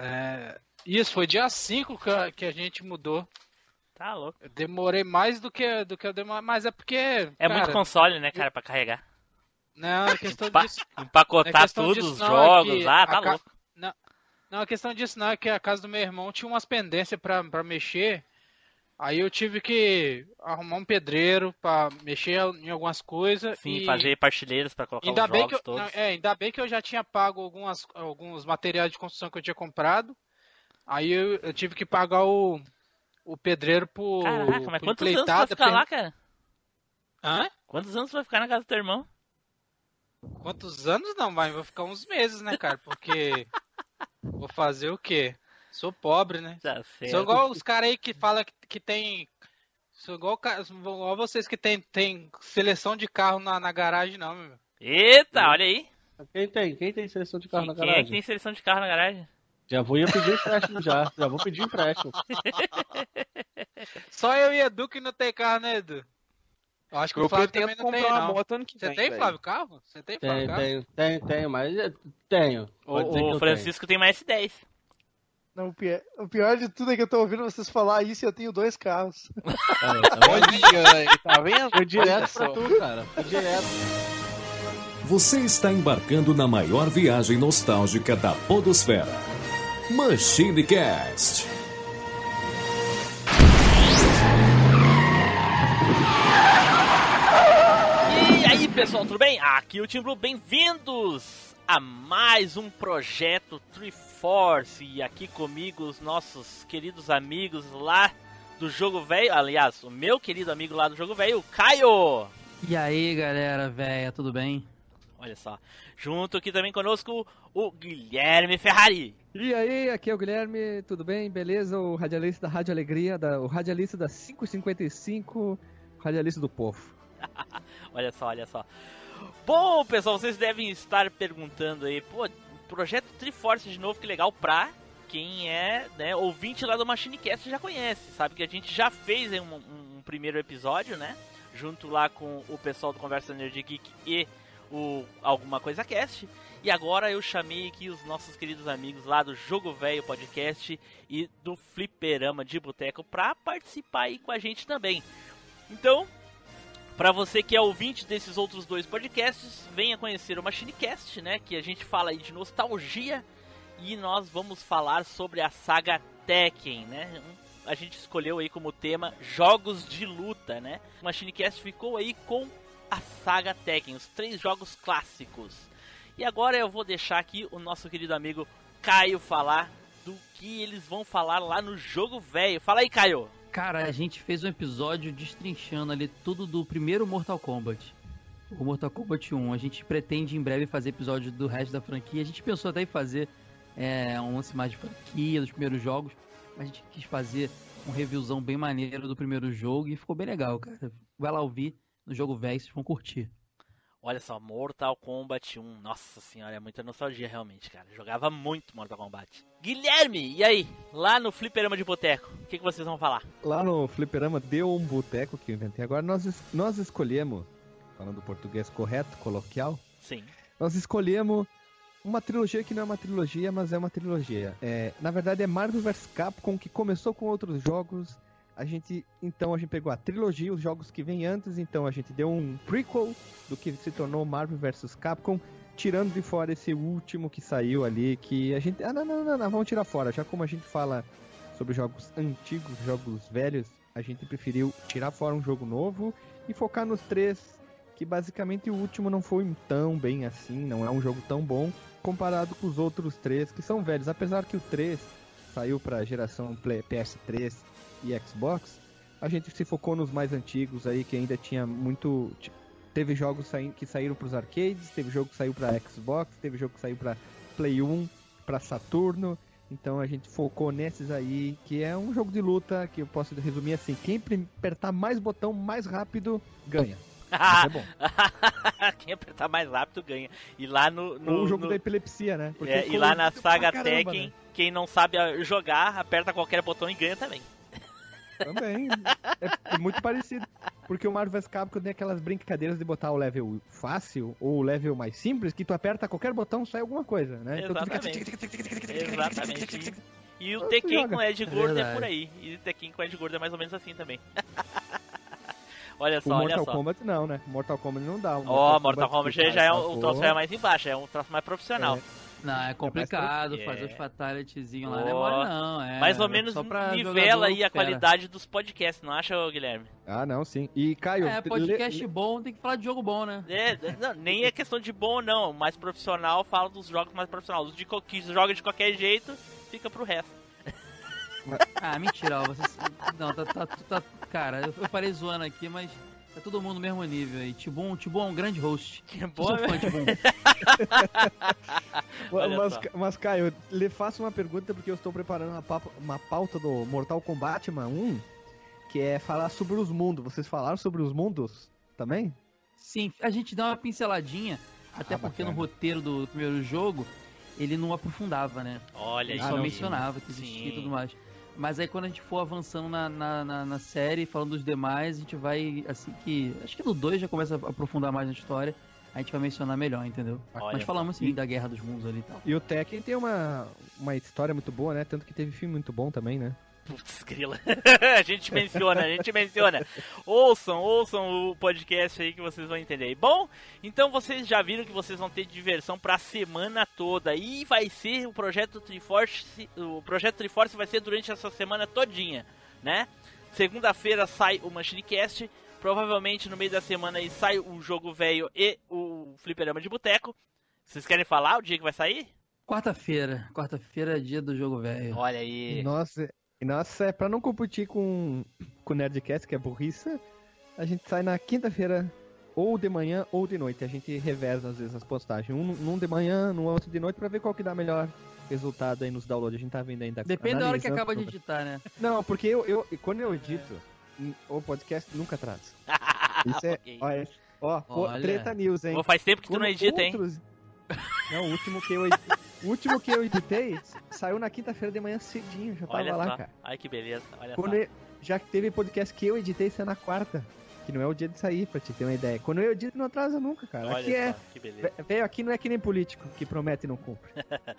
É, isso, foi dia 5 que, a- que a gente mudou. Tá louco. Eu demorei mais do que, do que eu demorei, mas é porque. É cara, muito console, né, cara, pra carregar. Não, é questão Empa- disso. Empacotar É disso, os não, é jogos. que ah, a tá ca- louco. Não, a questão disso não é que a casa do meu irmão tinha umas pendências pra, pra mexer. Aí eu tive que arrumar um pedreiro pra mexer em algumas coisas. Sim, e fazer partilheiras pra colocar ainda os bem jogos eu, todos. é, ainda bem que eu já tinha pago algumas, alguns materiais de construção que eu tinha comprado. Aí eu, eu tive que pagar o, o pedreiro por. Caraca, mas por quantos anos vai ficar per- lá, cara? Hã? Quantos anos vai ficar na casa do teu irmão? Quantos anos não, mas vou ficar uns meses, né, cara? Porque vou fazer o quê? Sou pobre, né? Sei. Sou igual os caras aí que falam que, que tem. Sou igual, igual vocês que tem, tem seleção de carro na, na garagem, não, meu. Eita, olha aí. Quem tem? Quem tem seleção de carro Quem, na quem é garagem? que tem seleção de carro na garagem? Já vou ia pedir empréstimo já. Já vou pedir empréstimo. Só eu e Edu que não tem carro, né, Edu? Eu acho que o Eu Flávio pretendo também não tem, uma não. moto ano que Você vem. tem. Flávio, carro? Você tem, Flávio, Tenho, carro? tenho, tenho, tenho, mas é- tenho. O, o Francisco tem mais S10. Não, o, pior, o pior de tudo é que eu tô ouvindo vocês falar isso e eu tenho dois carros. tá? Olha tá vendo? Foi direto só. pra tu, cara. Foi direto. Você está embarcando na maior viagem nostálgica da Podosfera. Machine Cast. E aí, pessoal, tudo bem? Aqui é o Tim Blue, bem-vindos a mais um projeto Triforce. E aqui comigo os nossos queridos amigos lá do Jogo Velho. Aliás, o meu querido amigo lá do Jogo Velho, o Caio. E aí, galera, véia, tudo bem? Olha só. Junto aqui também conosco o Guilherme Ferrari. E aí, aqui é o Guilherme, tudo bem? Beleza? O radialista da Rádio Alegria, da, o radialista da 555, radialista do povo. Olha só, olha só. Bom, pessoal, vocês devem estar perguntando aí, pô, projeto Triforce de novo, que legal pra quem é né, ouvinte lá do MachineCast já conhece, sabe que a gente já fez um, um- um primeiro episódio, né? Junto lá com o pessoal do Conversa Nerd Geek e o Alguma Coisa Cast. E agora eu chamei aqui os nossos queridos amigos lá do Jogo Velho Podcast e do Fliperama de Boteco pra participar aí com a gente também. Então, Pra você que é ouvinte desses outros dois podcasts, venha conhecer o MachineCast, né? Que a gente fala aí de nostalgia e nós vamos falar sobre a saga Tekken, né? A gente escolheu aí como tema jogos de luta, né? O MachineCast ficou aí com a saga Tekken, os três jogos clássicos. E agora eu vou deixar aqui o nosso querido amigo Caio falar do que eles vão falar lá no jogo velho. Fala aí, Caio! Cara, a gente fez um episódio destrinchando ali tudo do primeiro Mortal Kombat. O Mortal Kombat 1. A gente pretende em breve fazer episódio do resto da franquia. A gente pensou até em fazer é, um lance mais de franquia, dos primeiros jogos. Mas a gente quis fazer um reviewzão bem maneiro do primeiro jogo e ficou bem legal, cara. Vai lá ouvir no jogo velho, vocês vão curtir. Olha só, Mortal Kombat 1. Nossa senhora, é muita nostalgia realmente, cara. Jogava muito Mortal Kombat. Guilherme, e aí? Lá no Fliperama de Boteco, o que, que vocês vão falar? Lá no Fliperama deu um boteco que eu inventei agora. Nós, es- nós escolhemos, falando português correto, coloquial, Sim. nós escolhemos uma trilogia que não é uma trilogia, mas é uma trilogia. É, na verdade é Marvel vs Capcom que começou com outros jogos. A gente então a gente pegou a trilogia, os jogos que vêm antes, então a gente deu um prequel do que se tornou Marvel vs Capcom, tirando de fora esse último que saiu ali, que a gente, ah não, não, não, não, vamos tirar fora, já como a gente fala sobre jogos antigos, jogos velhos, a gente preferiu tirar fora um jogo novo e focar nos três que basicamente o último não foi tão bem assim, não é um jogo tão bom comparado com os outros três que são velhos, apesar que o 3 saiu para a geração Play- PS3 e Xbox, a gente se focou nos mais antigos aí que ainda tinha muito teve jogos saí- que saíram para os arcades, teve jogo que saiu para Xbox, teve jogo que saiu para Play 1, para Saturno. Então a gente focou nesses aí, que é um jogo de luta que eu posso resumir assim: quem apertar mais botão mais rápido ganha. Isso é bom. Quem apertar mais rápido ganha. E lá no. no Ou o jogo no- da epilepsia, né? É, e lá na saga Tekken, né? quem não sabe ah, jogar, aperta qualquer botão e ganha também. Também. É, é, muito parecido. Porque o Marvel vs Capcom tem aquelas brincadeiras de botar o level fácil ou o level mais simples, que tu aperta qualquer botão, sai alguma coisa, né? Exatamente. Então, fica... Exatamente. E o Tekken com Ed Gordo é, por aí. E o Tekken com Ed Gordo é mais ou menos assim também. Olha só, o Mortal olha só. Kombat não, né? Mortal Kombat não dá. Ó, Mortal, oh, Mortal Kombat, Kombat já, já é um, o troço mais embaixo, é um troço mais profissional. É. Não, é complicado É. fazer os fatalityzinhos lá, Ó, não é mole não. É, mais ou é menos nivela aí a fera. qualidade dos podcasts, não acha, Guilherme? Ah, não, sim. E Caio, É, podcast bom tem que falar de jogo bom, né? É, não, nem é questão de bom, não. Mais profissional fala dos jogos mais profissionais. Os de co- que joga de qualquer jeito, fica pro resto. Ah, mentira, ó, vocês... Não, tá, tá, tá- Cara, eu parei zoando aqui, mas tá todo mundo no mesmo nível aí. Tibum, Tibum é um grande host. Que bom, sou fã, Tibum. Olha mas, mas, Caio, eu lhe faço uma pergunta porque eu estou preparando uma, papa- uma pauta do Mortal Kombat Man 1, que é falar sobre os mundos. Vocês falaram sobre os mundos também? Sim, a gente dá uma pinceladinha, até Ah, porque bacana. no roteiro do primeiro jogo ele não aprofundava, né? Olha Ele só mencionava que existia e tudo mais. Mas aí quando a gente for avançando na, na, na, na série, falando dos demais, a gente vai, assim que. Acho que no 2 já começa a aprofundar mais na história. A gente vai mencionar melhor, entendeu? Olha Mas falamos sim da Guerra dos Mundos ali e tal. E o Tekken tem uma, uma história muito boa, né? Tanto que teve filme muito bom também, né? Putz, grila. a gente menciona, a gente menciona. Ouçam, ouçam o podcast aí que vocês vão entender. Bom, então vocês já viram que vocês vão ter diversão pra semana toda. E vai ser o projeto Triforce. O projeto Triforce vai ser durante essa semana todinha, né? Segunda-feira sai o Machinecast. Provavelmente no meio da semana aí sai o jogo velho e o fliperama de boteco. Vocês querem falar o dia que vai sair? Quarta-feira. Quarta-feira é dia do jogo velho. Olha aí. Nossa, e nossa, é pra não competir com, com o Nerdcast, que é burrice, a gente sai na quinta-feira, ou de manhã ou de noite. A gente reversa às vezes as postagens. Um num de manhã, no outro de noite, pra ver qual que dá melhor resultado aí nos downloads. A gente tá vendo ainda. Depende da hora que acaba de editar, né? Não, porque eu, eu quando eu edito, n- o podcast nunca atrasa. Isso é. Ok. Ó, é- ó, Olha. treta news, hein? Pô, faz tempo que tu não edita, hein? outros- Não, o último que eu editei, o último que eu editei saiu na quinta-feira de manhã cedinho, já tava Olha lá, só. cara. Ai que beleza. Olha Quando só. eu- já que teve podcast que eu editei, é na quarta. Que não é o dia de sair, pra te ter uma ideia. Quando eu edito, não atrasa nunca, cara. Olha aqui só, é. que beleza. Ve- Velho, aqui não é que nem político, que promete e não cumpre.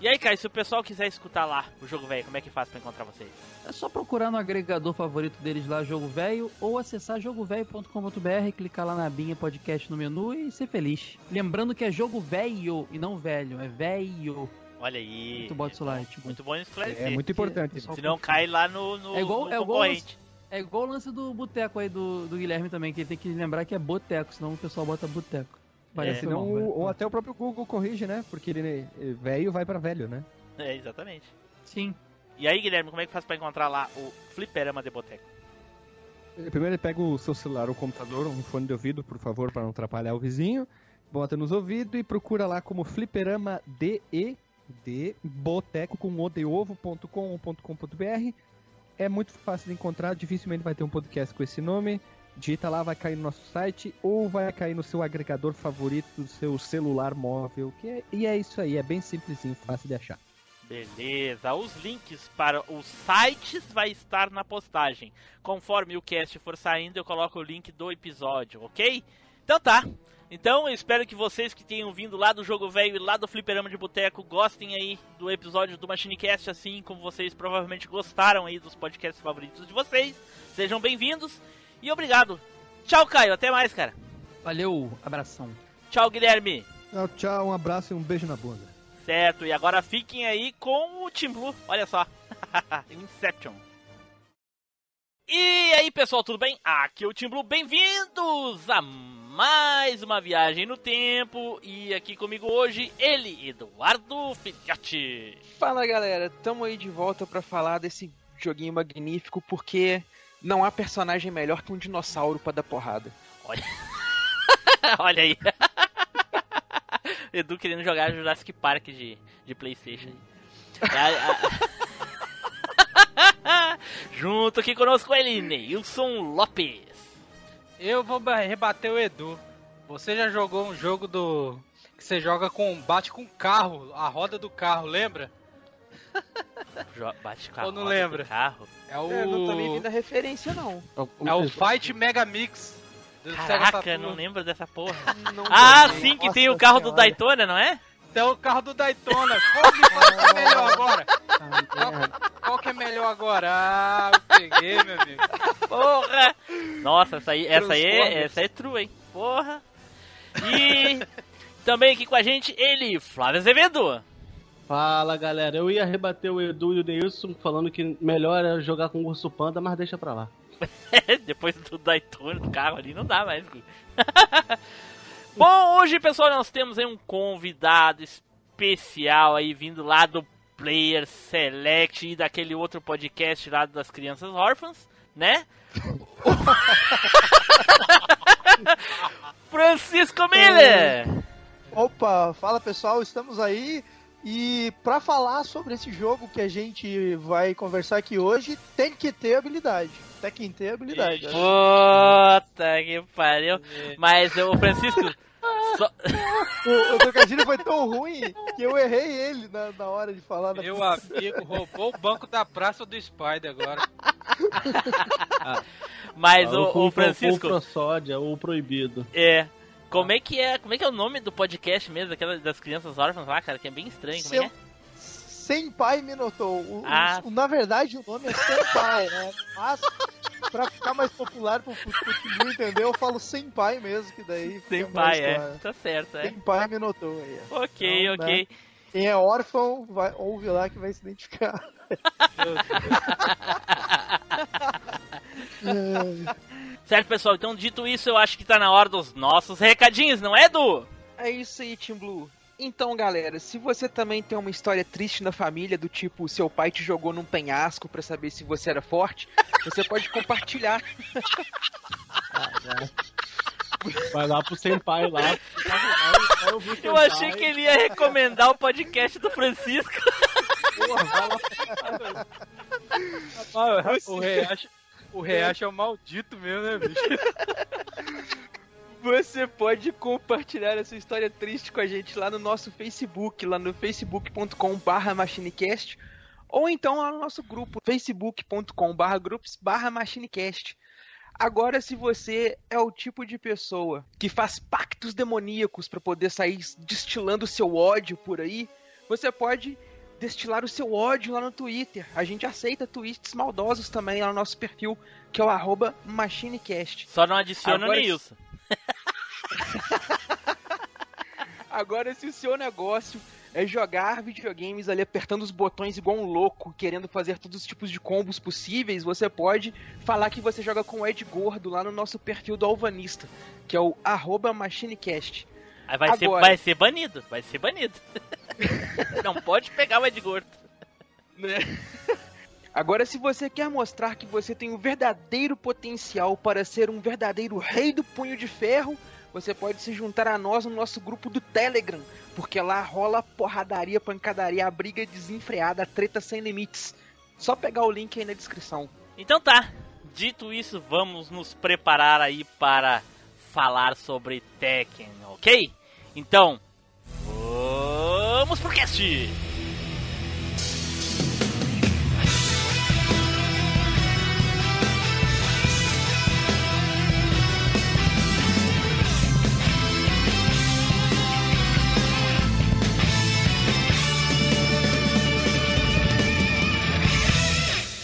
E aí, Caio, se o pessoal quiser escutar lá o jogo velho, como é que faz pra encontrar vocês? É só procurar no agregador favorito deles lá, Jogo Velho, ou acessar jogovelho.com.br, clicar lá na abinha podcast no menu e ser feliz. Lembrando que é jogo velho e não velho, é velho. Olha aí. Muito bom isso lá, tipo. Muito bom esclarecer. É muito importante. Senão cai lá no, no, É igual- no é igual concorrente. É igual o lance do boteco aí do, do Guilherme também, que ele tem que lembrar que é boteco, senão o pessoal bota boteco. Parece Senão, mal, o- ou até o próprio Google corrige, né? Porque ele velho vai pra velho, né? É, exatamente. Sim. E aí, Guilherme, como é que faz pra encontrar lá o Fliperama de Boteco? Primeiro ele pega o seu celular ou computador, um fone de ouvido, por favor, para não atrapalhar o vizinho. Bota nos ouvidos e procura lá como fliperama DE, de boteco com o de ovo.com.br. É muito fácil de encontrar, dificilmente vai ter um podcast com esse nome. Digita lá, vai cair no nosso site ou vai cair no seu agregador favorito do seu celular móvel. Que é- e é isso aí, é bem simplesinho, fácil de achar. Beleza, os links para os sites vai estar na postagem. Conforme o cast for saindo, eu coloco o link do episódio, ok? Então tá. Então eu espero que vocês que tenham vindo lá do Jogo Velho e lá do Fliperama de Boteco gostem aí do episódio do Machinecast, assim como vocês provavelmente gostaram aí dos podcasts favoritos de vocês. Sejam bem-vindos e obrigado. Tchau, Caio. Até mais, cara. Valeu, abração. Tchau, Guilherme. Tchau, tchau, um abraço e um beijo na bunda. Certo, e agora fiquem aí com o Team Blue, olha só. Inception. E aí pessoal, tudo bem? Aqui é o Team Blue, bem-vindos a mais uma viagem no tempo. E aqui comigo hoje, ele, Eduardo Filhote. Fala galera, tamo aí de volta pra falar desse joguinho magnífico porque não há personagem melhor que um dinossauro pra dar porrada. olha aí. Edu querendo jogar Jurassic Park de, de Playstation. A- a- Junto aqui conosco ele, Neilson Lopes. Eu vou ba- rebater o Edu. Você já jogou um jogo do. que você joga com. bate com carro, a roda do carro, lembra? Jo- Bate com a Ou não roda lembra? do carro. É o. Eu não tô nem vendo a referência não. É o Fight Mega Mix. Caraca, não lembro dessa porra. Não Ah, sim, que Nossa tem o carro do senhora. Daytona, não é? Então o carro do Daytona. Qual que é melhor agora? Tá qual, qual, que é melhor agora? Ah, eu peguei, meu amigo. Porra! Nossa, essa aí, essa aí, é, essa aí é true, hein? Porra! E também aqui com a gente, ele, Flávio Azevedo. Fala galera, eu ia rebater o Edu e o Deilson falando que melhor é jogar com o urso panda, mas deixa pra lá. Depois do Daytona, do carro ali, não dá mais. Bom, hoje, pessoal, nós temos aí um convidado especial aí vindo lá do Player Select e daquele outro podcast lá das crianças órfãs, né? Francisco Miller! Opa, fala pessoal, estamos aí. E pra falar sobre esse jogo que a gente vai conversar aqui hoje, tem que ter habilidade. Tem que ter habilidade. Puta que pariu. Mas o Francisco. só- O, o trocadilho foi tão ruim que eu errei ele na, na hora de falar. Da... Meu amigo roubou o banco da praça do Spider agora. Mas Ah, o, com- o Francisco. O Prosódia, o proibido. É. Como é que é? Como é que é o nome do podcast mesmo, daquela das crianças órfãs lá, cara? Que é bem estranho. Como é é? Senpai Minotou. O, Ah. o- na verdade, o nome é Senpai, né? Mas, pra ficar mais popular pro futuro, entendeu? Eu falo Senpai mesmo, que daí. fica Sem mais pai, é. claro. Tá certo, é. Senpai Minotou aí. Ok, Então, ok. Quem é órfão, vai, ouve lá que vai se identificar. Certo, pessoal. Então, dito isso, eu acho que tá na hora dos nossos recadinhos, não é, Du? É isso aí, Team Blue. Então, galera, se você também tem uma história triste na família, do tipo, seu pai te jogou num penhasco pra saber se você era forte, você pode compartilhar. Vai lá pro Senpai lá. Eu achei que ele ia recomendar o podcast do Francisco. Ah, o Reacho, o Reacho é o maldito mesmo, né, bicho? Você pode compartilhar essa história triste com a gente lá no nosso Facebook, lá no facebook.com/barra machinecast, ou então lá no nosso grupo, facebook.com/barra grupos/barra machinecast. Agora, se você é o tipo de pessoa que faz pactos demoníacos para poder sair destilando seu ódio por aí, você pode destilar o seu ódio lá no Twitter. A gente aceita tweets maldosos também lá no nosso perfil, que é o arroba machinecast. Só não adiciona Agora- o Nilson. Agora, se o seu negócio é jogar videogames ali apertando os botões igual um louco, querendo fazer todos os tipos de combos possíveis, você pode falar que você joga com o Ed Gordo lá no nosso perfil do Alvanista, que é o arroba machinecast. Aí vai ser, Agora. vai ser banido, vai ser banido. não pode pegar o Ed Gordo. né? Agora, se você quer mostrar que você tem o verdadeiro potencial para ser um verdadeiro rei do punho de ferro, você pode se juntar a nós no nosso grupo do Telegram, porque lá rola porradaria, pancadaria, briga desenfreada, treta sem limites. Só pegar o link aí na descrição. Então tá, dito isso, vamos nos preparar aí para falar sobre Tekken, ok? Então, vamos pro cast!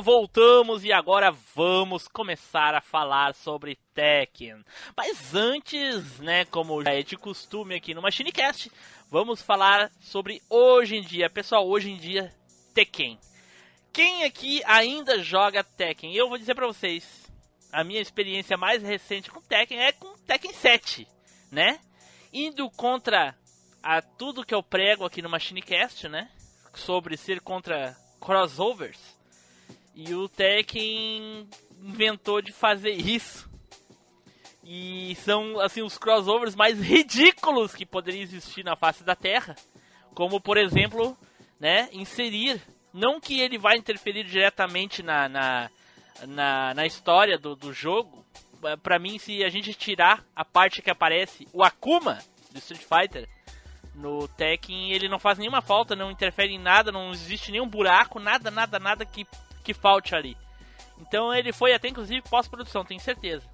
Voltamos e agora vamos começar a falar sobre Tekken. Mas antes, né, como já é de costume aqui no MachineCast, vamos falar sobre hoje em dia. Pessoal, hoje em dia, Tekken. Quem aqui ainda joga Tekken? Eu vou dizer pra vocês, a minha experiência mais recente com Tekken é com Tekken 7, né? Indo contra a tudo que eu prego aqui no MachineCast, né? Sobre ser contra crossovers. E o Tekken inventou de fazer isso. E são assim os crossovers mais ridículos que poderiam existir na face da Terra, como por exemplo, né, inserir não que ele vai interferir diretamente na, na, na, na história do, do jogo. Pra mim, se a gente tirar a parte que aparece o Akuma do Street Fighter no Tekken, ele não faz nenhuma falta, não interfere em nada, não existe nenhum buraco, nada, nada, nada que, que falte ali. Então ele foi até inclusive pós-produção, tenho certeza.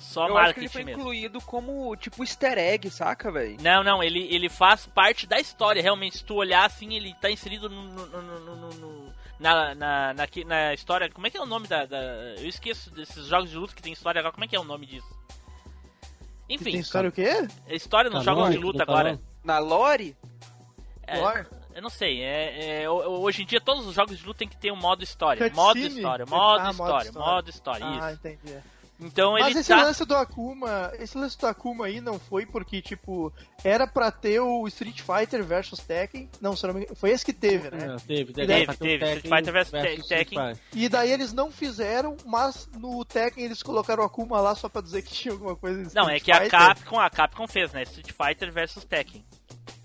Só Eu acho que marketing ele foi mesmo. incluído como, tipo, easter egg, saca, velho? Não, não, ele, ele faz parte da história, realmente. Se tu olhar assim, ele tá inserido no, no- no- no- no- no- na, na, na, que- na história. Como é que é o nome da, da- Eu esqueço desses jogos de luta que tem história agora. Como é que é o nome disso? Enfim, Tem história o quê? é história nos jogos de luta agora. Na lore? É, Lore? Eu não sei, é, é, ho- hoje em dia todos os jogos de luta tem que ter um modo história. Cutscene? Modo história, modo Ah, modo história, história. modo história, Ah, isso. entendi. Então Mas ele esse tá. lance do Akuma, esse lance do Akuma aí não foi porque, tipo, era pra ter o Street Fighter versus Tekken. Não, se eu não me engano, foi esse que teve, né? É, teve, Teve, ter um teve, Street Fighter versus Tekken. E daí eles não fizeram, mas no Tekken eles colocaram o Akuma lá só pra dizer que tinha alguma coisa em Não, é que a Fighter. Capcom, a Capcom fez, né? Street Fighter versus Tekken.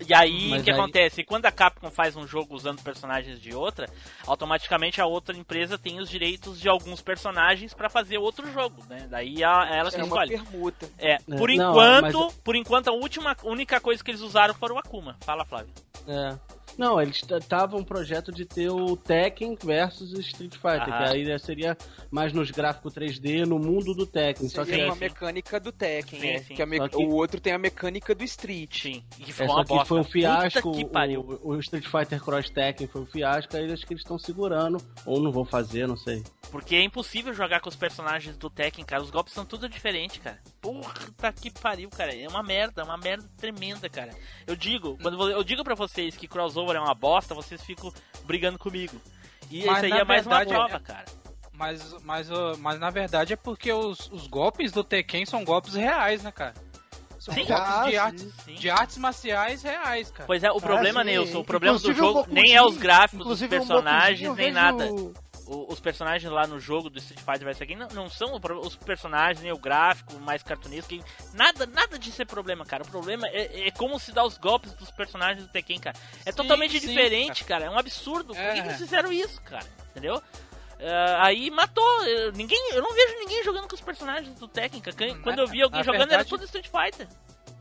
E aí, o que aí- acontece? Quando a Capcom faz um jogo usando personagens de outra, automaticamente a outra empresa tem os direitos de alguns personagens pra fazer outro jogo, né? Daí a- ela que É uma escolhe. permuta. É, por Não, enquanto, mas- por enquanto a última, única coisa que eles usaram foi o Akuma. Fala, Flávio. É. Não, eles estavam um projeto de ter o Tekken versus Street Fighter, Aham. que aí seria mais nos gráficos 3D, no mundo do Tekken. Só que Seria sim, uma mecânica do Tekken, Sim, é. sim. Que a me- que- O outro tem a mecânica do Street. Sim. E É, ficou só uma que bosta. foi um fiasco, Puta que pariu. o, o Street Fighter Cross Tekken foi um fiasco, aí acho que eles estão segurando, ou não vão fazer, não sei. Porque é impossível jogar com os personagens do Tekken, cara. Os golpes são tudo diferentes, cara. Puta que pariu, cara. É uma merda, uma merda tremenda, cara. Eu digo, quando eu digo pra vocês que crossover é uma bosta, vocês ficam brigando comigo. E Mas isso aí na é mais uma verdade, prova, cara. Mas, mas, mas na verdade é porque os, os golpes do Tekken são golpes reais, né, cara? São Sim. golpes Ah, de, sim. artes, Sim. de artes marciais reais, cara. Pois é, o problema, sim. Nilson, o problema do jogo nem é os gráficos dos personagens, eu nem vejo- nada. O- os personagens lá no jogo do Street Fighter vs Tekken não, não são os personagens, nem o gráfico mais cartunesco. Nada, nada disso é problema, cara. O problema é, é como se dá os golpes dos personagens do Tekken, cara. É Sim, totalmente sim, diferente, cara. É um absurdo. Por que, É. que eles fizeram isso, cara? Entendeu? Ah, aí matou. Eu, ninguém, eu não vejo ninguém jogando com os personagens do Tekken. cara. Quando- Quando eu vi alguém na jogando, era verdade- tudo Street Fighter.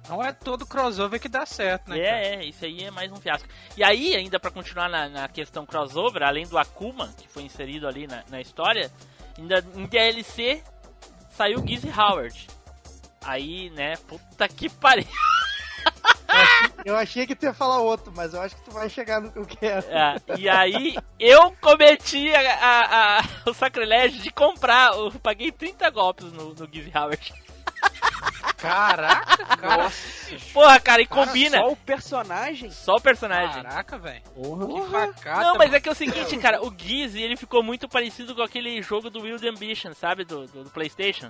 Não é todo crossover que dá certo, né, cara? É, é, isso aí é mais um fiasco. E aí, ainda pra continuar na, na questão crossover, além do Akuma, que foi inserido ali na, na história, ainda em DLC saiu o Gizzy Howard. Aí, né, puta que pariu. Eu achei que tu ia falar outro, mas eu acho que tu vai chegar no que eu quero. É, e aí, eu cometi a, a- a- o sacrilégio de comprar. Eu paguei 30 golpes no, no Gizzy Howard. Caraca, cara. Porra, cara, e Cara, combina. Só o personagem? Só o personagem. Caraca, velho. Porra. Que facada. Não, mas mano. é que é o seguinte, cara, o Gizzy, ele ficou muito parecido com aquele jogo do Wild Ambition, sabe? Do, do, do Playstation.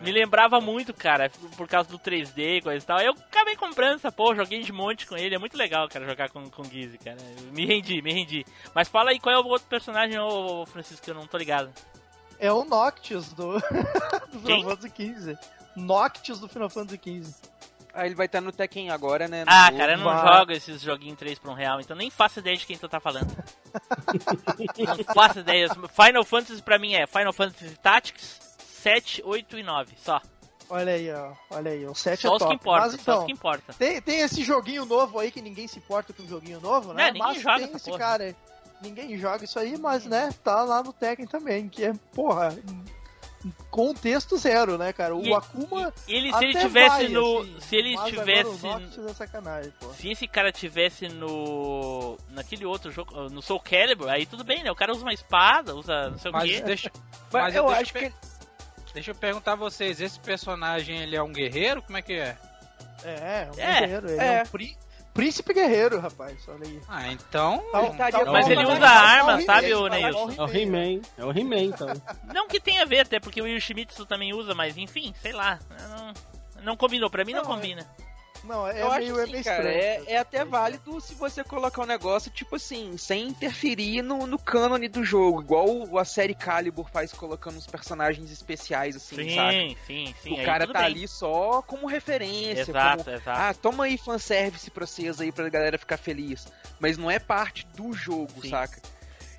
Me lembrava muito, cara, por causa do 3D e coisa e tal. Eu acabei comprando essa porra, joguei de monte com ele. É muito legal, cara, jogar com, com o Gizzy, cara. Me rendi, me rendi. Mas fala aí qual é o outro personagem, ô, Francisco, que eu não tô ligado. É o Noctis do, do Fantasy XV. Noctis do Final Fantasy XV. Ah, ele vai estar no Tekken agora, né? no Ah, cara, eu não vai. jogo esses joguinhos 3 por um real, então nem faço ideia de quem tu tá falando. não faço ideia. Final Fantasy pra mim é Final Fantasy Tactics 7, 8 e 9, só. Olha aí, ó. Olha aí, o 7 Só é os top. que importam, Mas só então, os que importam. tem, tem esse joguinho novo aí que ninguém se importa com o joguinho novo, né? É, ninguém mas joga tem esse porra. cara aí. Ninguém joga isso aí, mas, né, tá lá no Tekken também, que é, porra, contexto zero, né, cara? O E- Akuma. E ele, se ele até tivesse vai, no. assim, se ele tivesse. O é. Se esse cara tivesse no. naquele outro jogo, no Soul Calibur, aí tudo bem, né? O cara usa uma espada, usa não sei o Mas quê. deixa, Mas mas eu deixa acho que Deixa eu perguntar a vocês, esse personagem ele é um guerreiro? Como é que é? É, é um É, guerreiro. Ele é. é, um prí- príncipe guerreiro, rapaz. Olha aí. Ah, então. Tá- tá- Mas ele tá- usa arma, sabe, ô tá- Neilson? É o He-Man. É o He-Man, então. Não que tenha a ver, até porque o Yoshimitsu também usa, mas enfim, sei lá. Não, não combinou, pra mim não, Não, é- combina. Não, é eu meio, acho é assim, meio cara, estranho. é, é até válido se você colocar um negócio, tipo assim, sem interferir no, no cânone do jogo, igual a série Calibur faz colocando uns personagens especiais, assim, Sim, saca? sim, sim. o aí cara tá bem. ali só como referência, Exato, como, exato. ah, toma aí fanservice pra vocês aí pra galera ficar feliz. Mas não é parte do jogo, Sim. saca?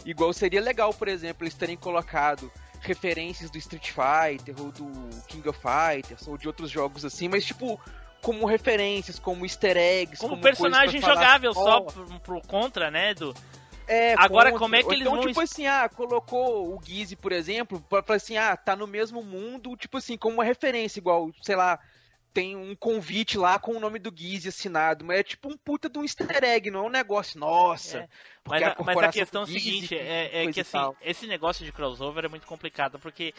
Igual seria legal, por exemplo, eles terem colocado referências do Street Fighter ou do King of Fighters ou de outros jogos assim, mas tipo como referências, como easter eggs, Como como, personagem jogável só pro, pro contra, né? Do... é, Agora, contra. como é que eles então, vão tipo assim, ah, colocou o Gizzy, por exemplo, pra falar assim, ah, tá no mesmo mundo, tipo assim, como uma referência, igual, sei lá, tem um convite lá com o nome do Gizzy assinado, mas é tipo um puta de um easter egg, não é um negócio, nossa. É. Mas, a, mas a questão é seguinte, que é, é que assim, tal. esse negócio de crossover é muito complicado, porque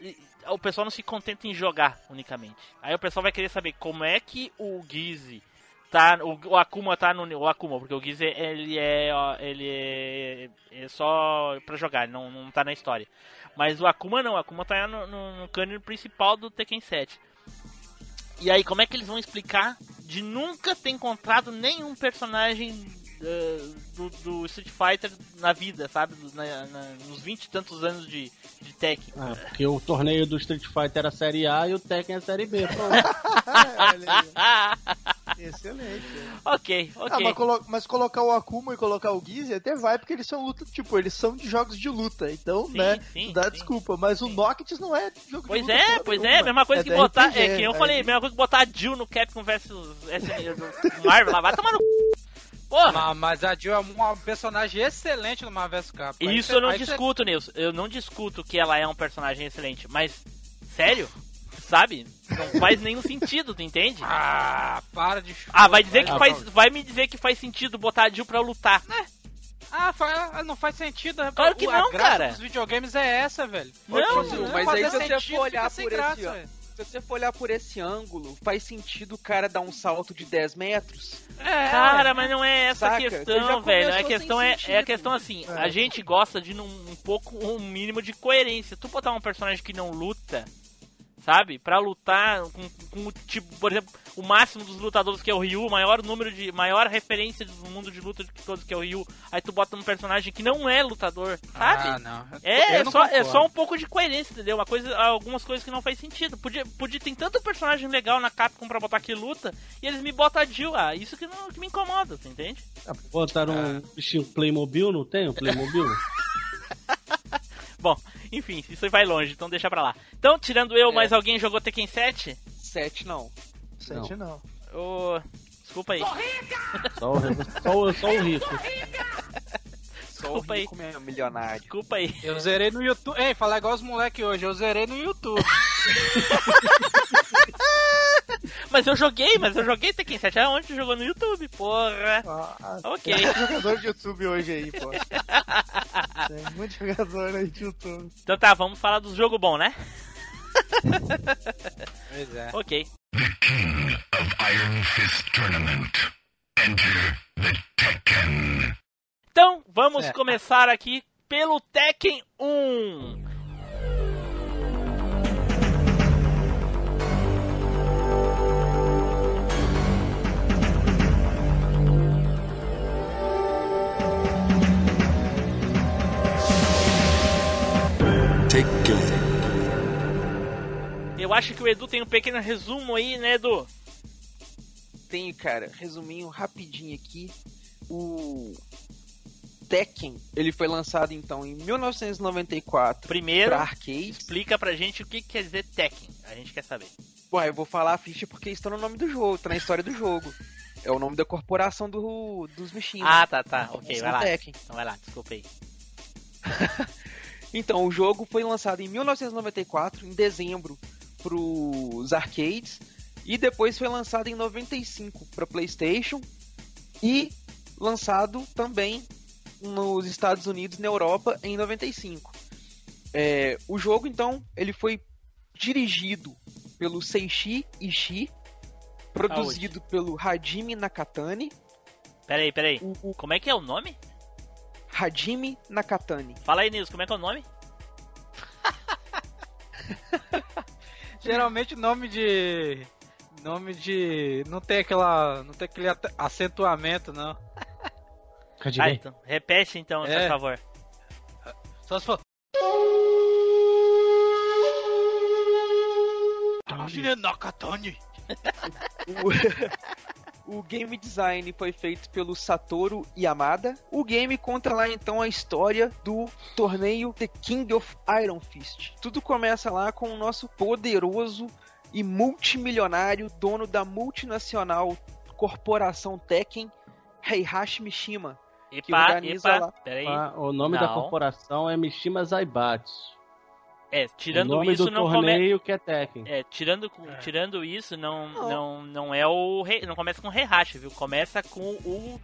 e- o pessoal não se contenta em jogar unicamente. Aí o pessoal vai querer saber como é que o Gizzy tá, o, o Akuma tá no o Akuma, porque o Gizzy ele é ele é, é só pra jogar, não não tá na história. Mas o Akuma não, o Akuma tá no, no, no cânone principal do Tekken 7. E aí, como é que eles vão explicar de nunca ter encontrado nenhum personagem eh, do, do Street Fighter na vida, sabe? Do- na- na- nos 20 e tantos anos de, de Tekken. Ah, porque o torneio do Street Fighter era a Série A e o Tekken é a Série B. Pronto. Olha aí. Ah, Excelente. ok, Ah, ok. mas, colo- mas colocar o Akuma e colocar o Gizzy até vai, porque eles são luta, tipo, eles são de jogos de luta, então, Sim, né, sim, dá sim. desculpa, mas o. Noctis não é jogo Pois de luta. é, pois é, mesma coisa que da botar. RPG, É que eu aí- falei, mesma coisa que botar a Jill no Capcom do Marvel lá. Vai tomar no. c****. Porra! Ma- Mas a Jill é uma personagem excelente no Marvel vs Capcom. Isso eu não discuto, Nilson. Eu não discuto que ela é um personagem excelente, mas. Sério? Sabe? Não faz nenhum sentido, tu entende? Ah, para de chutar. Ah, vai dizer que Ah, faz. Vai me dizer que faz sentido botar a Jill pra lutar. Ah, fa- não faz sentido. Claro que não, a graça cara. dos videogames é essa, velho. Não, tio, não mas aí se você sentido, for olhar por graça, esse, velho. se você for olhar por esse ângulo, faz sentido o cara dar um salto de 10 metros? É, Cara, mas não é essa a já questão, velho. A questão é, é a sentido. questão assim, É. a gente gosta de num, um pouco um mínimo de coerência. Tu botar um personagem que não luta, sabe? Pra lutar com, com o tipo, por exemplo, o máximo dos lutadores que é o Ryu, o maior número de maior referência do mundo de luta de todos que é o Ryu. Aí tu bota um personagem que não é lutador, sabe? Ah, não. É, Eu é não só, é só um pouco de coerência, entendeu? Uma coisa, algumas coisas que não faz sentido. Podia, podia tem tanto personagem legal na Capcom pra botar que luta e eles me botam a Jill. Ah, isso que, não, que me incomoda, tu entende? Botaram um bichinho Playmobil, não tem um Playmobil? Bom, enfim, isso aí vai longe, então deixa pra lá. Então, tirando eu, É. mais alguém jogou Tekken 7? 7 não. Sete não. Ô, desculpa aí. Só o, só o, só o rico. Só Desculpa o aí. milionário. Desculpa aí. Eu zerei no YouTube. Ei, falar igual os moleques hoje. Eu zerei no YouTube. Mas eu joguei, mas eu joguei Tekken 7. Aonde tu jogou no YouTube, porra? Ah, Ok. Tem muito jogador de YouTube hoje aí, pô. Tem muito jogador aí de YouTube. Então tá, vamos falar do jogo bom, né? Pois é. Ok. Iron Fist Tournament. Enter the Tekken. Então, vamos É. começar aqui pelo Tekken 1. Eu acho que o Edu tem um pequeno resumo aí, né, Edu? Tenho, cara, resuminho rapidinho aqui. O Tekken, ele foi lançado então em 1994 Primeiro, pra arcade. explica pra gente o que quer dizer Tekken. A gente quer saber. Ué, eu vou falar a ficha porque está no nome do jogo, tá na história do jogo. É o nome da corporação do, dos bichinhos. Ah, tá, tá. Ok, vai lá. Tekken. Então vai lá, desculpa aí. Então, o jogo foi lançado em 1994, em dezembro, pros arcades. E depois foi lançado em 95 para PlayStation. E lançado também nos Estados Unidos e na Europa em 95. É, o jogo, então, ele foi dirigido pelo Seishi Ishii, produzido pelo Hajime Nakatani. Peraí, peraí. O, o Como é que é o nome? Hajime Nakatani. Fala aí, Nils, como é que é o nome? Geralmente nome de. Nome de. Não tem aquela. Não tem aquele acentuamento, não. Ah, então, repete então, por É. favor. Só se for. Nakatani. O, game design foi feito pelo Satoru Yamada. O game conta lá então a história do torneio The King of Iron Fist. Tudo começa lá com o nosso poderoso e multimilionário dono da multinacional corporação Tekken, Heihachi Mishima. Que Epa, organiza epa, lá. peraí. Ah, o nome da Não. corporação é Mishima Zaibatsu. É, o tirando nome isso, do não começa. torneio que é Tekken. É, tirando, tirando isso, não, Não. não, não é o rei, não começa com o Heihachi, viu? Começa com o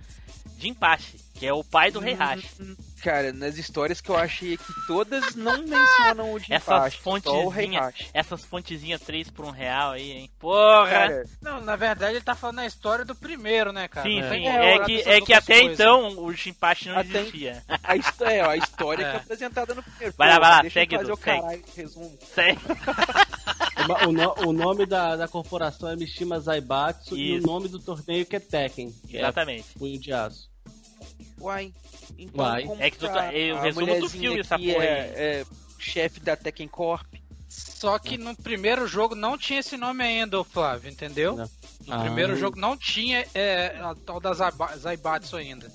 Jinpachi, que é o pai do Heihachi. Hum, Cara, nas histórias que eu achei aqui, todas não mencionam o Jinpachi, Essas só o essas fontezinhas 3 por um real aí, hein? Porra! Cara, Não, na verdade ele tá falando a história do primeiro, né, cara? sim, sim. É, nada que, dessas é que até coisas. então o Jinpachi não Até- existia. a, histó- é, a história que É. é apresentada no primeiro. Vai lá, vai lá, deixa eu segue, fazer Edu, o segue. caralho resumo. Sério. O, no- o nome da, da corporação é Mishima Zaibatsu e o Isso. nome do torneio que é Tekken, que Exatamente. é punho de aço. Uai. Então, Uai. É que tu tá- é o a resumo do filme, essa porra aí. é, é chefe da Tekken Corp. Só que no primeiro jogo não tinha esse nome ainda, Flávio, entendeu? Não. No Ah. primeiro jogo não tinha é, a tal da Zaiba- Zaibatsu ainda.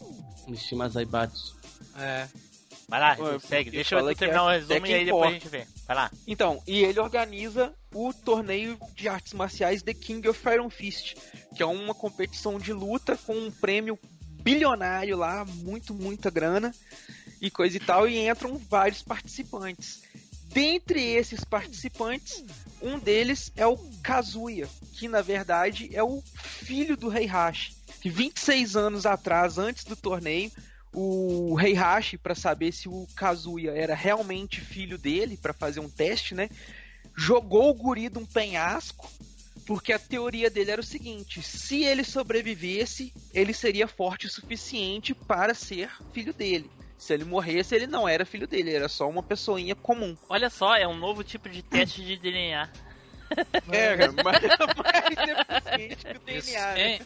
Mishima Zaibatsu. É. Vai lá, segue. Deixa eu fala Edu que terminar é o resumo e aí depois a gente vê. Vai lá. Então, e ele organiza o torneio de artes marciais The King of Iron Fist, que é uma competição de luta com um prêmio bilionário lá, muito, muita grana e coisa e tal, e entram vários participantes. Dentre esses participantes, um deles é o Kazuya, que na verdade é o filho do Heihachi, que 26 anos atrás, antes do torneio, o Heihachi, para saber se o Kazuya era realmente filho dele, para fazer um teste, né? Jogou o guri de um penhasco, porque a teoria dele era o seguinte: se ele sobrevivesse, ele seria forte o suficiente para ser filho dele. Se ele morresse, ele não era filho dele, era só uma pessoinha comum. Olha só, é um novo tipo de teste de DNA. É, mais, mais eficiente que o DNA. né? Hein?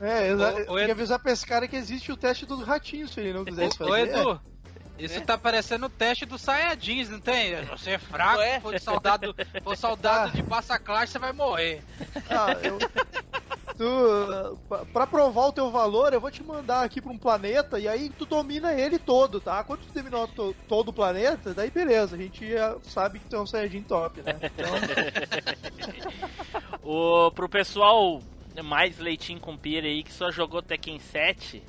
É, exa- avisar pra esse cara que existe o teste do ratinho, se ele não quisesse fazer. Ô Edu, É. isso tá parecendo o teste do Saiyajins, não tem? Você é fraco, Não é? for soldado, for soldado de passa classe, você vai morrer. Ah, eu... Tu, pra- provar o teu valor, eu vou te mandar aqui pra um planeta e aí tu domina ele todo, tá? Quando tu dominou to- todo o planeta, daí beleza, a gente já sabe que tu é um Saiyajin top, né? Então, O, pro pessoal mais leitinho com pira aí que só jogou Tekken 7,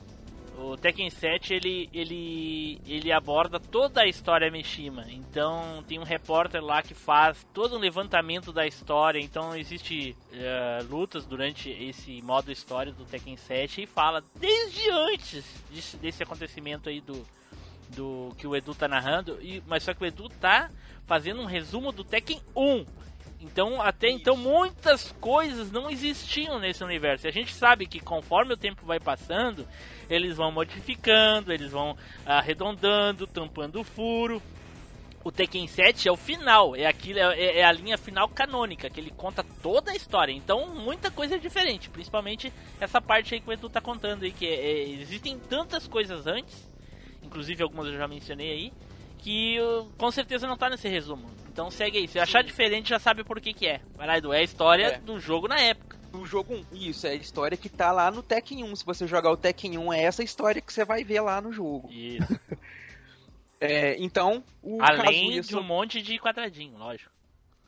o Tekken 7 ele, ele, ele aborda toda a história Mishima. Então tem um repórter lá que faz todo um levantamento da história. Então existe eh, lutas durante esse modo história do Tekken 7 e fala desde antes desse, desse acontecimento aí do, do que o Edu tá narrando. E, mas só que o Edu tá fazendo um resumo do Tekken 1. Então, até então, muitas coisas não existiam nesse universo. E a gente sabe que conforme o tempo vai passando, eles vão modificando, eles vão arredondando, tampando o furo. O Tekken 7 é o final, é, aquilo, é, é a linha final canônica, que ele conta toda a história. Então, muita coisa é diferente, principalmente essa parte aí que o Edu tá contando aí, que é- é- existem tantas coisas antes, inclusive algumas eu já mencionei aí, que uh, com certeza não tá nesse resumo. Então segue aí, se achar diferente já sabe por que que é. Vai lá, Edu, é a história É. do jogo na época. O jogo 1, isso, é a história que tá lá no Tekken 1. Se você jogar o Tekken 1, é essa história que você vai ver lá no jogo. Isso. É, então, o Além Kazuya de um monte de quadradinho, lógico.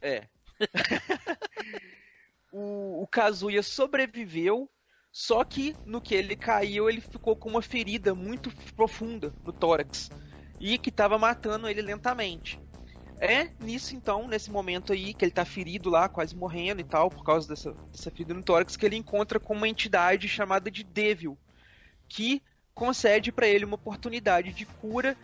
É. o, o Kazuya sobreviveu, só que no que ele caiu, ele ficou com uma ferida muito profunda no tórax. E que tava matando ele lentamente. É nisso então, nesse momento aí, que ele tá ferido lá, quase morrendo e tal, por causa dessa, dessa ferida no tórax, que ele encontra com uma entidade chamada de Devil, que concede pra ele uma oportunidade de cura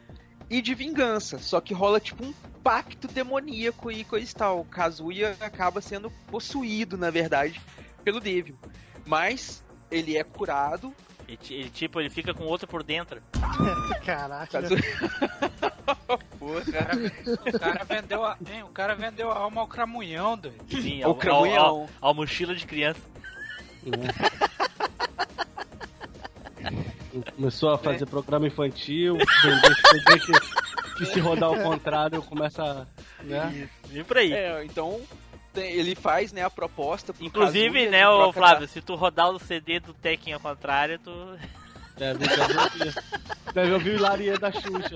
e de vingança. Só que rola tipo um pacto demoníaco e coisa e tal. Kazuya acaba sendo possuído, na verdade, pelo Devil. Mas ele é curado. Ele, ele, tipo, ele fica com outro por dentro. Caraca. O cara, o cara vendeu a, hein, o cara vendeu a alma ao cramunhão, doido. Sim, ao, ao, cramunhão. ao, ao mochila de criança. Começou a fazer programa infantil, vender que, que se rodar ao contrário começa. Né? Vem por aí. É, então ele faz, né, a proposta pro Inclusive, Kazuya, né, troca Flávio, se tu rodar o CD do Tekken ao contrário, tu. Deve, deve ouvir. Deve ouvir o Hilaria da Xuxa.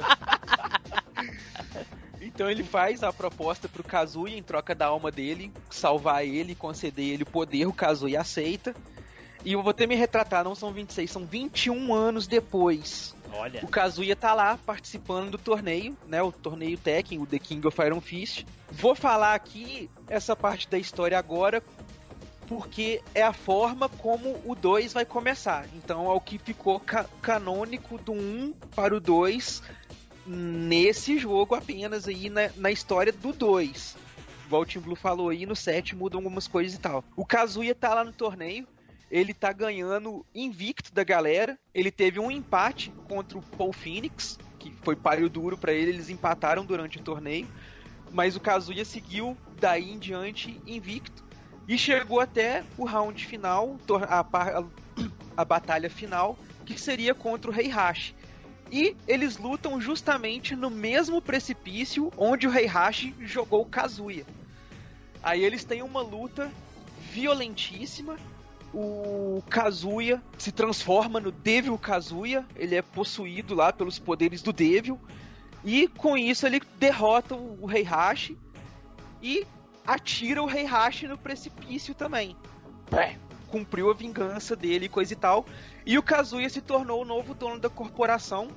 Então ele faz a proposta pro Kazuya em troca da alma dele, salvar ele, conceder ele o poder, o Kazuya aceita. E eu vou até me retratar, não são 26, são 21 anos depois. Olha. O Kazuya tá lá participando do torneio, né? O torneio Tekken, o The King of Iron Fist. Vou falar aqui essa parte da história agora, porque é a forma como o 2 vai começar. Então é o que ficou ca- canônico do 1 para o 2 nesse jogo apenas aí na, na história do 2. Igual o Blue falou aí, no 7 mudam algumas coisas e tal. O Kazuya tá lá no torneio, ele tá ganhando invicto da galera. Ele teve um empate contra o Paul Phoenix, que foi páreo duro pra ele, eles empataram durante o torneio. Mas o Kazuya seguiu daí em diante invicto e chegou até o round final, a, a- a batalha final, que seria contra o Heihachi. E eles lutam justamente no mesmo precipício onde o Heihachi jogou o Kazuya. Aí eles têm uma luta violentíssima. O Kazuya se transforma no Devil Kazuya, ele é possuído lá pelos poderes do Devil. E com isso ele derrota o Heihachi e atira o Heihachi no precipício também. Pé, Cumpriu a vingança dele e coisa e tal. E o Kazuya se tornou o novo dono da corporação.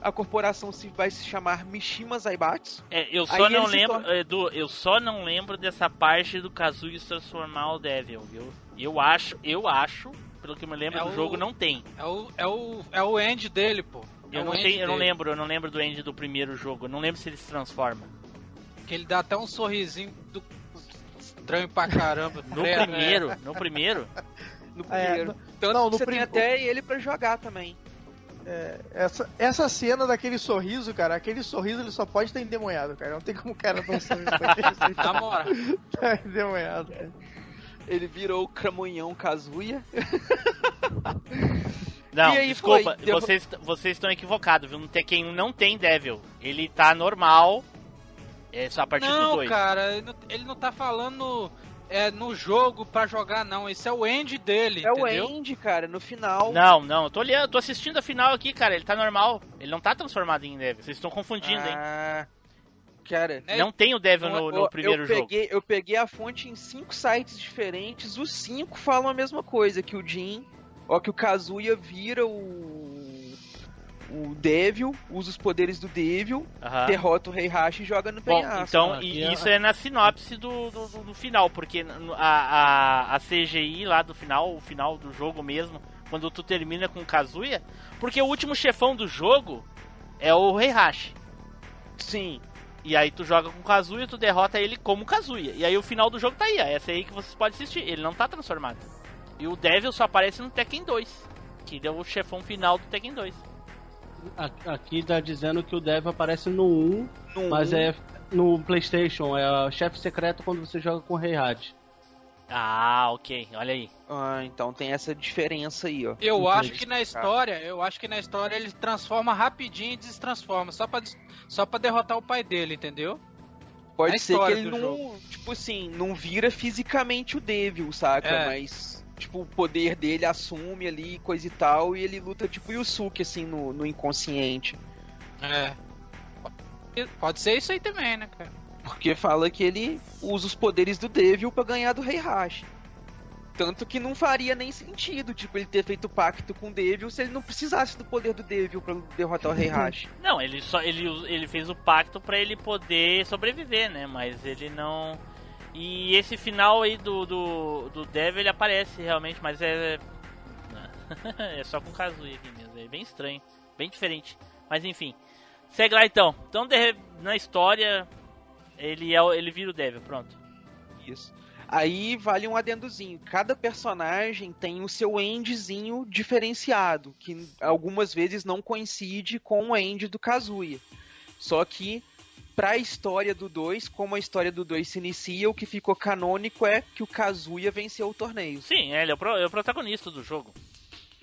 A corporação se vai se chamar Mishima Zaibatsu. É, eu só Aí não lembro, torna- Edu, eu só não lembro dessa parte do Kazuya se transformar o Devil, viu? Eu acho, eu acho, pelo que eu me lembro É do o- jogo, não tem. É o, é o, é o end dele, pô. É Eu o não, tenho, eu não lembro, eu não lembro do end do primeiro jogo. Eu não lembro se ele se transforma. Que ele dá até um sorrisinho do estranho pra caramba. No credo, primeiro, no primeiro. No É, primeiro. no- Tanto não, que no você prim- tem até ele pra jogar também. Essa, essa cena daquele sorriso, cara, aquele sorriso ele só pode estar endemoniado, cara. Não tem como o cara dar um sorriso daquele sem Na moral. tá endemoniado, cara. Ele virou o Cramunhão Kazuya. Não, E aí desculpa, foi, vocês, vocês estão equivocados, viu? No Tekken 1 não tem Devil. Ele tá normal. É só a partir do Não, 2. cara, ele não, ele não tá falando é, no jogo pra jogar, não. Esse é o end dele, É o entendeu? End, cara, no final. Não, não, eu tô olhando, eu tô assistindo a final aqui, cara. Ele tá normal. Ele não tá transformado em Devil. Vocês estão confundindo, hein? ah, Cara, né? Não tem o Devil no, eu- no primeiro eu jogo. peguei, Eu peguei a fonte em cinco sites diferentes. Os cinco falam a mesma coisa: que o Jin, ó, que o Kazuya vira o. O Devil, usa os poderes do Devil, Aham. derrota o Heihachi e joga no Bom, penhasco. então aqui e- é- isso é na sinopse do, do, do- do final, porque a, a, a CGI lá do final, o final do jogo mesmo, quando tu termina com o Kazuya, porque o último chefão do jogo é o Heihachi. Sim. E aí tu joga com o Kazuya, tu derrota ele como Kazuya. E aí o final do jogo tá aí, ó. Essa aí que vocês podem assistir. Ele não tá transformado. E o Devil só aparece no Tekken 2. Que deu o chefão final do Tekken 2. A- Aqui tá dizendo que o Dev aparece no 1, No mas um, é no PlayStation, é o chefe secreto quando você joga com o Heihachi. Ah, ok. Olha aí. Ah, então tem essa diferença aí, ó. Eu Entendi. acho que na história, eu acho que na história ele transforma rapidinho e destransforma, só pra, só pra derrotar o pai dele, entendeu? Pode Na ser que ele não, tipo assim, não vira fisicamente o Devil, saca? É. Mas, tipo, o poder dele assume ali, coisa e tal, e ele luta tipo Yusuke, assim, no, no inconsciente. É. Pode ser isso aí também, né, cara? Porque fala que ele usa os poderes do Devil pra ganhar do Heihachi. Tanto que não faria nem sentido, tipo, ele ter feito pacto com o Devil se ele não precisasse do poder do Devil pra derrotar o Rei Hash. Não, ele só ele, ele fez o pacto pra ele poder sobreviver, né? Mas ele não. E esse final aí do, do, do Devil ele aparece realmente, mas é. É só com Kazuya aqui mesmo. É bem estranho, bem diferente. Mas enfim. Segue lá então. Então de- na história ele é ele vira o Devil, pronto. Isso. Aí vale um adendozinho. Cada personagem tem o seu endzinho diferenciado, que algumas vezes não coincide com o end do Kazuya. Só que pra história do 2, como a história do 2 se inicia, o que ficou canônico é que o Kazuya venceu o torneio. Sim, ele é o, pro- é o protagonista do jogo.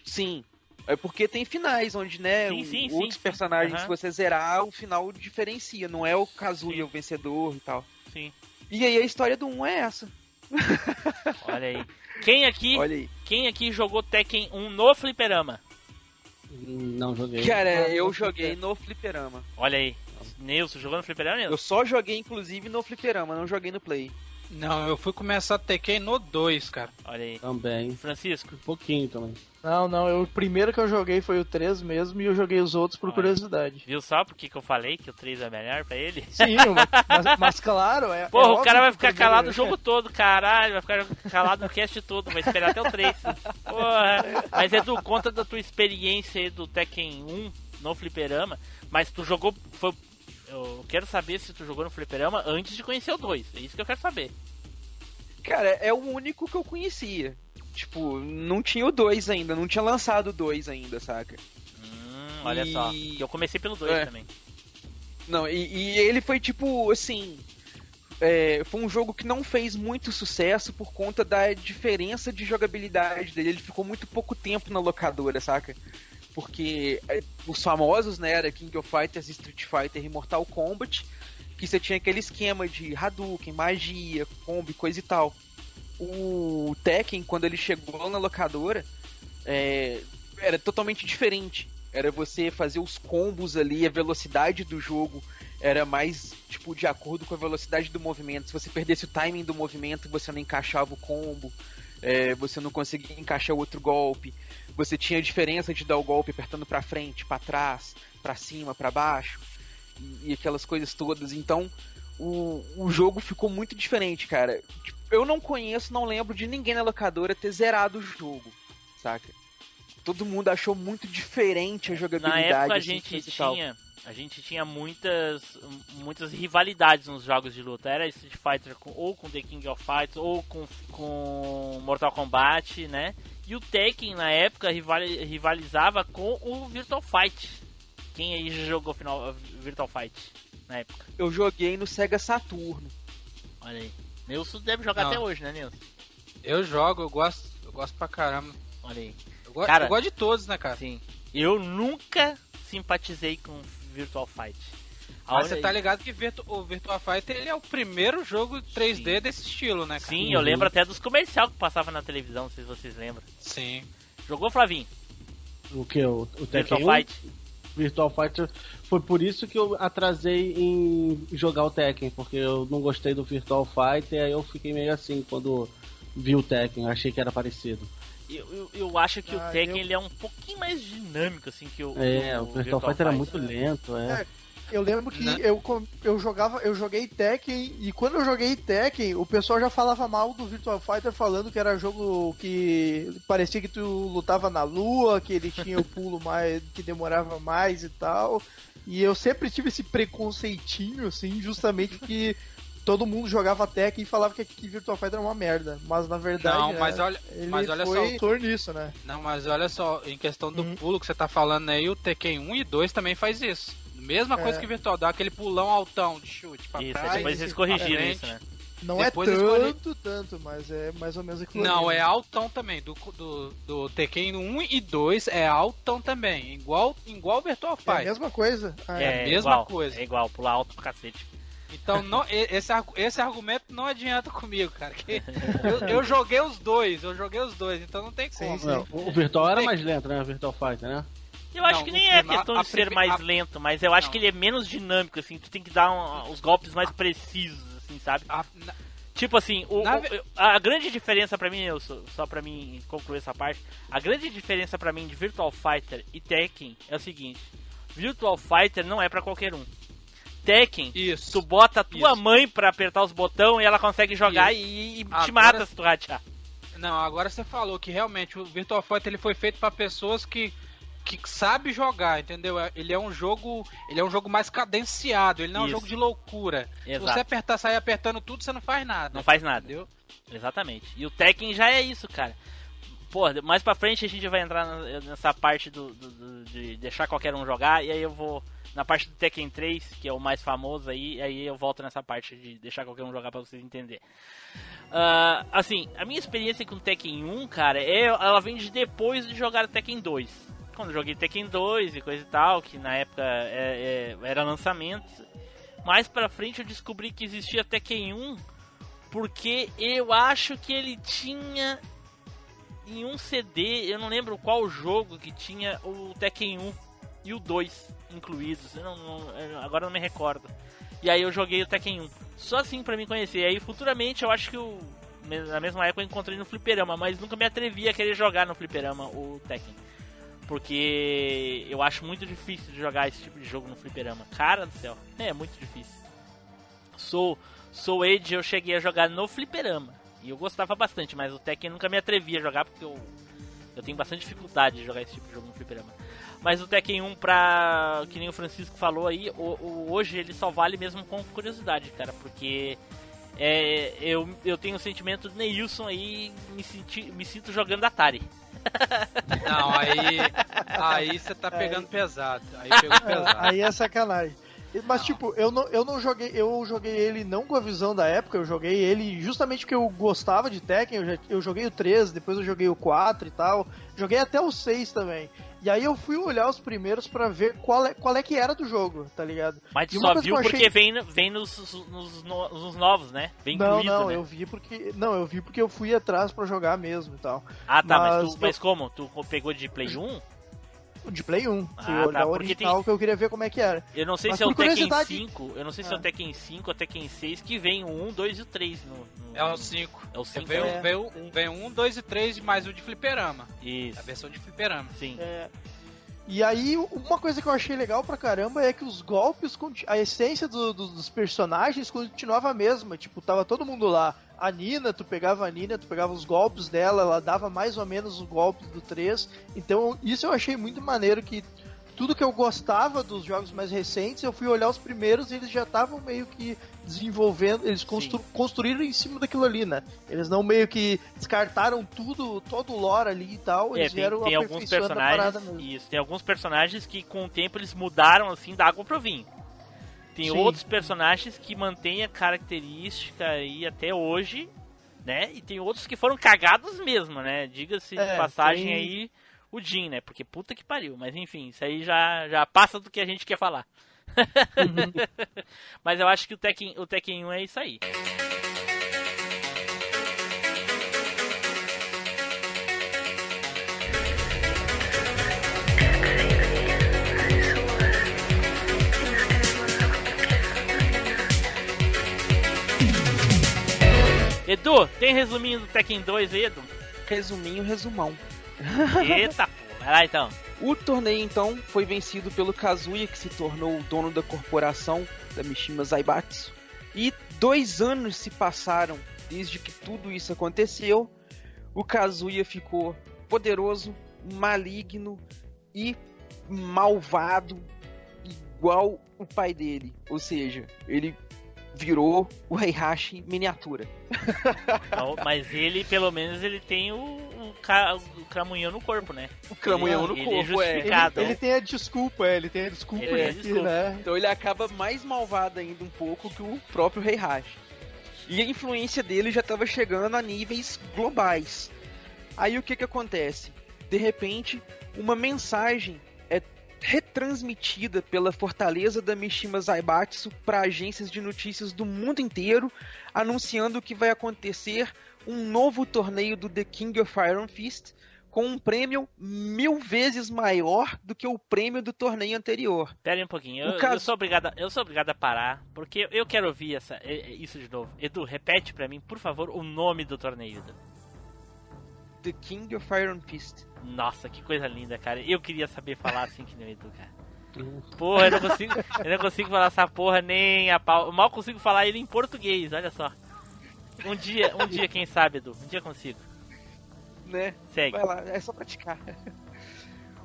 Sim. É porque tem finais onde, né, Sim, sim, sim, outros sim. personagens, se você zerar, o final diferencia. Não é o Kazuya Sim. o vencedor e tal. Sim. E aí a história do 1 um é essa. Olha aí. Quem aqui, Olha aí. quem aqui jogou Tekken 1 no fliperama? Não joguei. Cara, eu joguei no fliperama. Olha aí. Nilson, jogou no fliperama, Eu Nilson? só joguei, inclusive, no fliperama, não joguei no Play. Não, eu fui começar a Tekken no 2, cara. Olha aí. Também. Francisco, Um pouquinho também. Não, não, eu, o primeiro que eu joguei foi o 3 mesmo e eu joguei os outros por Olha. curiosidade. viu só por que eu falei que o 3 é melhor pra ele? Sim, mas, mas- claro, é. Porra, é o cara vai ficar calado o jogo todo, caralho. Vai ficar calado no cast todo, vai esperar até o 3. Porra. Mas Edu, conta da tua experiência aí do Tekken 1 no fliperama. Mas tu jogou. Foi, eu quero saber se tu jogou no fliperama antes de conhecer o 2. É isso que eu quero saber. Cara, é o único que eu conhecia. Tipo, não tinha o 2 ainda, não tinha lançado o 2 ainda, saca? Hum, olha E- só. Eu comecei pelo 2 É. também. Não, e, e ele foi tipo, assim. é, foi um jogo que não fez muito sucesso por conta da diferença de jogabilidade dele. Ele ficou muito pouco tempo na locadora, saca? Porque é, os famosos, né, era King of Fighters, Street Fighter e Mortal Kombat, que você tinha aquele esquema de Hadouken, magia, combo, coisa e tal. O Tekken, quando ele chegou na locadora, é, era totalmente diferente. Era você fazer os combos ali, a velocidade do jogo era mais, tipo, de acordo com a velocidade do movimento. Se você perdesse o timing do movimento, você não encaixava o combo, é, você não conseguia encaixar o outro golpe. Você tinha a diferença de dar o golpe apertando pra frente, pra trás, pra cima, pra baixo, e, e aquelas coisas todas. Então, o, o jogo ficou muito diferente, cara. Tipo, eu não conheço, não lembro de ninguém na locadora ter zerado o jogo, saca? Todo mundo achou muito diferente a Na jogabilidade. época a assim, gente tinha. A gente tinha muitas, muitas rivalidades nos jogos de luta. Era Street Fighter com, ou com The King of Fighters ou com, com Mortal Kombat, né? E o Tekken na época rivali- rivalizava com o Virtual Fight. Quem aí jogou final, Virtual Fight na época? Eu joguei no Sega Saturno. Olha aí. Nilson deve jogar Não. até hoje, né, Nilson? Eu jogo, eu gosto, eu gosto pra caramba. Olha aí. Eu, go- Cara- eu gosto de todos, né, cara? Sim. Eu nunca simpatizei com Virtual Fight. A Mas você tá ligado que Virtu- o Virtua Fighter ele é o primeiro jogo 3D Sim. desse estilo, né, cara? Sim, eu lembro até dos comercial que passava na televisão, não sei se vocês lembram. Sim. Jogou, Flavinho? O que? O, o Tekken Virtual 1? Fight? Virtual Fighter. Foi por isso que eu atrasei em jogar o Tekken, porque eu não gostei do Virtual Fighter, aí eu fiquei meio assim quando vi o Tekken, achei que era parecido. Eu, eu, eu acho que Ah, o Tekken eu- ele é um pouquinho mais dinâmico, assim, que o. É, que o Virtual Fighter era muito lento, é. É. Eu lembro que Né? eu, eu jogava, eu joguei Tekken e quando eu joguei Tekken, o pessoal já falava mal do Virtual Fighter falando que era jogo que parecia que tu lutava na lua, que ele tinha o pulo mais que demorava mais e tal. E eu sempre tive esse preconceitinho assim, justamente porque todo mundo jogava Tekken e falava que, que Virtual Fighter era uma merda, mas na verdade Não, né, mas olha, ele mas olha foi só. autor nisso, né? Não, mas olha só, em questão do Uhum. pulo que você tá falando aí, o Tekken 1 e 2 também faz isso. Mesma coisa É. que o Virtual, dá aquele pulão altão de chute pra Isso, trás. depois eles corrigiram isso, né? Não Depois é eles corri- tanto, tanto, mas é mais ou menos aquilo Não, ali, é altão também. Do, do, do Tekken 1 e 2 é altão também. Igual igual o Virtual É a mesma coisa? Ah, É a mesma igual, coisa. É igual, pular alto pra cacete. Então não, esse, esse argumento não adianta comigo, cara. que eu, eu joguei os dois, eu joguei os dois, então não tem como. Sim, Não, o Virtual era mais lento, né? O Virtual Fighter, né? Eu acho Não, que nem é questão de ser mais lento, mas eu acho Não. que ele é menos dinâmico, assim. Tu tem que dar um- os golpes mais precisos, assim, sabe? A- na- Tipo assim, o, Na o- a grande diferença pra mim, eu só, pra mim concluir essa parte, a grande diferença pra mim de Virtual Fighter e Tekken é o seguinte: Virtual Fighter não é pra qualquer um. Tekken, Isso. tu bota a tua Isso. mãe pra apertar os botões e ela consegue jogar Isso. e, e te Agora- mata se tu ratear. Não, agora você falou que realmente o Virtual Fighter ele foi feito pra pessoas que que sabe jogar, entendeu? É- Ele é um jogo, ele é um jogo mais cadenciado, ele não é um Isso. jogo de loucura. Se Exato. você apertar, sair apertando tudo, você não faz nada. Não faz nada. Entendeu? Exatamente. E o Tekken já é isso, cara. Pô, mais pra frente a gente vai entrar nessa parte do, do- do- de deixar qualquer um jogar, e aí eu vou na parte do Tekken 3, que é o mais famoso aí, aí eu volto nessa parte de deixar qualquer um jogar pra vocês entenderem. Ah, assim, a minha experiência com Tekken 1, cara, é, ela vem de depois de jogar Tekken 2. Quando eu joguei Tekken 2 e coisa e tal, que na época é- é- era lançamento. Mais pra frente eu descobri que existia Tekken 1 porque eu acho que ele tinha em um CD, eu não lembro qual jogo que tinha o Tekken 1 e o 2 incluídos. Não, não- agora não me recordo. E aí eu joguei o Tekken 1. Só assim pra me conhecer. E aí futuramente eu acho que eu, na mesma época eu encontrei no fliperama, mas nunca me atrevi a querer jogar no fliperama o Tekken. Porque eu acho muito difícil de jogar esse tipo de jogo no fliperama. Cara do céu, é muito difícil. Sou Soul Age eu cheguei a jogar no fliperama. E eu gostava bastante, mas o Tekken nunca me atrevi a jogar porque eu, eu tenho bastante dificuldade de jogar esse tipo de jogo no fliperama. Mas o Tekken 1 pra. que nem o Francisco falou aí, o, o- hoje ele só vale mesmo com curiosidade, cara, porque é, eu, eu tenho o sentimento do Neilson aí me, senti, me sinto jogando Atari. Não, aí aí você tá pegando pesado. Aí pegou pesado. Aí é sacanagem. Mas Não. tipo, eu não, eu não joguei, eu joguei ele não com a visão da época, eu joguei ele justamente porque eu gostava de Tekken, eu, já, eu joguei o 3, depois eu joguei o 4 e tal, joguei até o 6 também. E aí eu fui olhar os primeiros pra ver qual é, qual é que era do jogo, tá ligado? Mas tu só viu eu porque achei- vem, vem nos, nos, no- nos novos, né? Vem não, incluído, não, né? eu vi porque. Não, eu vi porque eu fui atrás pra jogar mesmo e tal. Ah, tá, mas, mas tu, mas como? Tu pegou de Play 1? De Play 1. Ah, tá, o original que eu queria ver como é que era. Eu não sei Mas se é o por Tekken curiosidade- 5, eu não sei se é o Ah. Tekken 5 ou Tekken 6 que vem o 1, 2 e o 3 no, no- É o 5. É o 5, Veio, é. veio, Sim. veio um, dois e três, mais o de fliperama. Isso. A versão de fliperama. Sim. É, E aí, uma coisa que eu achei legal pra caramba é que os golpes, a essência do- do- dos personagens continuava a mesma. Tipo, tava todo mundo lá. A Nina, tu pegava a Nina, tu pegava os golpes dela, ela dava mais ou menos os golpes do 3. Então, isso eu achei muito maneiro que tudo que eu gostava dos jogos mais recentes, eu fui olhar os primeiros e eles já estavam meio que desenvolvendo, eles constru- construíram em cima daquilo ali, né? Eles não meio que descartaram tudo, todo o lore ali e tal, É, eles vieram tem alguns personagens. Isso, tem alguns personagens que com o tempo eles mudaram assim da água pro vinho. Tem Sim. outros personagens que mantêm a característica aí até hoje, né? E tem outros que foram cagados mesmo, né? Diga-se de É, passagem tem- aí o Jin, né? Porque puta que pariu. Mas enfim, isso aí já, já passa do que a gente quer falar. Mas eu acho que o Tekken, o Tekken 1 é isso aí. Edu, tem resuminho do Tekken 2 aí, Edu? Resuminho, resumão. Eita, pô. Vai lá então. O torneio então foi vencido pelo Kazuya, que se tornou o dono da corporação da Mishima Zaibatsu. E dois anos se passaram desde que tudo isso aconteceu. O Kazuya ficou poderoso, maligno e malvado, igual o pai dele. Ou seja, ele virou o Heihachi miniatura. Então, mas ele, pelo menos, ele tem o, o, ca- o cramunhão no corpo, né? O cramunhão no Ele- corpo, ele é. Ele, um. ele tem a desculpa, é, ele tem a desculpa Ele aqui, desculpa. né? Então ele acaba mais malvado ainda um pouco que o próprio Heihachi. E a influência dele já estava chegando a níveis globais. Aí o que que acontece? De repente, uma mensagem é retransmitida pela fortaleza da Mishima Zaibatsu para agências de notícias do mundo inteiro, anunciando que vai acontecer um novo torneio do The King of Iron Fist com um prêmio mil vezes maior do que o prêmio do torneio anterior. Pera aí um pouquinho, eu, caso- eu sou obrigado, a- eu sou obrigado a parar, porque eu quero ouvir essa, isso de novo. Edu, repete pra mim, por favor, o nome do torneio. Edu. The King of Iron Fist. Nossa, que coisa linda, cara. Eu queria saber falar assim que nem o Edu, cara. Porra, eu não consigo, eu não consigo falar essa porra nem a pau. Eu mal consigo falar ele em português, olha só. Um dia, um dia, quem sabe, Edu? Um dia eu consigo. Né? Segue. Vai lá, é só praticar.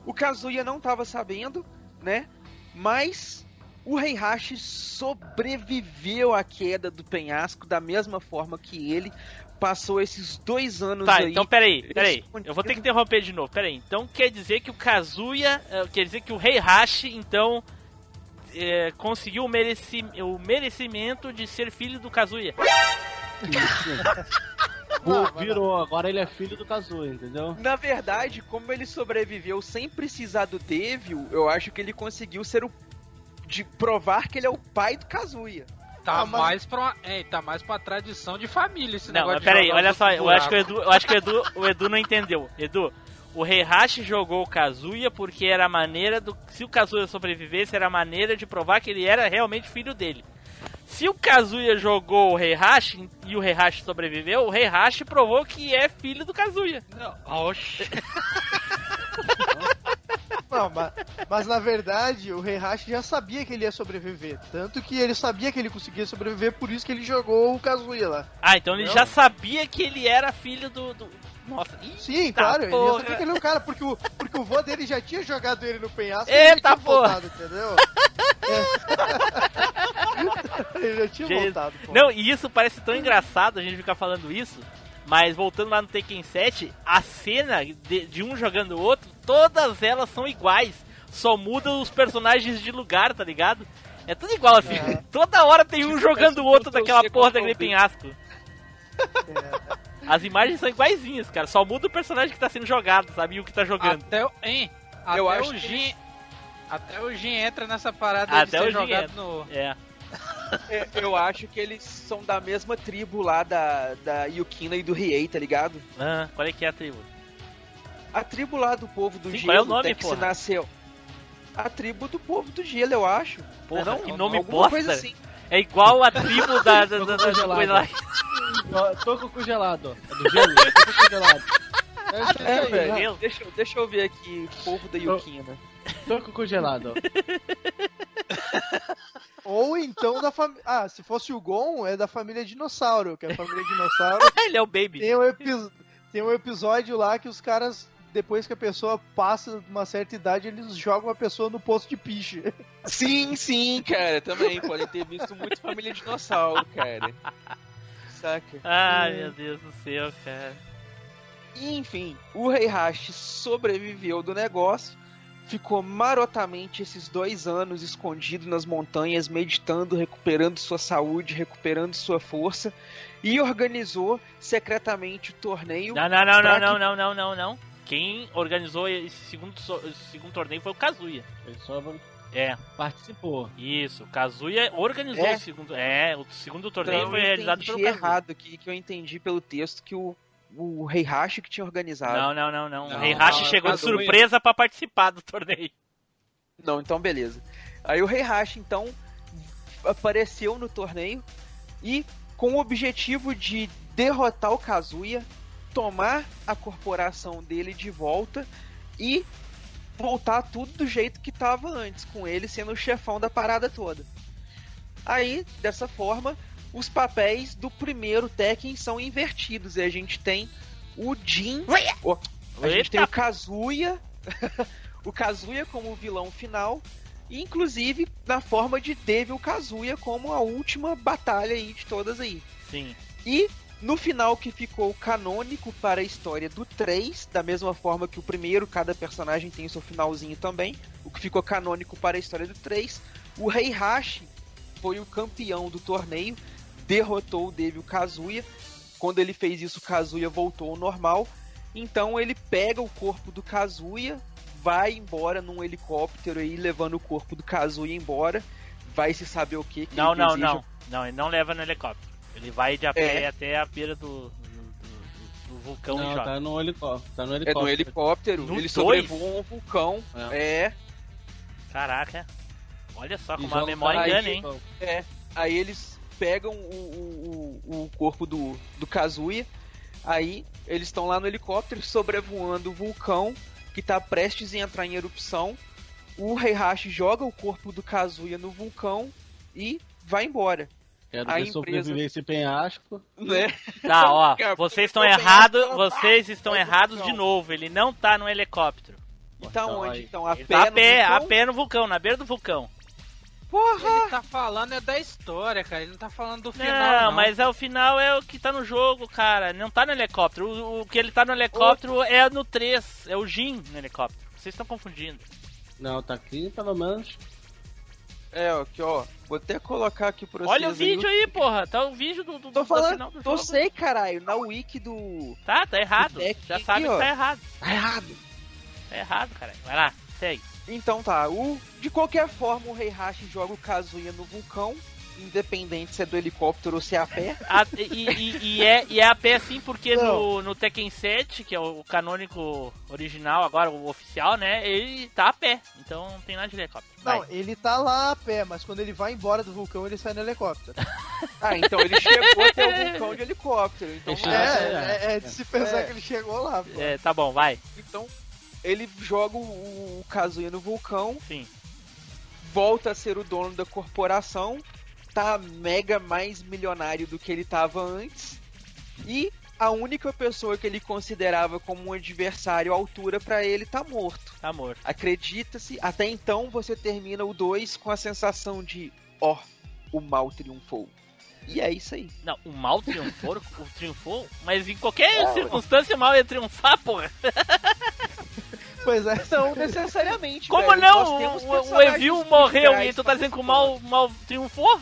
O Kazuya não tava sabendo, né? Mas o Heihachi sobreviveu à queda do penhasco da mesma forma que ele passou esses dois anos Tá, aí. então peraí, peraí. Eu vou ter que interromper de novo, peraí. Então quer dizer que o Kazuya, eh, quer dizer que o Heihachi, então, eh, conseguiu o, mereci o merecimento de ser filho do Kazuya. Pô, virou, agora ele é filho do Kazuya, entendeu? Na verdade, como ele sobreviveu sem precisar do Devil, eu acho que ele conseguiu ser o. de provar que ele é o pai do Kazuya. Tá Ah, mas- mais pra. É, tá mais pra tradição de família esse Não, negócio de peraí, olha só, outros eu acho que o. Edu, eu acho que o Edu, o Edu não entendeu. Edu, o Heihachi jogou o Kazuya porque era a maneira do. Se o Kazuya sobrevivesse, era a maneira de provar que ele era realmente filho dele. Se o Kazuya jogou o Heihachi e o Heihachi sobreviveu, o Heihachi provou que é filho do Kazuya. Não, Oxi. Não, mas, mas na verdade o Heihachi já sabia que ele ia sobreviver. Tanto que ele sabia que ele conseguia sobreviver, por isso que ele jogou o Kazuya lá. Ah, então ele Não. já sabia que ele era filho do. do... Nossa, Sim, claro, ele porra. já sabia que ele era o cara, porque o, porque o vô dele já tinha jogado ele no penhasco e Eita, ele porra. voltado, entendeu? É. ele já tinha Gente, voltado, pô. Não, e isso parece tão engraçado a gente ficar falando isso. Mas voltando lá no Tekken 7, a cena de, de um jogando o outro, todas elas são iguais. Só mudam os personagens de lugar, tá ligado? É tudo igual assim. É. Toda hora tem um Tipo, jogando o outro daquela porra daquele penhasco. É. As imagens são iguaizinhas, cara. Só muda o personagem que tá sendo jogado, sabe? E o que tá jogando. Até, o- hein? Até Eu acho o que Jin. Até o Jin entra nessa parada Até de o ser Jin jogado entra. no. É. É, Eu acho que eles são da mesma tribo lá da, da Yukina e do Riei, tá ligado? Ah, qual é que é a tribo? A tribo lá do povo do Sim, gelo, qual é o nome, até que se nasceu. A tribo do povo do gelo, eu acho. Porra, não, que nome alguma bosta. coisa assim. É igual a tribo da, da, da, da Congelado. coisa lá. Ó, Tô com o congelado. É do gelo? Tô com o congelado. É É. Gelo. Deixa, eu- deixa eu ver aqui, povo da Yukina. Tô com o congelado. Ou então da família. Ah, se fosse o Gon, é da família Dinossauro, que é a família Dinossauro. Ele é o Baby. tem, um epi- tem um episódio lá que os caras, depois que a pessoa passa de uma certa idade, eles jogam a pessoa no poço de piche. Sim, sim, cara, também. Podem ter visto muito Família Dinossauro, cara. Saca? Ai, meu Deus do céu, cara. E, enfim, o Heihachi sobreviveu do negócio, ficou marotamente esses dois anos escondido nas montanhas, meditando, recuperando sua saúde, recuperando sua força, e organizou secretamente o torneio. Não, não, não, não, Pra não, que- não, não, não, não. Quem organizou esse segundo, esse segundo torneio foi o Kazuya. Ele só É, participou. isso. O Kazuya organizou É? o segundo. É, o segundo torneio Então, foi realizado pelo Kazuya. errado aqui, que eu entendi pelo texto que o, o Heihachi que tinha organizado. Não, não, não, não. Não, o Heihachi chegou de Kazuya. surpresa pra participar do torneio. Não, então beleza. Aí o Heihachi, então, apareceu no torneio e com o objetivo de derrotar o Kazuya, tomar a corporação dele de volta e voltar tudo do jeito que estava antes, com ele sendo o chefão da parada toda. Aí, dessa forma, os papéis do primeiro Tekken são invertidos e a gente tem o Jin, a gente tem o Kazuya, o Kazuya como o vilão final, e inclusive na forma de Devil Kazuya como a última batalha aí de todas aí. Sim. E no final que ficou canônico para a história do 3, da mesma forma que o primeiro, cada personagem tem o seu finalzinho também, o que ficou canônico para a história do 3, o Heihachi foi o campeão do torneio, derrotou o Devil Kazuya. Quando ele fez isso, o Kazuya voltou ao normal. Então ele pega o corpo do Kazuya, vai embora num helicóptero aí, levando o corpo do Kazuya embora. Vai se saber o que, que Não, ele não, deseja. não. Não, ele não leva no helicóptero. Ele vai de a pé É. até a beira do, do, vulcão Não, tá no helicóptero. Tá no É helicóptero. no helicóptero, No eles dois? sobrevoam um vulcão. É. Caraca. Olha só como a memória aí, engana, hein? É. Aí eles pegam o, o, o, corpo do, do Kazuya. Aí eles estão lá no helicóptero sobrevoando o vulcão que tá prestes a entrar em erupção. O Heihachi joga o corpo do Kazuya no vulcão e vai embora. Quero a ver empresa- sobreviver esse penhasco. Né? Tá, ó, vocês estão errados, vocês estão errados de novo. Ele não tá no helicóptero. E tá Então, onde? aí. Então, a Ele pé tá a no pé, a pé no vulcão, na beira do vulcão. Porra! Ele tá falando é da história, cara. Ele não tá falando do final. Não, Não, mas é o final é o que tá no jogo, cara. Não tá no helicóptero. O, o que ele tá no helicóptero é no 3, é o Jin no helicóptero. Vocês estão confundindo. Não, tá aqui pelo menos. É, ó, aqui, ó. Vou até colocar aqui pra Olha o vocês vídeo aí, porra. Tá o vídeo do, do, Tô do falando, final do tô jogo. sei, caralho. Na wiki do. Tá, tá errado. Já aqui, sabe que ó. tá errado. Tá errado. Tá errado, cara. Vai lá, segue. Então tá, o... de qualquer forma o Heihachi joga o Kazuya no vulcão, independente se é do helicóptero ou se é a pé. A- e, e- e é, e é a pé sim, porque Não. no, no Tekken 7, que é o canônico original, agora o oficial, né? Ele tá a pé. Então não tem nada de helicóptero. Não, Vai. ele tá lá a pé, mas quando ele vai embora do vulcão, ele sai no helicóptero. Ah, então ele chegou até o vulcão de helicóptero. Então, É, é, é de se pensar É. que ele chegou lá, pô. É, tá bom, vai. então ele joga o, o Kazuya no vulcão, Sim. volta a ser o dono da corporação, tá mega mais milionário do que ele tava antes. E a única pessoa que ele considerava como um adversário à altura pra ele tá morto. Tá morto. Acredita-se, até então você termina o 2 com a sensação de ó, o mal triunfou. E é isso aí. Não, o mal triunfou, o triunfou, mas em qualquer circunstância o mal ia triunfar, porra. Pois é. Não necessariamente. Como velho. Não? O, Evil morreu e tu tá dizendo que o mal, mal triunfou?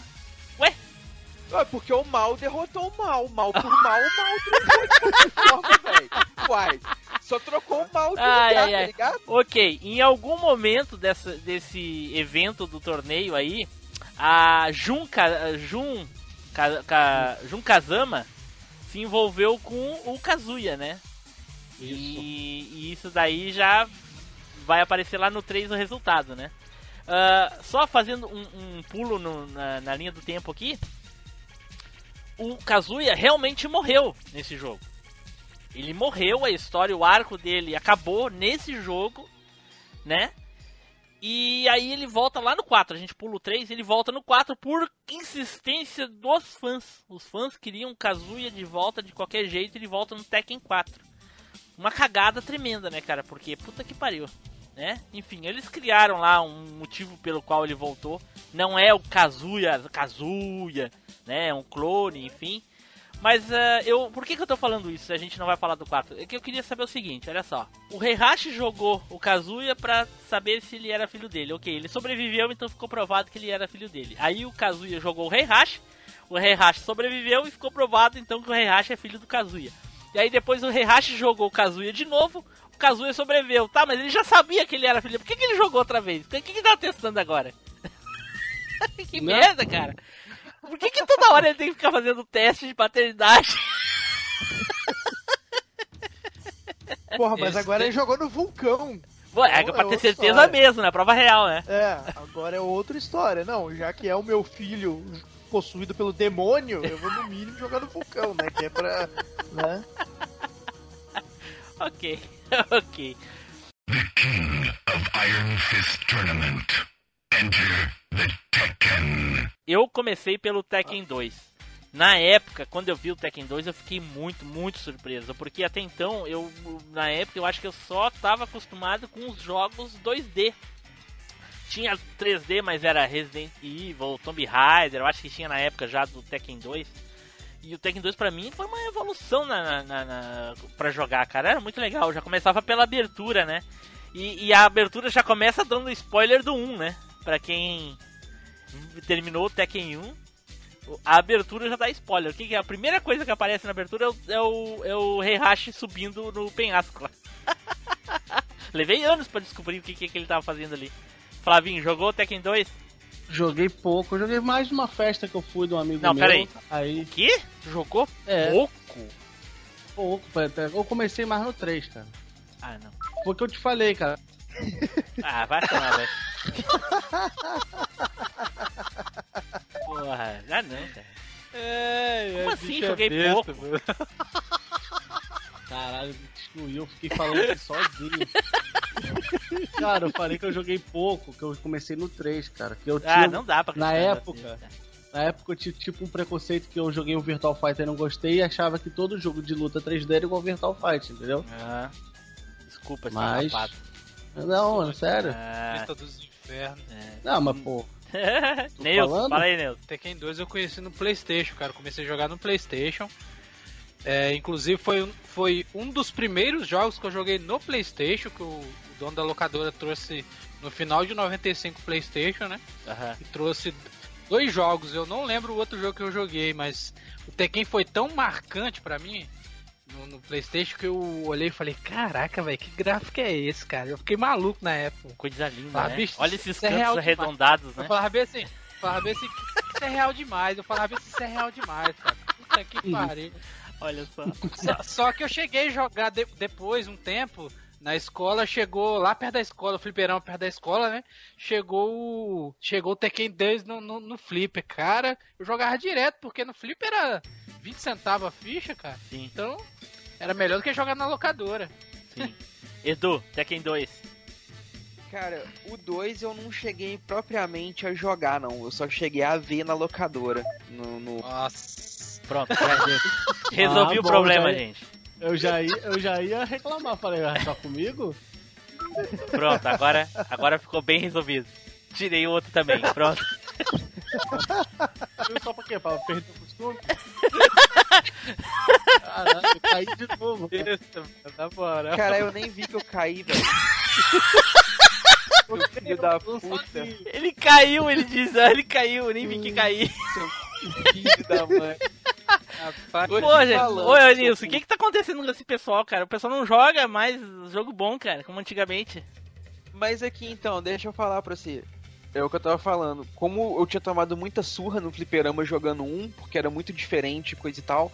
Ah, porque o mal derrotou o mal. Mal por mal, o mal triunfou de forma, velho. Uai, só trocou o mal de Ai, lugar, ai, ai. tá ligado? Ok, em algum momento dessa, desse evento do torneio aí, a Jun, Ka- Jun, Ka- Ka- Jun Kazama se envolveu com o Kazuya, né? Isso. E, e isso daí já vai aparecer lá no 3 o resultado, né? Ah, só fazendo um, um pulo no- na, na linha do tempo aqui, o Kazuya realmente morreu nesse jogo. Ele morreu, a história, o arco dele acabou nesse jogo, né? E aí ele volta lá no 4, a gente pula o 3, ele volta no 4 por insistência dos fãs. Os fãs queriam Kazuya de volta de qualquer jeito, ele volta no Tekken 4. Uma cagada tremenda, né, cara? Porque puta que pariu, né? Enfim, eles criaram lá um motivo pelo qual ele voltou. Não é o Kazuya, Kazuya, né? É um clone, enfim. Mas eh, eu, por que, que eu tô falando isso? A gente não vai falar do 4. É que eu queria saber o seguinte, olha só. O Heihachi jogou o Kazuya pra saber se ele era filho dele. Ok, ele sobreviveu, então ficou provado que ele era filho dele. Aí o Kazuya jogou o Heihachi, o Heihachi sobreviveu e ficou provado então que o Heihachi é filho do Kazuya. E aí depois o Heihachi jogou o Kazuya de novo, o Kazuya sobreviveu. Tá, mas ele já sabia que ele era filho. Por que, que ele jogou outra vez? O que, que ele tá testando agora? que Não. merda, cara. Por que, que toda hora ele tem que ficar fazendo teste de paternidade? Porra, mas Esse agora tem- ele jogou no vulcão. Pô, é, É pra ter certeza história. mesmo, né? Prova real, né? É, agora é outra história. Não, já que é o meu filho possuído pelo demônio, eu vou no mínimo jogar no vulcão, né? Que é pra. Né? Ok, ok. King of Iron Fist Tournament. Enter the Tekken. Eu comecei pelo Tekken 2. Na época, quando eu vi o Tekken 2, eu fiquei muito, muito surpreso. Porque até então, eu na época, eu acho que eu só estava acostumado com os jogos 2D. Tinha 3D, mas era Resident Evil, Tomb Raider, eu acho que tinha na época já do Tekken 2. E o Tekken 2 pra mim foi uma evolução na, na, na, pra jogar, cara. Era muito legal. Já começava pela abertura, né? E, e a abertura já começa dando spoiler do 1, né? Pra quem terminou o Tekken 1, a abertura já dá spoiler. O que, que é? A primeira coisa que aparece na abertura é o, é o, é o Heihachi subindo no penhasco lá. Levei anos pra descobrir o que, que, que ele tava fazendo ali. Flavinho, jogou o Tekken 2? Joguei pouco, eu joguei mais numa festa que eu fui de um amigo Não, meu. peraí. Aí, O quê? Jogou é, pouco? pouco. Eu comecei mais no 3, cara. Ah, não. Foi o que eu te falei, cara. Ah, vai tomar, velho. Porra, ah não, cara. É, Como assim? Joguei pouco. Caralho, me excluiu, eu fiquei falando aqui sozinho. cara, eu falei que eu joguei pouco, que eu comecei no 3, cara. Que eu tinha, Ah, não dá pra Na época, assim. Na época eu tinha tipo um preconceito que eu joguei o Virtual Fighter e não gostei e achava que todo jogo de luta 3D era igual Virtual Fighter, entendeu? Ah, desculpa, Mas- rapaz. Não, mano, sério. Ah, Lista dos infernos. Não, mas pô. Falando? fala aí, Neilson. Tekken 2 eu conheci no Playstation, cara. Comecei a jogar no Playstation. É, inclusive foi, um- foi um dos primeiros jogos que eu joguei no Playstation, que o, o dono da locadora trouxe no final de 95 Playstation, né? Aham. E trouxe dois jogos. Eu não lembro o outro jogo que eu joguei, mas o Tekken foi tão marcante pra mim no, no Playstation que eu olhei e falei, caraca, velho, que gráfico é esse, cara? Eu fiquei maluco na época. Coisa linda, Ah, né? bicho, Olha esses é cantos demais. arredondados, Eu né? falava bem assim, eu falava bem assim, isso é real demais. Eu falava bem assim, isso é real demais, cara. Puta que pariu. Olha só. Só, só que eu cheguei a jogar de- depois, um tempo, na escola, chegou lá perto da escola, o fliperão perto da escola, né? Chegou o. Chegou o Tekken 2 no, no, no flipper. Cara, eu jogava direto, porque no flipper era 20 centavos a ficha, cara. Sim, Então, era melhor do que jogar na locadora. sim. Edu, Tekken 2. Cara, o 2 eu não cheguei propriamente a jogar, não. Eu só cheguei a ver na locadora. No, no- Nossa. Pronto, resolvi Ah, o bom, problema, já- gente. Eu já ia, eu já ia reclamar, falei, ah, só comigo? Pronto, agora, agora ficou bem resolvido. Tirei o outro também, pronto. Eu só pra quê? Pra perder o costume? Caralho, caí de novo. cara. Isso, na moral. Cara, eu nem vi que eu caí, velho. Filho da puta. Ele caiu, ele diz, ah, ele caiu, nem vi que cair. Filho da mãe. Pô, te gente, ô o que que tá acontecendo com esse pessoal, cara? O pessoal não joga mais jogo bom, cara, como antigamente. Mas aqui então, deixa eu falar pra você. É o que eu tava falando. Como eu tinha tomado muita surra no fliperama jogando um, porque era muito diferente, coisa e tal,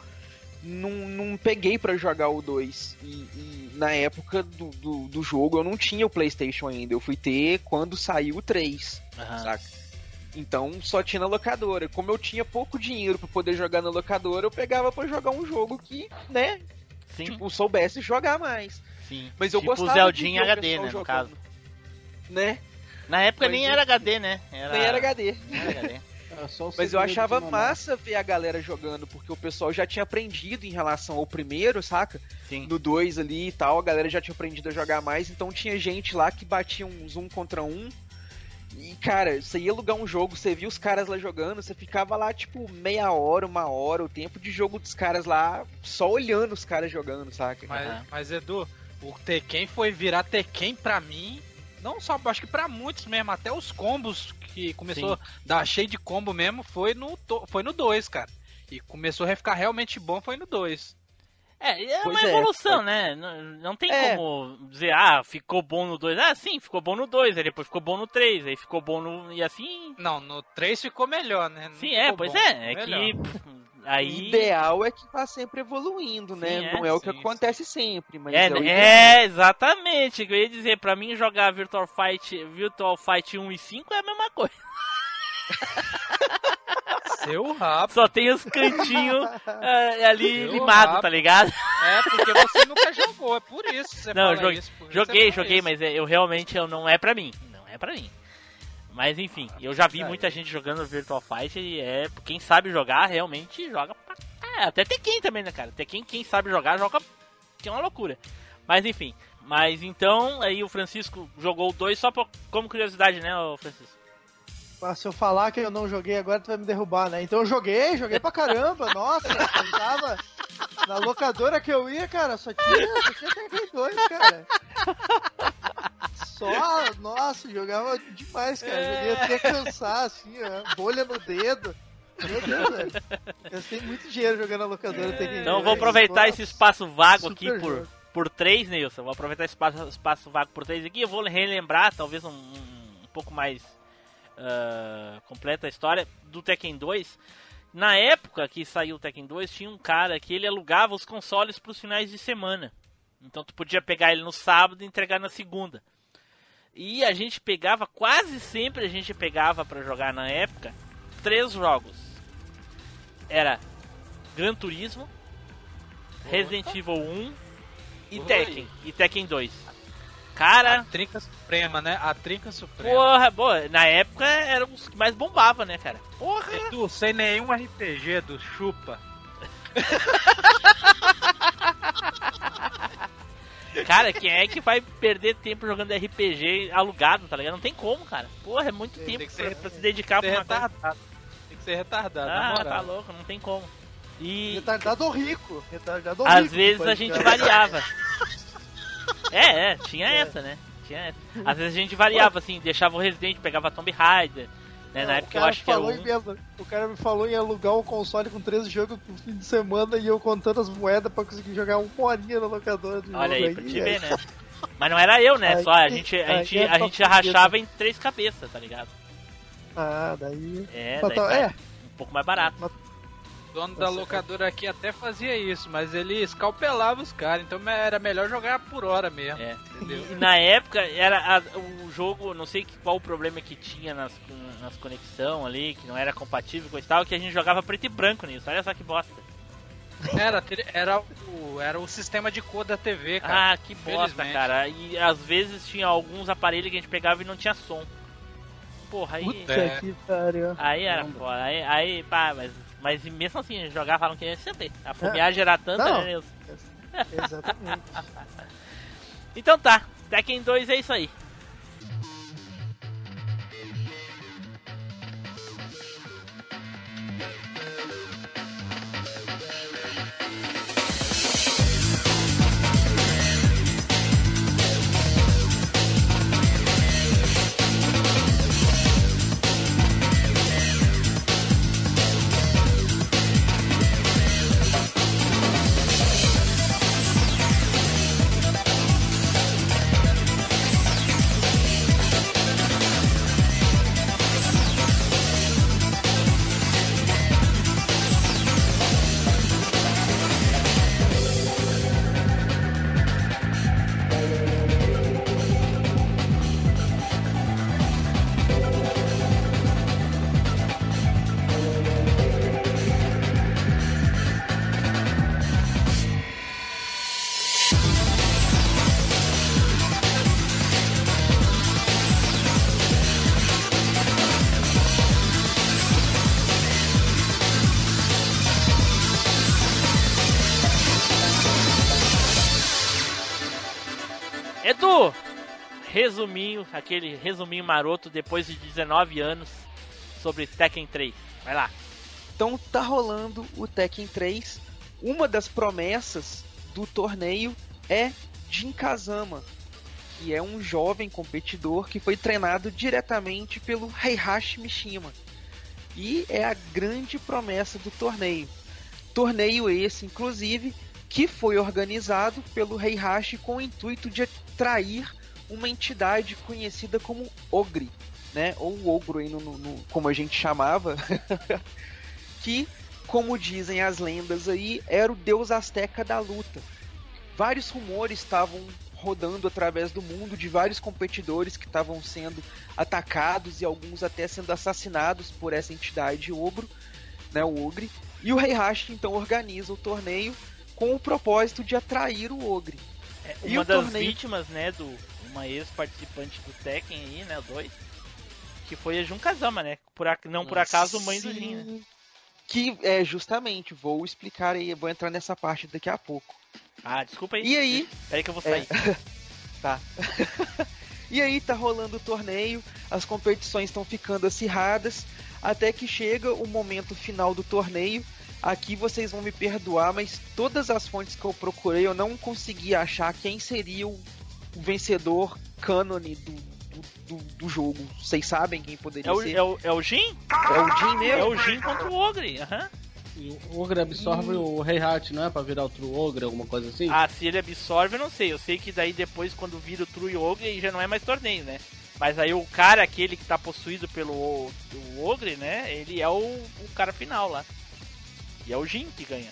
não, não peguei pra jogar o 2. E, e na época do, do, do jogo eu não tinha o PlayStation ainda. Eu fui ter quando saiu o 3, saca? Então só tinha na locadora. Como eu tinha pouco dinheiro pra poder jogar na locadora, eu pegava pra jogar um jogo que, né, Sim, tipo, soubesse jogar mais. sim. Mas eu tipo gostava Zeldinha de ver o HD, né, no jogando. caso. Né? Na época Pois nem é. era HD, né? Era... Nem era HD. Nem era HD. Era só o Mas eu achava massa ver a galera jogando, porque o pessoal já tinha aprendido em relação ao primeiro, saca? Sim. No 2 ali e tal, a galera já tinha aprendido a jogar mais, então tinha gente lá que batia uns um contra um. E, cara, você ia alugar um jogo, você via os caras lá jogando, você ficava lá, tipo, meia hora, uma hora, o tempo de jogo dos caras lá, só olhando os caras jogando, saca? Mas, Aham. mas, Edu, o Tekken foi virar Tekken pra mim. Não só, acho que pra muitos mesmo, até os combos que começou a dar cheio de combo mesmo, foi no, foi no 2, cara. E começou a ficar realmente bom, foi no 2. É, é Pois uma é, evolução, foi. né? Não, não tem É. como dizer, ah, ficou bom no 2. Ah, sim, ficou bom no 2, aí depois ficou bom no 3, aí ficou bom no. E assim. Não, no 3 ficou melhor, né? Não Sim, é, pois bom, é. É melhor. que. pff, O Aí. ideal é que tá sempre evoluindo, né? Sim, é, Não é o que sim, acontece sempre, mas É, é, o ideal. é, exatamente. Eu ia dizer, pra mim jogar Virtual Fight, Virtual Fight 1 e 5 é a mesma coisa. Seu rabo. Só tem os cantinhos é, ali Meu limados, rabo. tá ligado? É, porque você nunca jogou, é por isso que você Não, fala joguei- isso. Joguei, joguei, isso. mas é, eu realmente eu não é pra mim. Não é pra mim. Mas enfim, eu já vi muita gente jogando Virtual Fight e é, quem sabe jogar realmente joga pra... É, até Tekken também, né, cara? Tekken, quem sabe jogar, joga que é uma loucura. Mas enfim, mas então aí o Francisco jogou o 2 só pra, como curiosidade, né, Francisco? Se eu falar que eu não joguei agora, tu vai me derrubar, né? Então eu joguei, joguei pra caramba, nossa, eu tava na locadora que eu ia, cara, só tinha, só tinha Tekken 2, cara. Só, nossa, jogava demais, cara. Joguei até cansar, assim, ó, bolha no dedo. Meu Deus, velho. Gastei muito dinheiro jogando na locadora Tekken 2. Então eu vou aproveitar esse espaço vago aqui por, jogo. por 3, Nilson. Vou aproveitar esse espaço, espaço vago por 3 aqui. Eu vou relembrar, talvez um, um pouco mais ah, completa a história do Tekken 2. Na época que saiu o Tekken 2, tinha um cara que ele alugava os consoles pros finais de semana. Então tu podia pegar ele no sábado e entregar na segunda. E a gente pegava, quase sempre a gente pegava pra jogar na época, três jogos. Era Gran Turismo, Resident Evil 1 e. Tekken. E Tekken 2. Cara, A trinca suprema, né? A trinca suprema. porra, boa, na época era os que mais bombava, né, cara? Porra! Edu, sem nenhum RPG do Chupa. Cara, quem é que vai perder tempo jogando RPG alugado, tá ligado? Não tem como, cara. Porra, é muito Tem tempo que pra, ser- pra se dedicar pra uma coisa. retardado. Tem que ser retardado, Ah, tá louco, não tem como. E Retardado ou rico. Retardado ou rico. às vezes a gente variava. É, é, tinha essa, né? Tinha essa. Às vezes a gente variava, assim, deixava o Resident, pegava Tomb Raider. Né? Na época eu acho que era falou um... em me- O cara me falou em alugar um console com 13 jogos pro fim de semana e eu contando as moedas pra conseguir jogar uma horinha na locadora de Olha jogo aí, pra te é. ver, né? Mas não era eu, né? Aí- Só a gente, a aí gente, é a gente rachava em três cabeças, tá ligado? Ah, daí. É, Mas daí tá- sai é. um pouco mais barato. O dono da locadora aqui até fazia isso, mas ele escalpelava os caras, então era melhor jogar por hora mesmo. É. Entendeu? E na época era a- o jogo, não sei qual o problema que tinha nas, nas conexão ali, que não era compatível com e tal, que a gente jogava preto e branco nisso. Olha só que bosta. Era, era, o, era o sistema de cor da TV, cara. Ah, que bosta, cara. E às vezes tinha alguns aparelhos que a gente pegava e não tinha som. Porra, aí. Puta É. que pariu. Aí era foda. Aí, aí pá, mas, mas mesmo assim, jogava falando que ia sempre. A fomeagem era tanta, Não. né? Exatamente. Então tá, Tekken 2 é isso aí. Resuminho, aquele resuminho maroto depois de 19 anos sobre Tekken 3. Vai lá. Então tá rolando o Tekken 3. Uma das promessas do torneio é Jin Kazama, que é um jovem competidor que foi treinado diretamente pelo Heihachi Mishima. E é a grande promessa do torneio. Torneio esse, inclusive, que foi organizado pelo Heihachi com o intuito de atrair uma entidade conhecida como Ogre, né? Ou Ogro aí no, no- como a gente chamava, que, como dizem as lendas aí, era o deus asteca da luta. Vários rumores estavam rodando através do mundo de vários competidores que estavam sendo atacados e alguns até sendo assassinados por essa entidade ogro, né, o ogre. E o Heihachi então organiza o torneio com o propósito de atrair o ogre. E Uma das torneio- vítimas, né, do uma ex-participante do Tekken aí, né, 2, que foi a Jun Kazama, né? Por, ac- não por acaso mãe do Jin, né? Sim. Que é justamente, vou explicar aí, vou entrar nessa parte daqui a pouco. Ah, desculpa aí. E aí, Peraí que eu vou É. sair. Tá. e aí tá rolando o torneio, as competições estão ficando acirradas, até que chega o momento final do torneio. Aqui vocês vão me perdoar, mas todas as fontes que eu procurei eu não consegui achar quem seria o, o vencedor cânone do, do, do- do jogo. Vocês sabem quem poderia É o, ser? é, o, é o Jin? É o Jin mesmo? É o Jin contra o Ogre. aham. E o Ogre absorve o Heihachi, não é? Pra virar outro Ogre, alguma coisa assim? Ah, se ele absorve, eu não sei. Eu sei que daí depois, quando vira o True Ogre, aí já não é mais torneio, né? Mas aí o cara, aquele que tá possuído pelo o, o Ogre, né? Ele é o, o cara final lá. E é o Jin que ganha.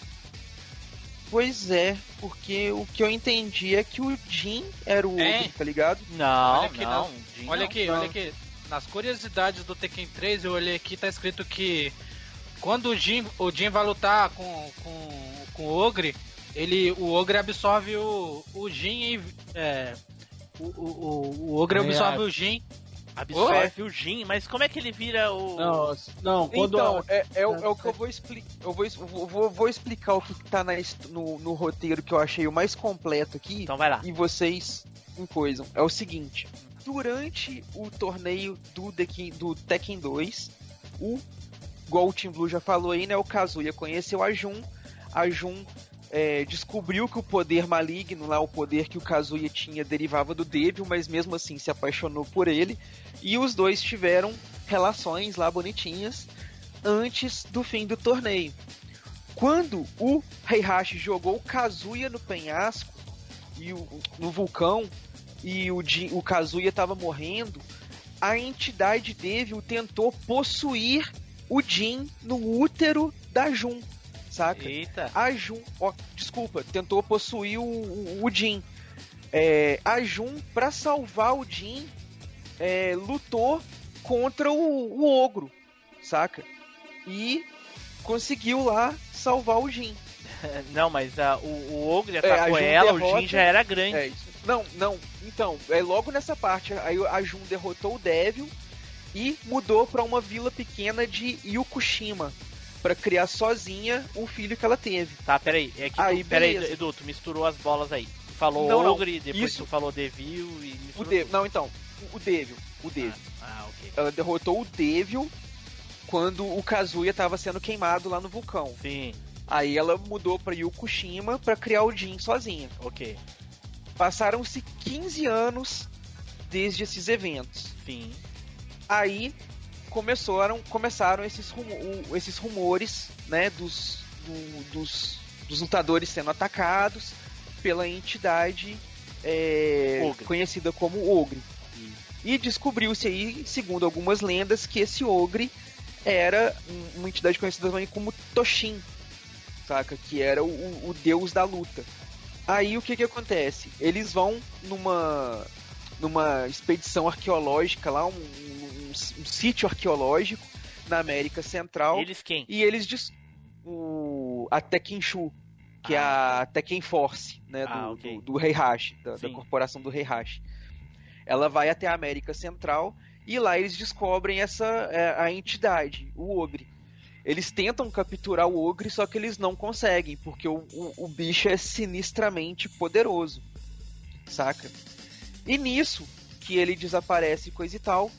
Pois é, porque o que eu entendi é que o Jin era o É. ogro, tá ligado? Não, Olha aqui, não. Olha não. aqui, não. olha aqui. Nas curiosidades do Tekken 3, eu olhei aqui, tá escrito que quando o Jin, o Jin vai lutar com, com, com o Ogre, ele, o Ogre absorve o, o Jin e. É, o, o, o, o Ogre É, absorve a- o Jin. Absorve o Jin, mas como é que ele vira o. Não, não quando Então, a- é, é, o- é o que eu vou explicar. Eu vou, vou, vou- explicar o que que tá na no, no roteiro que eu achei o mais completo aqui. Então vai lá. e vocês coisam. É o seguinte: durante o torneio do, Tekken, do Tekken 2, o igual o Team Blue já falou aí, né? O Kazuya conheceu a Jun. A Jun é, descobriu que o poder maligno, lá, o poder que o Kazuya tinha, derivava do Devil, mas mesmo assim se apaixonou por ele. E os dois tiveram relações lá bonitinhas antes do fim do torneio. Quando o Heihachi jogou o Kazuya no penhasco e o, no vulcão e o, o Kazuya estava morrendo, a entidade Devil tentou possuir o Jin no útero da Jun, saca? Eita. A Jun, ó, desculpa, tentou possuir o, o, o Jin. É, a Jun, pra salvar o Jin, é, lutou contra o, o ogro, saca? E conseguiu lá salvar o Jin. Não, mas ah, o, o Ogre É, a atacou Jun ela, derrota- o Jin já era grande. É. Não, não. Então, é logo nessa parte. Aí a Jun derrotou o Devil e mudou pra uma vila pequena de Yukushima pra criar sozinha o filho que ela teve. Tá, peraí. É que Aí, tu, peraí. Edu, tu misturou as bolas aí. Tu falou Não, não, Ogre, depois isso. tu falou Devil e O tudo. não, então, o Devil, o Devil. Ah, ok. Ela derrotou o Devil quando o Kazuya tava sendo queimado lá no vulcão. Sim, Aí ela mudou pra Yukushima pra criar o Jin sozinha. ok. Passaram-se 15 anos desde esses eventos. Sim. aí começaram, começaram esses, rumo- esses rumores né, dos, do- dos, dos lutadores sendo atacados pela entidade é, conhecida como Ogre. E descobriu-se aí, segundo algumas lendas, que esse Ogre era um- uma entidade conhecida também como Toshin, saca? Que era o, o- o deus da luta. Aí o que que acontece? Eles vão numa numa expedição arqueológica lá, um, um- sítio arqueológico na América Central. Eles quem? E eles dis... o a Tekenshu, que é a Tekken Force, né, do, Ah, do, do Heihachi, da, da corporação do Heihachi. Ela vai até a América Central e lá eles descobrem essa é, a entidade, o Ogre. Eles tentam capturar o Ogre, só que eles não conseguem, porque o, o, o bicho é sinistramente poderoso, saca? E nisso, que ele desaparece coisa e tal,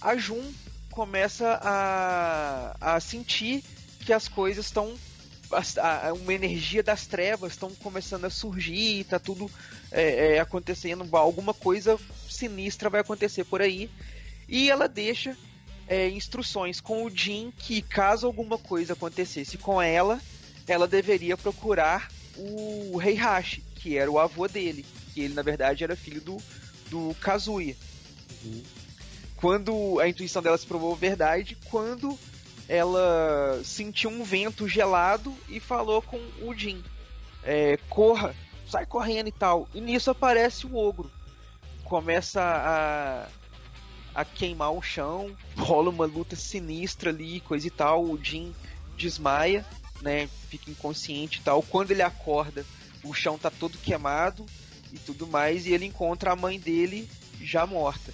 a Jun começa a, a sentir que as coisas estão. Uma energia das trevas estão começando a surgir, tá tudo é, é, acontecendo, alguma coisa sinistra vai acontecer por aí. E ela deixa é, instruções com o Jin que, caso alguma coisa acontecesse com ela, ela deveria procurar o Heihachi, que era o avô dele, que ele na verdade era filho do, do Kazuya. Quando a intuição dela se provou verdade, quando ela sentiu um vento gelado e falou com o Jin: é, corra, sai correndo e tal. E nisso aparece o ogro. Começa a, a queimar o chão, rola uma luta sinistra ali, coisa e tal. O Jin desmaia, né? Fica inconsciente e tal. Quando ele acorda, o chão tá todo queimado e tudo mais, e ele encontra a mãe dele já morta.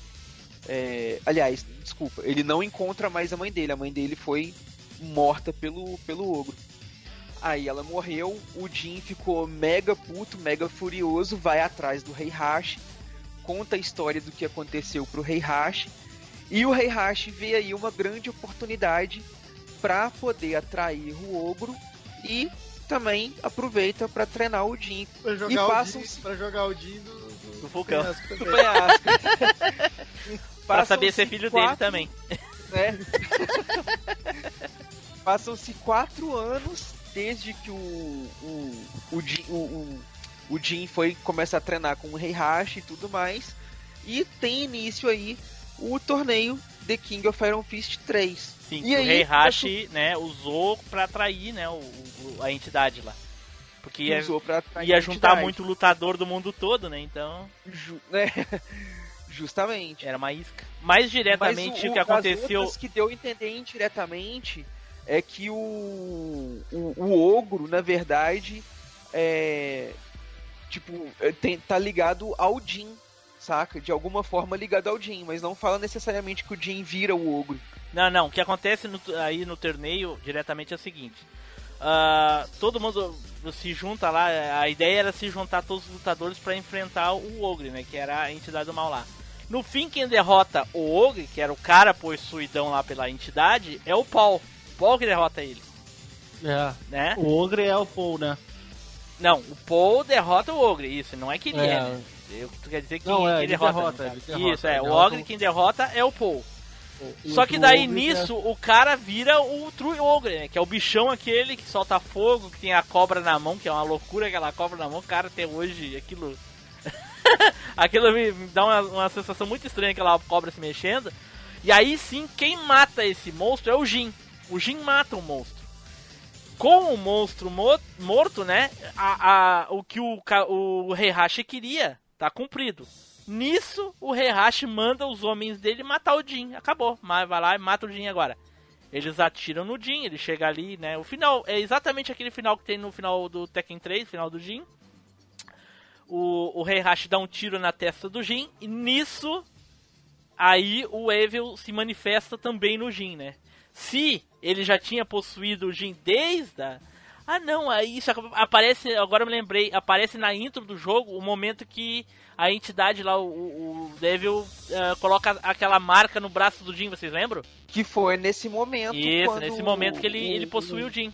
É, aliás, desculpa, ele não encontra mais a mãe dele, a mãe dele foi morta pelo, pelo ogro. Aí ela morreu, o Jin ficou mega puto, mega furioso, vai atrás do Heihachi, conta a história do que aconteceu pro Heihachi, e o Heihachi vê aí uma grande oportunidade para poder atrair o ogro e também aproveita para treinar o Jin Pra E jogar, o passam- Jin, pra jogar o Jin do, do, Do vulcão. do também. penhasco. Pra saber Passam-se se é filho quatro- dele também. né? Passam-se quatro anos desde que o, o, o, Jin, o, o, o Jin foi começar a treinar com o Heihachi e tudo mais. E tem início aí o torneio The King of Iron Fist 3. Sim, E que o aí, Rei Hashi, né, usou pra atrair, né, o, o- a entidade lá. Porque ia, usou pra atrair ia a juntar muito lutador do mundo todo, né? Então, Ju- né? Justamente. era uma isca. Mais diretamente Mas o, que aconteceu. outras que deu a entender indiretamente é que o, o, o ogro, na verdade, é. Tipo, é, tem, tá ligado ao Jin, saca? De alguma forma ligado ao Jin, mas não fala necessariamente que o Jin vira o ogro. Não, não. O que acontece no- aí no torneio diretamente é o seguinte: Ah, todo mundo se junta lá. A ideia era se juntar todos os lutadores pra enfrentar o Ogre, né? Que era a entidade do mal lá. No fim, quem derrota o Ogre, que era o cara possuidão lá pela entidade, é o Paul. Paul que derrota ele, É. né? O Ogre é o Paul, né? Não, o Paul derrota o Ogre, isso, não é que ele é, É. né? Eu, tu quer dizer que Não, é, quem derrota, derrota, caso. derrota, Isso, é, o Ogre o- quem derrota é o Paul. E Só o que daí nisso o cara vira o True Ogre, né? Que é o bichão aquele que solta fogo, que tem a cobra na mão, que é uma loucura aquela cobra na mão. Cara, até hoje aquilo. aquilo me, dá uma, uma sensação muito estranha, aquela cobra se mexendo. E aí sim, quem mata esse monstro é o Jin. O Jin mata o monstro. Com o monstro mo- morto, né? A, a- o que o, o Heihachi queria tá cumprido. Nisso, o Heihachi manda os homens dele matar o Jin. Acabou. Vai lá e mata o Jin agora. Eles atiram no Jin, ele chega ali, né? O final é exatamente aquele final que tem no final do Tekken 3, final do Jin. O, o Heihachi dá um tiro na testa do Jin e nisso aí o Evil se manifesta também no Jin, né? Se ele já tinha possuído o Jin desde a... Ah não, aí isso aparece, agora eu me lembrei, aparece na intro do jogo o momento que a entidade lá, o, o o Devil, eh, coloca aquela marca no braço do Jin, vocês lembram? Que foi nesse momento. Isso, nesse momento que ele, o- ele possuiu o Jin.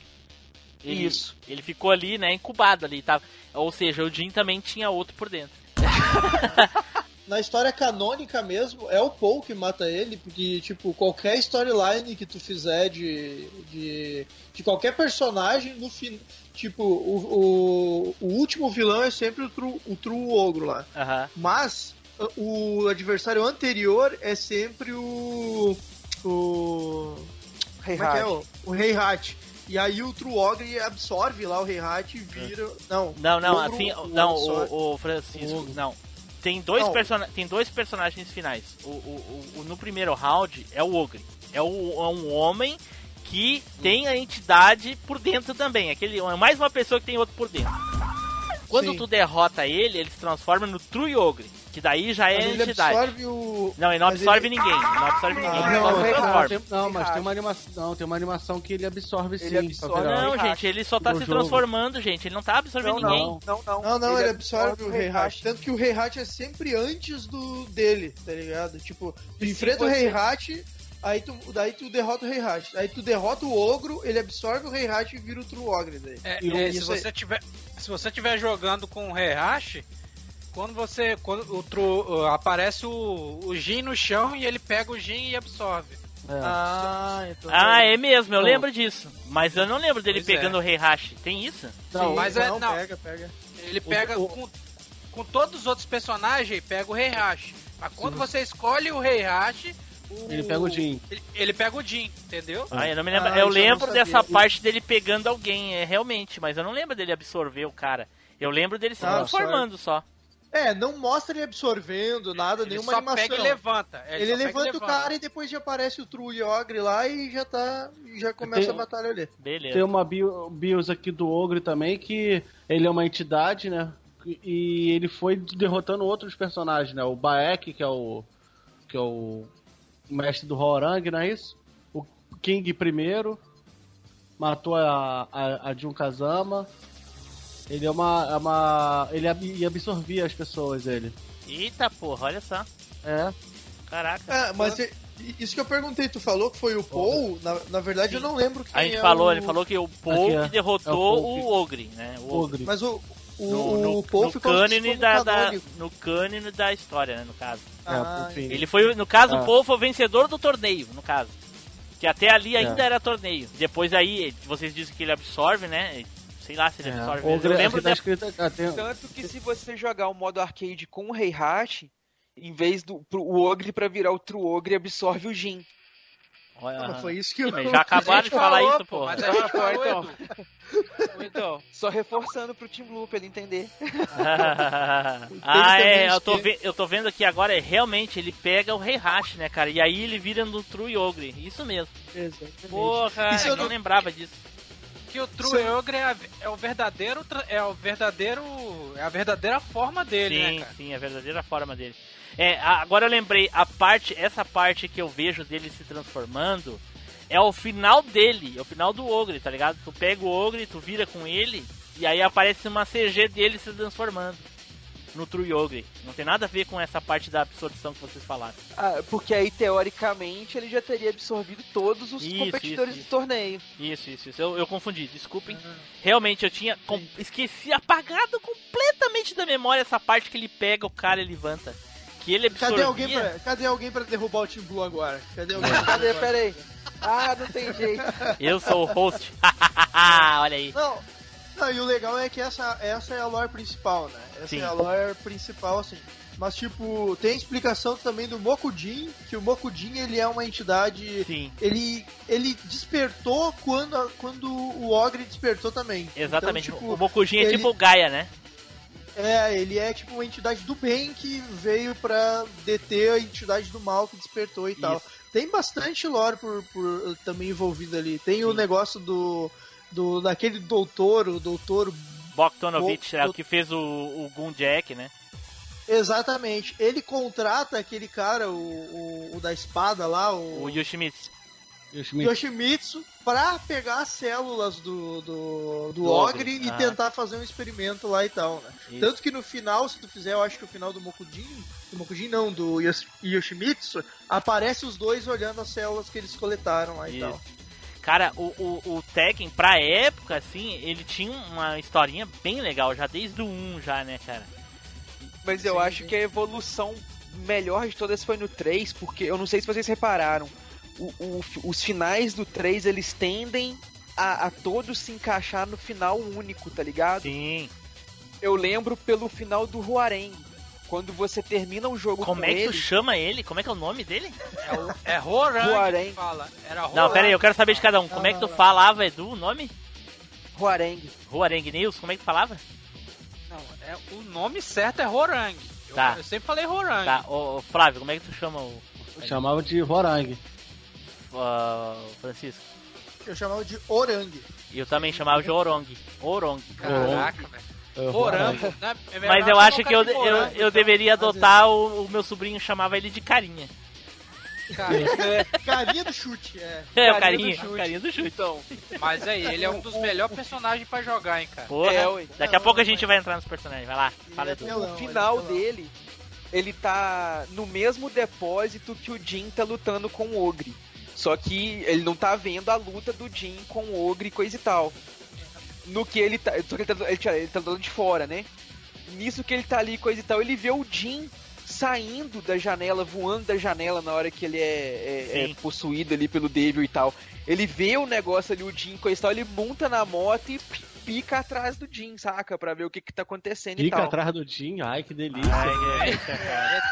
Ele, Isso. Ele ficou ali, né, incubado ali, tá? Ou seja, o Jin também tinha outro por dentro. Na história canônica mesmo, é o Paul que mata ele, porque, tipo, qualquer storyline que tu fizer de, de, de qualquer personagem, no fim, tipo, o, o, o último vilão é sempre o True, o true Ogro lá. Aham. Mas o adversário anterior é sempre o. O. Como é que é? O, o Rei Hat. E aí o True Ogre absorve lá o Rei Hat e vira. Não, Não, não, o Ogro- assim, o não, o, o Francisco, Ogro. não. Tem dois, Não. tem dois personagens finais. O, o, o- o- no primeiro round é o Ogre. É, o, é um homem que tem a entidade por dentro também. Aquele, é mais uma pessoa que tem outro por dentro. Quando Sim. tu derrota ele, ele se transforma no True Ogre. Que daí já é Mas a ele entidade. absorve o. Não, ele não mas absorve ele- ninguém. Ele não absorve ninguém. Ah, ele Não, só se é, não, tem- não, mas tem uma animação. Não, tem uma animação que ele absorve sim. Ele absorve, Não, gente, ele só tá No se jogo. transformando, gente. Ele não tá absorvendo Não, ninguém. não, não, não. Não, não, ele, é absorve o Rei Hat. Tanto que o Rei Hat é sempre antes do dele, tá ligado? Tipo, tu enfrenta o Rei Hat, aí tu, daí tu derrota o Rei Hat. Aí tu derrota o Ogro, ele absorve o Rei Hat e vira o True Ogre daí. É, E é, se isso aí- você tiver se você tiver jogando com o Heihachi, quando você quando o tru, aparece o, o Jin no chão e ele pega o Jin e absorve. É. Ah, então. Ah, é mesmo, eu Não. lembro disso. Mas eu não lembro dele Pois é. pegando o Heihachi. Tem isso? Não, mas é- não, não. pega, pega. Ele pega o- com, com todos os outros personagens, pega o Heihachi. Mas quando você escolhe o Heihachi, o- Ele pega o Jin. Ele, ele pega o Jin, entendeu? Ah, eu não me lembro. Ah, eu eu lembro sabia. dessa parte dele pegando alguém, é, realmente, mas eu não lembro dele absorver o cara. Eu lembro dele se Ah, transformando só. É, não mostra ele absorvendo nada, Ele nenhuma só animação. pega e levanta. Ele, só pega e levanta o cara e depois já aparece o True Ogre lá e já tá. Já começa Tem- a batalha ali. Beleza. Tem uma bio, bios aqui do Ogre também, que ele é uma entidade, né? E ele foi derrotando outros personagens, né? O Baek, que é o. que é o mestre do Horang, não é isso? O King primeiro. Matou a, a, a Jun Kazama. Ele é uma. É uma ele ab- absorvia as pessoas, ele. Eita porra, olha só. É. Caraca. Ah, mas e- isso que eu perguntei, tu falou que foi o Paul? Na, na verdade, eu não lembro quem A gente é falou, o... ele falou que o Paul é- que é derrotou o Paul o Ogre, né? O Ogre. Ogre. Mas o, No, no, o Paul no ficou cânone da, da- no cânone da história, né, no caso. Ah, É. Ele foi, no caso, Ah. o Paul foi o vencedor do torneio, no caso. Que até ali ainda É. era torneio. Depois aí, vocês dizem que ele absorve, né? Sei lá se ele É, absorve. Ogre, eu lembro tá de... escrito- ah, tem- Tanto que se você jogar o modo arcade com o Rei Hashi, Em vez do pro, o Ogre pra virar o True Ogre absorve o Jin. Olha, Foi isso que eu... já acabaram de falar falou, isso, pô. Mas a gente falou, então. Então, só reforçando pro Team Blue pra ele entender. ah, é, eu tô, ve- eu tô vendo aqui agora, é, realmente, ele pega o Rei Hash, né, cara? E aí ele vira no True Ogre. Isso mesmo. Exatamente. Porra, eu não não- lembrava disso. Que o True Ogre é, a- é o verdadeiro. É o verdadeiro. É a verdadeira forma dele, sim, né, cara? sim, a verdadeira forma dele. É, agora eu lembrei, a parte, essa parte que eu vejo dele se transformando é o final dele, é o final do Ogre, tá ligado? Tu pega o Ogre, tu vira com ele, e aí aparece uma CG dele se transformando no True Ogre. Não tem nada a ver com essa parte da absorção que vocês falaram. Ah, porque aí, teoricamente, ele já teria absorvido todos os Isso, competidores isso, do torneio. Isso, isso, isso. Eu, eu confundi, desculpem. Realmente, eu tinha. com- esqueci apagado completamente da memória essa parte que ele pega o cara e levanta. Que ele absorvia. Cadê alguém, pra, cadê alguém pra derrubar o Team Blue agora? Cadê alguém? Cadê? Pera aí. Ah, não tem jeito. Eu sou o host. Olha aí. Não, não, e o legal é que essa, essa é a lore principal, né? Essa Sim. é a lore principal, assim. Mas, tipo, tem explicação também do Mokujin, que o Mokujin, ele é uma entidade... Sim, Ele, ele despertou quando, quando o Ogre despertou também. exatamente. Então, tipo, o Mokujin é ele- tipo o Gaia, né? É, ele é tipo uma entidade do bem que veio pra deter a entidade do mal que despertou e tal. Isso. Tem bastante lore por, por- também envolvido ali. Tem o Sim. negócio do, do daquele doutor, o doutor Bogdanovich é o que fez o, o Gun Jack, né? Exatamente. Ele contrata aquele cara, o, o, o da espada lá, o, O Yoshimitsu. Yoshimitsu. Yoshimitsu, pra pegar as células do, do, do, Do Ogre, Ogre, e ah. tentar fazer um experimento lá e tal, né? Isso. Tanto que no final, se tu fizer, eu acho que o final do Mokujin, do Mokujin não, do Yos- Yoshimitsu, aparece os dois olhando as células que eles coletaram lá e Isso. tal. Cara, o, o, o Tekken, pra época, assim, ele tinha uma historinha bem legal, já desde o 1 já, né, cara? Mas eu Sim, acho sim. que a evolução melhor de todas foi no 3, porque eu não sei se vocês repararam. O- o- os finais do 3 eles tendem a, a todos se encaixar no final único, tá ligado? Sim. Eu lembro pelo final do Huareng. Quando você termina o jogo Como com é que ele. tu chama ele? Como é que é o nome dele? É, o, é que fala. Era. Não, pera aí, eu quero saber de cada um. Como é que tu falava, Edu, o nome? Huareng. Ruareng News, como é que tu falava? Não, é, o nome certo é Horang. Eu, Tá. eu sempre falei Horang. Tá, ô, ô, Flávio, como é que tu chama o, Eu chamava de Horang. O Francisco? Eu chamava de Orang. E eu também chamava de Orong. Orong. Caraca, velho. É, Morango, né? É Mas eu acho que eu, eu, eu então. deveria adotar o, o meu sobrinho, chamava ele de carinha. Cara, Carinha do chute, é. É, o Carinha carinha, do carinha do chute. Então, Mas aí, ele é um dos melhores personagens pra jogar, hein, cara. Porra, É, ué. daqui a pouco a gente vai entrar nos personagens, vai lá, fala Edu. é o é final dele, ele tá no mesmo depósito que o Jin tá lutando com o Ogre. Só que ele não tá vendo a luta do Jin com o Ogre e coisa e tal. No que ele tá. Só que ele tá, ele, tá- ele tá do lado de fora, né? Nisso que ele tá ali, coisa e tal, ele vê o Jin saindo da janela, voando da janela na hora que ele é, é- é possuído ali pelo Devil e tal. Ele vê o negócio ali, o Jin, coisa e tal, ele monta na moto e pica atrás do Jin, saca? Pra ver o que que tá acontecendo e Fica tal. atrás do Jim, ai que delícia. Ai, que delícia, cara.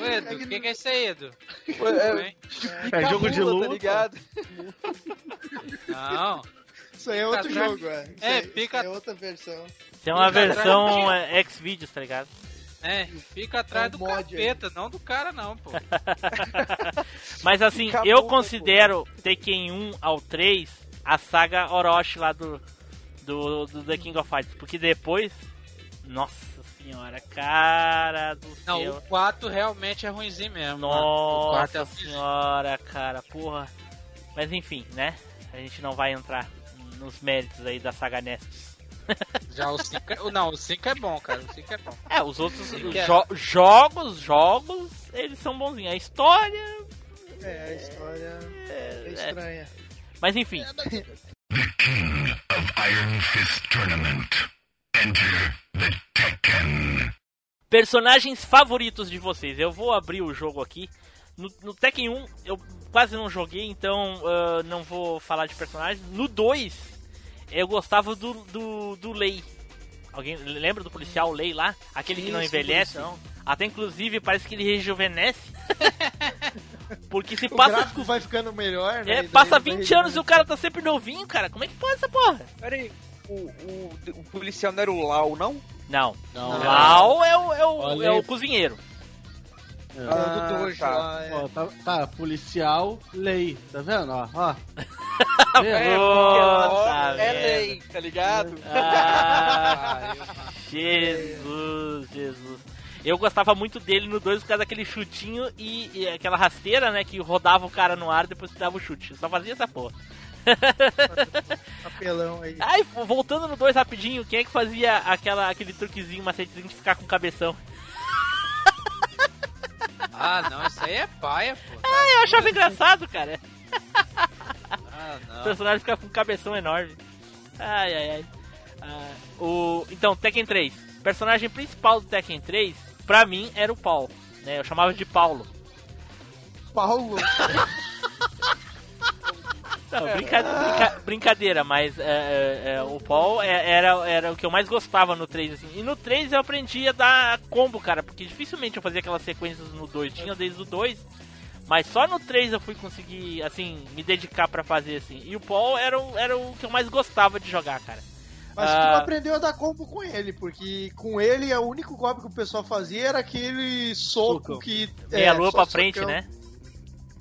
Ô, Edu, o que, que é isso aí, Edu? É, pica É jogo de mula, luta. Tá ligado? Não. Isso aí é outro jogo, é. Isso É, aí- pica- isso aí é outra versão. Tem uma atrás versão é, X-Videos, tá ligado? É, fica atrás É um do mod capeta, não do cara, não, pô. Mas assim, Fica eu considero Tekken 1 ao 3 a saga Orochi lá do, do, do The King of Fighters. Porque depois. Nossa senhora, cara do Não, céu. o 4 realmente é ruimzinho mesmo. mano. O 4 é Nossa senhora, cara, porra. Mas enfim, né? A gente não vai entrar nos méritos aí da saga Nestus. Já o 5 é... Não, o 5 é bom, cara. O 5 é bom. É, os outros é. jo- jogos, jogos, eles são bonzinhos. A história. É, a história é, é, estranha. mas enfim, King of Iron Fist Tournament. Enter the Tekken. personagens favoritos de vocês. Eu vou abrir o jogo aqui. No, no Tekken 1 eu quase não joguei, então ah, não vou falar de personagens. No 2 eu gostava do, do, do Lei. Alguém lembra do policial Lei lá? Aquele que não envelhece? policial. Até inclusive parece que ele rejuvenesce. Porque se O passa. gráfico vai ficando melhor, né? É, daí passa vai 20 anos e o cara tá sempre novinho, cara. Como é que pode essa porra? Pera aí, o, o, o policial não era o Lau, não? Não. Não, O é- Lau é o, é o, Olha é o cozinheiro. É Dojo tá. lá, é. Ó, tá, tá, policial, lei, tá vendo? Ó, ó. É, porque é lei, tá ligado? Ah, Jesus, Jesus. Eu gostava muito dele no 2 por causa daquele chutinho e, e aquela rasteira, né? Que rodava o cara no ar e depois que dava o chute. Eu só fazia essa porra. Apelão aí. Ai, voltando no 2 rapidinho, quem é que fazia aquela, aquele truquezinho, macetezinho de ficar com cabeção? Ah, não, isso aí é paia, pô. Ah, eu achava engraçado, cara. Ah, O não. personagem fica com um cabeção enorme. Ai, ai, ai. Ah, o... Então, Tekken 3. O personagem principal do Tekken 3, pra mim, era o Paul. Né? Eu chamava de Paulo. Paulo. Não, brinca- brinca- brincadeira, mas é, é, é, o Paul é- era, era o que eu mais gostava no 3, assim. E no 3 eu aprendi a dar combo, cara, porque dificilmente eu fazia aquelas sequências no 2. Tinha desde o 2, mas só no 3 eu fui conseguir, assim, me dedicar pra fazer, assim. E o Paul era, o- era o que eu mais gostava de jogar, cara. Mas tu Ah. aprendeu a dar combo com ele, porque com ele o único golpe que o pessoal fazia era aquele soco Soco. que. Meia é, lua pra frente, né?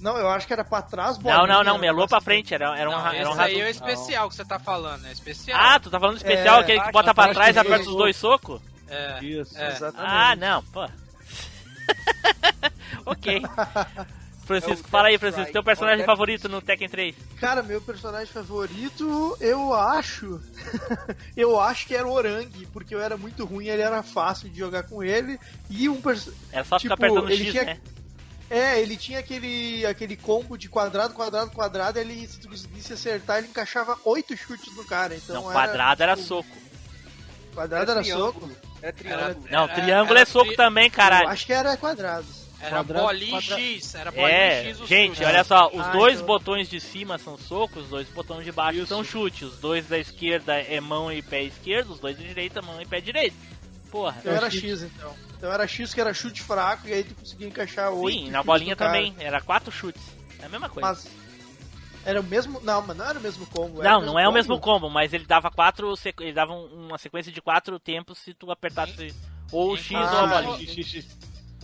Não, eu acho que era pra trás, Não, bolinha, não, não, meia lua pra frente, era, era um, não, ra- era um aí é o especial que você tá falando, é especial. Ah, tu tá falando do especial, É, aquele que acho bota pra trás e aperta os dois socos? É, Isso. é. Exatamente. Ah, não, pô. ok. Francisco, É fala aí, Francisco, teu personagem É favorito no Tekken 3? Cara, meu personagem favorito, eu acho. eu acho que era o Orangue, porque eu era muito ruim, ele era fácil de jogar com ele. E um perso- Era só ficar Tipo, apertando ele X, tinha- né? É, ele tinha aquele, aquele combo de quadrado, quadrado, quadrado, e ele, se tu conseguisse acertar, ele encaixava oito chutes no cara. Então Não, era, quadrado era soco. Quadrado era soco? Era triângulo. Não, Era- triângulo era é soco tri- também, Eu caralho. acho que era quadrado. Era Quadrado, bolinha quadra- X, era bolinha É, X o gente, chute. olha só, os Ah, dois então- botões de cima são socos, os dois botões de baixo são chute. Os dois da esquerda é mão e pé esquerdo, os dois da direita mão e pé direito. Porra. Então era X, então. Então era X que era chute fraco, e aí tu conseguia encaixar oito Sim, na bolinha também, era quatro chutes. É a mesma coisa. Mas era o mesmo. Não, mas não era o mesmo combo. era Não, não é o combo. mesmo combo, mas ele dava quatro. sequ- Ele dava um- uma sequência de quatro tempos se tu apertasse ou o X Ah, ou a mas- bolinha. X, X,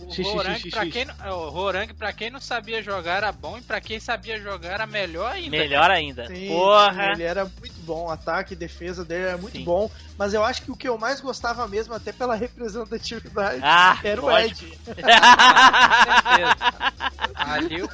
O X, X, Rorangue, X, pra quem, não- o Rorangue, pra quem não sabia jogar, era bom, e pra quem sabia jogar, era melhor ainda. Melhor ainda. Sim, Porra! sim, ele era muito bom, o ataque e defesa dele era muito Sim. bom, mas eu acho que o que eu mais gostava mesmo, até pela representatividade, Ah, era o lógico. Ed. Ali o.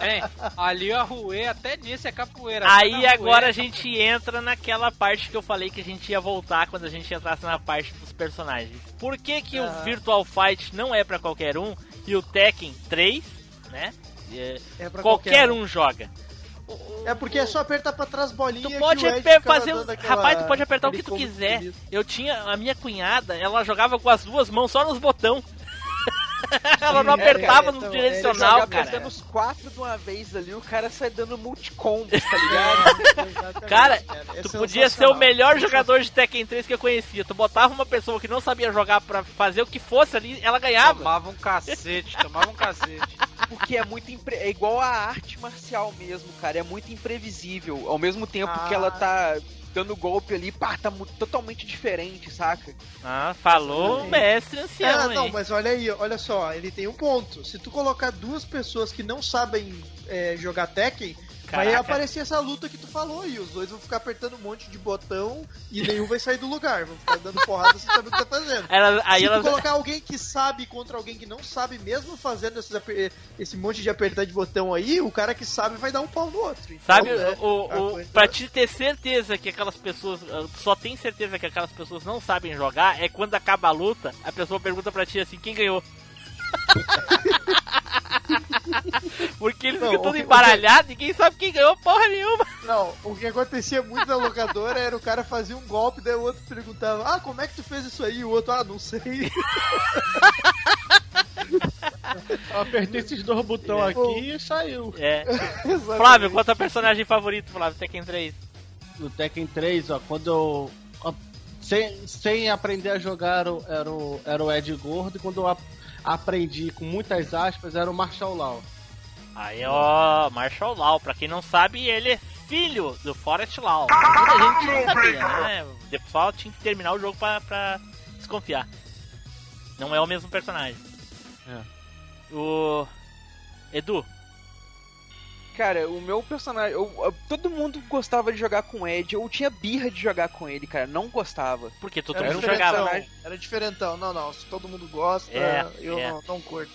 Hein, ali eu arruei até nisso é capoeira. Aí agora a gente entra naquela parte que eu falei que a gente ia voltar quando a gente entrasse na parte dos personagens. Por que que o Ah. Virtual Fight não é pra qualquer um e o Tekken 3, né? é, É pra qualquer um joga. É porque é só apertar pra trás bolinha Tu que pode fazer um- aquela- Rapaz, tu pode apertar o que tu quiser. bonito. Eu tinha a minha cunhada, ela jogava com as duas mãos só nos botão. ela não É, apertava cara, no então, direcional, joga cara. apertando os quatro de uma vez ali, o cara sai dando multicombos, tá ligado? Cara, é Tu podia ser o melhor jogador de Tekken 3 que eu conhecia. Tu botava uma pessoa que não sabia jogar pra fazer o que fosse ali, ela ganhava. Tomava um cacete, tomava um cacete. Porque é muito impre... é igual a arte marcial mesmo, cara. É muito imprevisível. Ao mesmo tempo Ah. que ela tá dando golpe ali, pá, tá totalmente diferente, saca? Ah, falou o mestre ancião, Ah, não, hein? mas olha aí, olha só, ele tem um ponto. Se tu colocar duas pessoas que não sabem é, jogar Tekken, vai Caraca. aparecer essa luta que tu falou aí. Os dois vão ficar apertando um monte de botão e nenhum vai sair do lugar. Vão ficar dando porrada sem saber o que tá fazendo. Ela- aí Se ela. colocar alguém que sabe contra alguém que não sabe, mesmo fazendo esses esse monte de apertar de botão aí, o cara que sabe vai dar um pau no outro. Então, Sabe, né, o, o, pra te ter certeza que aquelas pessoas. ah, Só tem certeza que aquelas pessoas não sabem jogar, é quando acaba a luta, a pessoa pergunta pra ti assim: quem ganhou? Porque eles Não, ficam o todo que- embaralhado, ninguém sabe quem ganhou porra nenhuma. Não, o que acontecia muito na locadora era o cara fazia um golpe, daí o outro perguntava, ah, como é que tu fez isso aí? E o outro, ah, não sei. Eu apertei esses dois botões É. aqui e saiu. É. Flávio, qual é o teu personagem favorito, Flávio? Tekken 3. No Tekken 3, ó, quando eu. sem, sem aprender a jogar era o, era o, Ed Gordo, e quando eu aprendi com muitas aspas era o Marshall Law. Aí, ó, Marshall Law. Pra quem não sabe, ele é filho do Forest Law. Muita gente não sabia, né? O pessoal tinha que terminar o jogo pra, pra desconfiar. Não é o mesmo personagem. É. O. Edu, Cara, o meu personagem. eu- eu- todo mundo gostava de jogar com o Ed. Eu tinha birra de jogar com ele, cara. Não gostava. porque todo Era mundo jogava. Era diferentão. Não, não. Se todo mundo gosta, É, eu é. Não, não curto.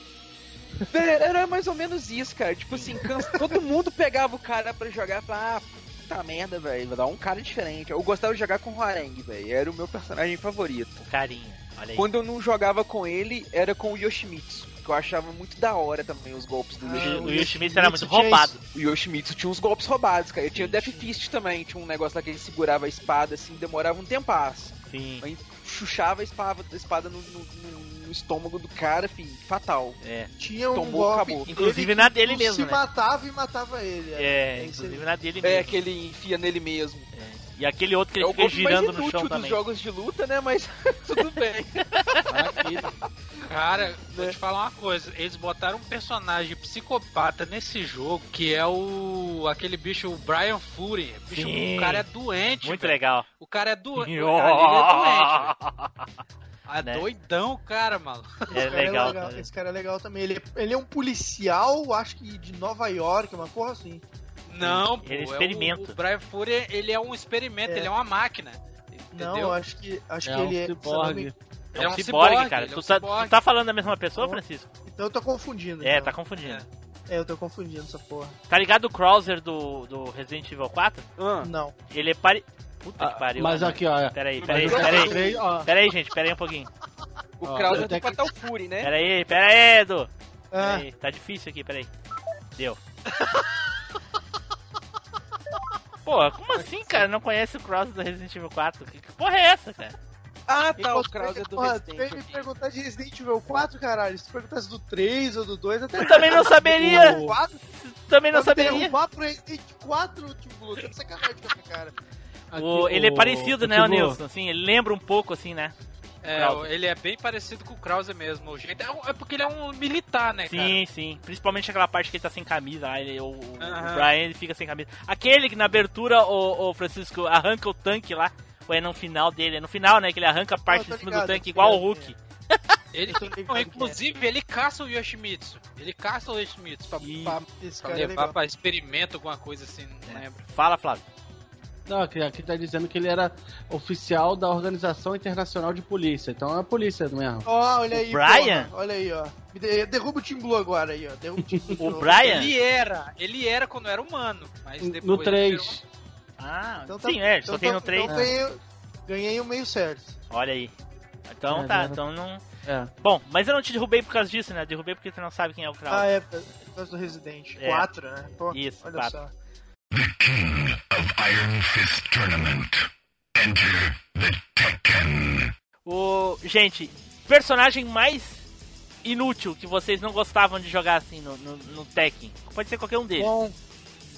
Era, era mais ou menos isso, cara. Tipo assim, cansa- todo mundo pegava o cara pra jogar e falava, ah, puta merda, velho. Vai dar um cara diferente. Eu gostava de jogar com o Harangue, velho. Era o meu personagem favorito. O carinha. Olha aí. Quando eu não jogava com ele, era com o Yoshimitsu. Que eu achava muito da hora também os golpes do Ah, Yoshimitsu. O Yoshimitsu era muito roubado. O Yoshimitsu tinha uns golpes roubados, cara. Eu tinha o Death Fist também. Tinha um negócio lá que ele segurava a espada, assim, demorava um tempasso. Sim. Aí chuchava a espada, a espada no, no- no- no estômago do cara, filho. Fatal. É. Tinha um Tomou, golpe. acabou. Inclusive ele na dele mesmo, se né? matava e matava ele. É, isso inclusive na dele É, mesmo. que ele enfia nele mesmo. E aquele outro que é ele o fica girando no chão dos também. jogos de luta, né? Mas tudo bem. Cara, vou te falar uma coisa. Eles botaram um personagem psicopata nesse jogo que é o. aquele bicho, o Brian Fury. Bicho, Sim. o cara é doente. Muito legal. O cara é doente. ele é doente. velho. É Né? doidão, cara, mano. É Esse cara legal. é legal. Esse cara é legal também. Ele, ele é um policial, acho que de Nova York, uma porra assim. Não, pô. Ele é o- experimento. o, Brian Fury, ele é um experimento, É. ele é uma máquina. Não, Entendeu? eu acho que acho É que um ele é. ciborgue. É um um ciborgue, ciborgue, cara. é Tu, um tá, ciborgue. tu tá falando da mesma pessoa, Francisco? Então eu tô confundindo. É, então. tá confundindo. É, eu tô confundindo essa porra. Tá ligado o Krauser do, do Resident Evil 4? Ah, Não. Ele é pare... Puta Ah, que pariu. mas né? aqui, ó. Peraí, Mas peraí, o peraí. ó, Peraí, gente, peraí um pouquinho. o Ó, Krauser até tem que- Fatal Fury, né? Peraí, peraí, Edu. Ah, Peraí, tá difícil aqui, peraí. Deu. Pô, como assim, cara? Não conhece o Krauser do Resident Evil 4? Que, que porra é essa, cara? Ah, tá, o você- Krauser do porra, Resident. me perguntar de Resident Evil 4, caralho. Se tu perguntasse do 3 ou do 2, até. Eu também não saberia. O 4, Também não saberia. derrubar pro Resident 4, tipo, Blue. Tá de sacanagem com essa cara. aqui, O- ele é o- parecido, o né, o Nilson? Assim, ele lembra um pouco, assim, né? É, ele é bem parecido com o Krauser mesmo. O jeito é, é porque ele é um militar, né, cara? Sim, sim. Principalmente aquela parte que ele tá sem camisa. Ele, o, o- o. Brian ele fica sem camisa. Aquele que na abertura, o, o Francisco arranca o tanque lá. Ou é no final dele? É no final, né? Que ele arranca a parte de cima ligado, do tanque, igual o Hulk. Ele, não, que é. inclusive, ele caça o Yoshimitsu. Ele caça o Yoshimitsu pra, E- pra- pra é levar legal. pra experimento, alguma coisa assim, não É. lembro. Fala, Flávio. Não, aqui, aqui tá dizendo que ele era oficial da Organização Internacional de Polícia. Então é a polícia mesmo. Ó, olha aí, O Brian? porra, olha aí, ó. Derruba o Team Blue agora aí, ó. Derruba o Team Blue. O. Brian? Ele era, ele era quando era humano, mas depois No ele 3. Ah, Então tá- sim, é, então só tem tá- no 3. Então ganhei, ganhei o meio certo. Olha aí. Então É, tá, né? então não. É. Bom, mas eu não te derrubei por causa disso, né? Derrubei porque tu não sabe quem é o Krauser. Ah, é, por causa do Resident. É. 4, né? Pô, Isso, olha quatro. só. King of Iron Fist Tournament. Enter the Tekken. O. Gente, personagem mais inútil que vocês não gostavam de jogar assim no, no, no Tekken. Pode ser qualquer um deles. Bom,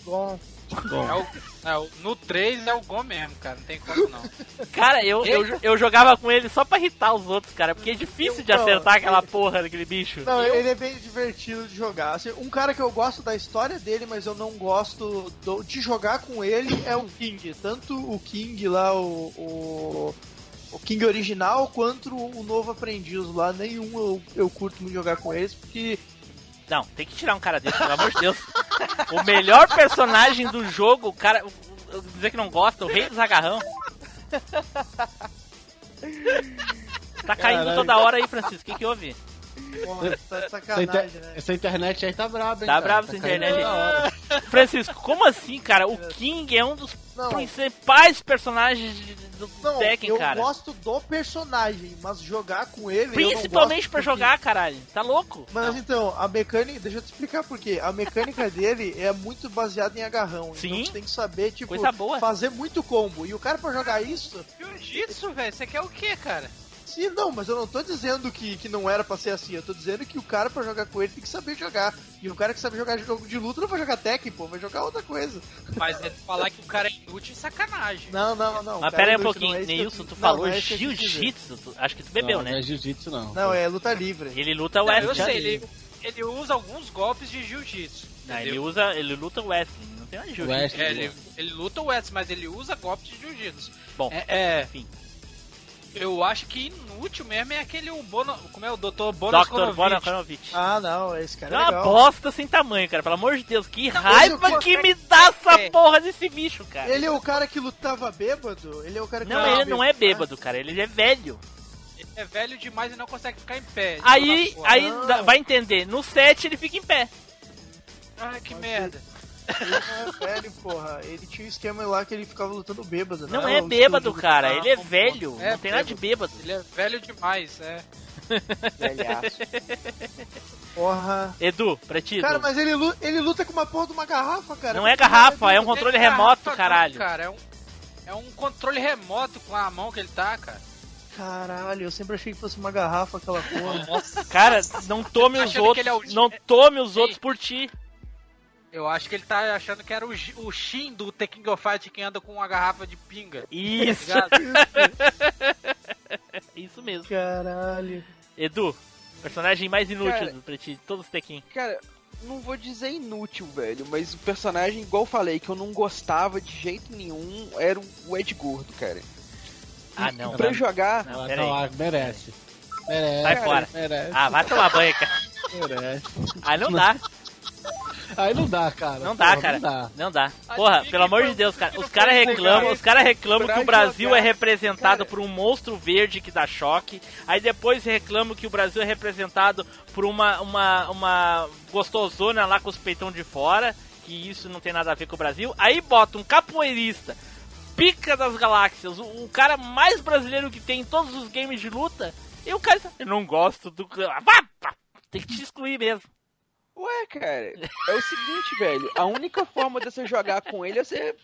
bom. É o, é o- no 3 é o Gon mesmo, cara, não tem como não. Cara, eu, eu, eu jogava com ele só pra irritar os outros, cara, porque é difícil de Não, acertar aquela porra daquele bicho. Não, ele é bem divertido de jogar. Assim, um cara que eu gosto da história dele, mas eu não gosto do- de jogar com ele é o King. Tanto o King lá, o, o, o King original, quanto o novo aprendiz lá. Nenhum eu, eu curto muito jogar com eles, porque Não, tem que tirar um cara desse, pelo amor de Deus. O melhor personagem do jogo, o cara. Dizer que não gosta, o rei dos agarrão. Tá caindo Caralho. toda hora aí, Francisco. O que, que houve? Pô, tá de Essa, sacanagem, inter- né? essa internet aí tá braba, hein? Tá cara? bravo essa caindo internet hora. Francisco, como assim, cara? O King é um dos Não, principais personagens do não Tekken, eu cara. gosto do personagem, mas jogar com ele. eu não Principalmente pra porque- jogar, caralho. Tá louco? Mas então, a mecânica, deixa eu te explicar por quê. A mecânica dele é muito baseada em agarrão. Sim. Então você tem que saber, tipo, Coisa boa. fazer muito combo. E o cara pra jogar isso, Jiu-jitsu, velho, você quer o quê, cara? Assim. Não, mas eu não tô dizendo que, que não era pra ser assim. Eu tô dizendo que o cara, pra jogar com ele, tem que saber jogar. E o cara que sabe jogar jogo de luta não vai jogar Tekken, pô, vai jogar outra coisa. Mas é falar que o cara é inútil é sacanagem. Não, não, não. Mas pera aí um pouquinho, é eu Neilson, tu não, falou é eu jiu-jitsu. tu- Acho que tu bebeu, não, né? Não é jiu-jitsu, não. Não, é luta livre. Ele luta Não, eu wrestling. sei, ele, ele usa alguns golpes de jiu-jitsu. Não, ele usa, ele luta wrestling, não tem nada de jiu-jitsu. Wrestling. É, ele, ele luta o West, mas ele usa golpes de jiu-jitsu. Bom, É, é, enfim. Eu acho que inútil mesmo é aquele o Bono, como é o Dr. Bono Dr. Bonakovic. Ah, não, esse cara É é uma legal. bosta sem tamanho, cara. Pelo amor de Deus, que mas raiva que que- me dá essa É. porra desse bicho, cara. Ele é o cara que lutava bêbado? Ele é o cara que Não, tava ele não é bêbado, cara. Ele é velho. Ele é velho demais e não consegue ficar em pé. Aí, Porra, aí não. dá- vai entender. No 7 ele fica em pé. Ah, que merda. Ele não é velho, porra. Ele tinha um esquema lá que ele ficava lutando bêbado. Não né? é bêbado, cara. Ele é não, velho. é Não tem nada de bêbado. Ele é velho demais, é. Velhaço. Porra. Edu, pra ti. Cara, Edu. mas ele luta, ele luta com uma porra de uma garrafa, cara. Não é garrafa, é um controle Tem remoto, garrafa, caralho. Cara, é um, é um controle remoto com a mão que ele tá, cara. Caralho, eu sempre achei que fosse uma garrafa aquela porra. Nossa. Cara, não tome Tá os outros. é o- Não tome os Ei. outros por ti. Eu acho que ele tá achando que era o, o Shin do The King of Fight que anda com uma garrafa de pinga. Isso, Ligado? isso mesmo. Caralho. Edu, personagem mais inútil Cara. pra ti, de todos os Tekken. Cara, não vou dizer inútil, velho, mas o personagem, igual eu falei, que eu não gostava de jeito nenhum, era o Ed Gordo, cara. Ah, não. Pra não. jogar, Não, Não, pera aí. não, merece. Merece. Sai cara, fora. Merece. Ah, vai tomar banho, cara. Merece. Aí não dá, Aí não dá, cara. não dá, Porra, cara. Não dá. Não dá. Porra, pelo amor de Deus, cara. Os caras reclamam, os caras reclamam que o Brasil é representado cara. por um monstro verde que dá choque. Aí depois reclamam que o Brasil é representado por uma, uma, uma gostosona lá com os peitão de fora. Que isso não tem nada a ver com o Brasil. Aí bota um capoeirista, pica das galáxias, o, o cara mais brasileiro que tem em todos os games de luta. E o cara. Eu não gosto do. Tem que te excluir mesmo. Ué, cara, é o seguinte, velho. A única forma de você jogar com ele é você.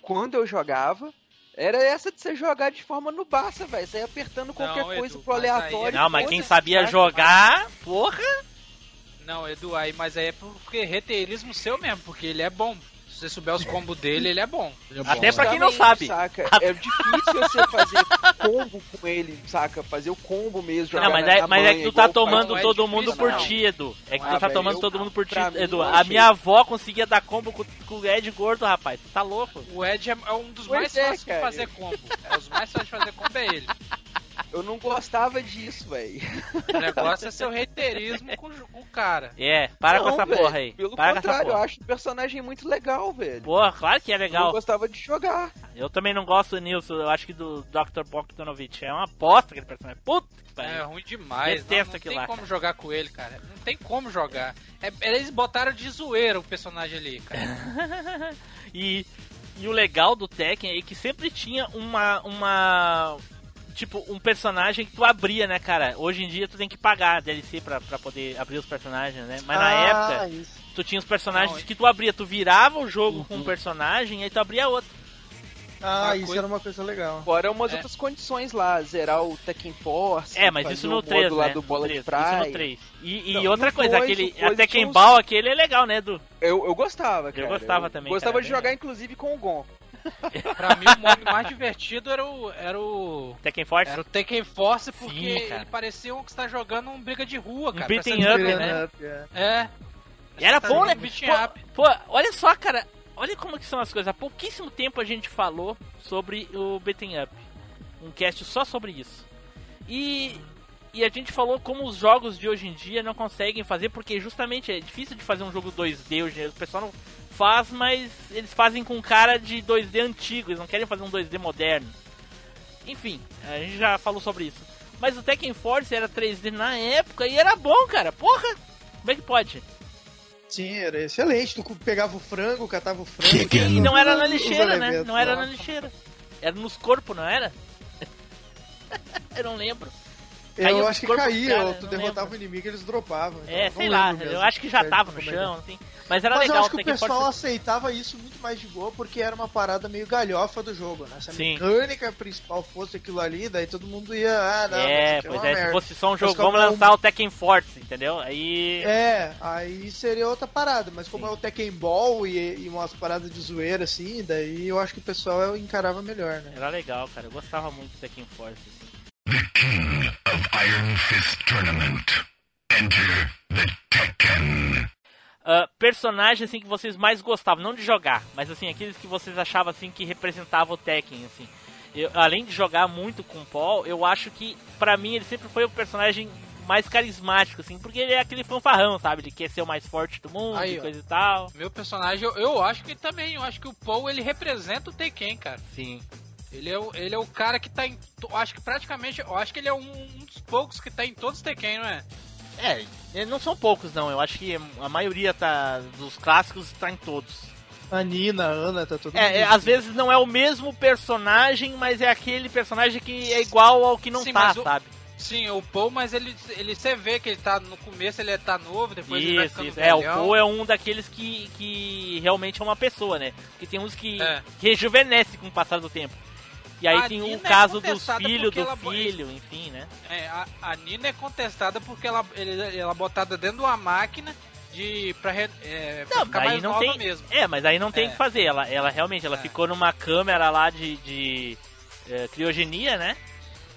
Quando eu jogava, era essa de você jogar de forma no Barça, velho. Você ia apertando qualquer Edu, coisa pro mas aí aleatório. é- Não, mas quem sabia jogar, porra. Não, Edu, aí, mas aí é porque reteirismo seu mesmo, porque ele é bom. Se você souber os combos dele, ele é bom. Ele é bom. Até pra quem não sabe. Saca? É difícil você fazer combo com ele, saca? Fazer o combo mesmo. Jogar Não, mas é, mas é que tu tá pai tomando é todo difícil, mundo por não. ti, Edu. É que Ah, tu tá velho, tomando eu- todo mundo por ti, Edu. A minha avó conseguia dar combo com, com o Ed gordo, rapaz. Tu tá louco? O Ed é, é um dos Pois mais é, fáceis de fazer combo. É, os mais fáceis de fazer combo é ele. Eu não gostava disso, velho. O negócio é seu reiteirismo com, o- com o cara. É, para com Não, essa velho, porra aí. Pelo para com essa contrário, eu acho o personagem muito legal, velho. Porra, claro que é Eu não legal. gostava de jogar. Eu também não gosto do Nilson. Eu acho que do Dr. Bogdanovich é uma bosta aquele personagem. Puta que É pariu. ruim demais. Detesto não, não tem lá, como cara. jogar com ele, cara. Não tem como jogar. É, eles botaram de zoeira o personagem ali, cara. E, e o legal do Tekken é que sempre tinha uma. uma tipo, um personagem que tu abria, né, cara? Hoje em dia tu tem que pagar DLC pra, pra poder abrir os personagens, né? Mas na Ah, época, isso. tu tinha os personagens Não, que tu abria, tu virava o jogo com um personagem e aí tu abria outro. Ah, Uma isso coisa- era uma coisa legal. Fora umas É. outras condições lá, zerar o Tekken Force. É, mas fazer isso no modo 3, lá né? do bola no 3, de praia. Isso no 3. E, e Não, outra coisa, dois, aquele tinha quem uns- Ball aquele é legal, né, Edu? Eu, eu gostava, cara. gostava também, Gostava cara, de bem jogar, inclusive, com o Gon. Pra mim, o modo mais divertido era o. Era o. Tekken Force? Era o Tekken Force porque Sim, ele parecia um que está jogando um briga de rua, Um cara. beating Parece up, um- né? é. É. E era bom, né? beating Pô, up. pô, olha só, cara. Olha como que são as coisas. Há pouquíssimo tempo a gente falou sobre o Beating Up. Um cast só sobre isso. E, e a gente falou como os jogos de hoje em dia não conseguem fazer, porque justamente é difícil de fazer um jogo 2D hoje. em dia. O pessoal não faz, mas eles fazem com cara de 2D antigo. Eles não querem fazer um 2D moderno. Enfim, a gente já falou sobre isso. Mas o Tekken Force era 3D na época e era bom, cara. Porra! Como é que pode? Sim, era excelente. Tu pegava o frango, catava o frango. Chicken. E não era na lixeira, né? Não era na lixeira. Era nos corpos, não era? Eu não lembro. Caiu Eu acho que caía, caras, ou tu derrotava lembro. o inimigo e eles dropavam. então É, sei lá, mesmo. eu acho que já tava no é chão, assim. Mas era Mas legal eu acho que o pessoal aceitava isso muito mais de boa porque era uma parada meio galhofa do jogo, né? Se a Sim. mecânica principal fosse aquilo ali, daí todo mundo ia, ah, não, É, aqui pois uma é, se fosse só um jogo, vamos é um- lançar o Tekken Force, entendeu? Aí. É, aí seria outra parada, mas como Sim. é o Tekken Ball e, e umas paradas de zoeira assim, daí eu acho que o pessoal encarava melhor, né? Era legal, cara. Eu gostava muito do Tekken Force. The king of Iron Fist Tournament. Enter the Tekken. Ah, personagem assim que vocês mais gostavam, não de jogar, mas assim, aqueles que vocês achavam assim que representavam o Tekken, assim. Eu, além de jogar muito com o Paul, eu acho que pra mim ele sempre foi o personagem mais carismático, assim, porque ele é aquele fanfarrão, sabe? Ele quer ser o mais forte do mundo Aí, e ó. coisa e tal. Meu personagem, eu, eu acho que também, eu acho que o Paul ele representa o Tekken, cara. Sim. Ele é, o, ele é o cara que tá em. Acho que praticamente. Eu acho que ele é um, um dos poucos que tá em todos os Tekken, não é? É, eh, não são poucos não, eu acho que a maioria tá dos clássicos tá em todos. A Nina, a Ana, tá todo É, é, às vezes não é o mesmo personagem, mas é aquele personagem que é igual ao que não Sim, tá, o- sabe? Sim, o Paul, mas ele, ele você vê que ele tá no começo, ele tá novo, depois ele vai Isso, ficando isso. É, o. Poe é um daqueles que, que realmente é uma pessoa, né? Porque tem uns que, É. que rejuvenesce com o passar do tempo. E aí A tem o Nina é caso contestada filhos porque do ela filho, enfim, né? É, a, a Nina é contestada porque ela, ela é botada dentro de uma máquina de pra, é, pra Não, ficar mais não tem- mesmo. É, mas aí não tem o É. que fazer. Ela, ela realmente, ela É. ficou numa câmera lá de, de eh, criogenia, né?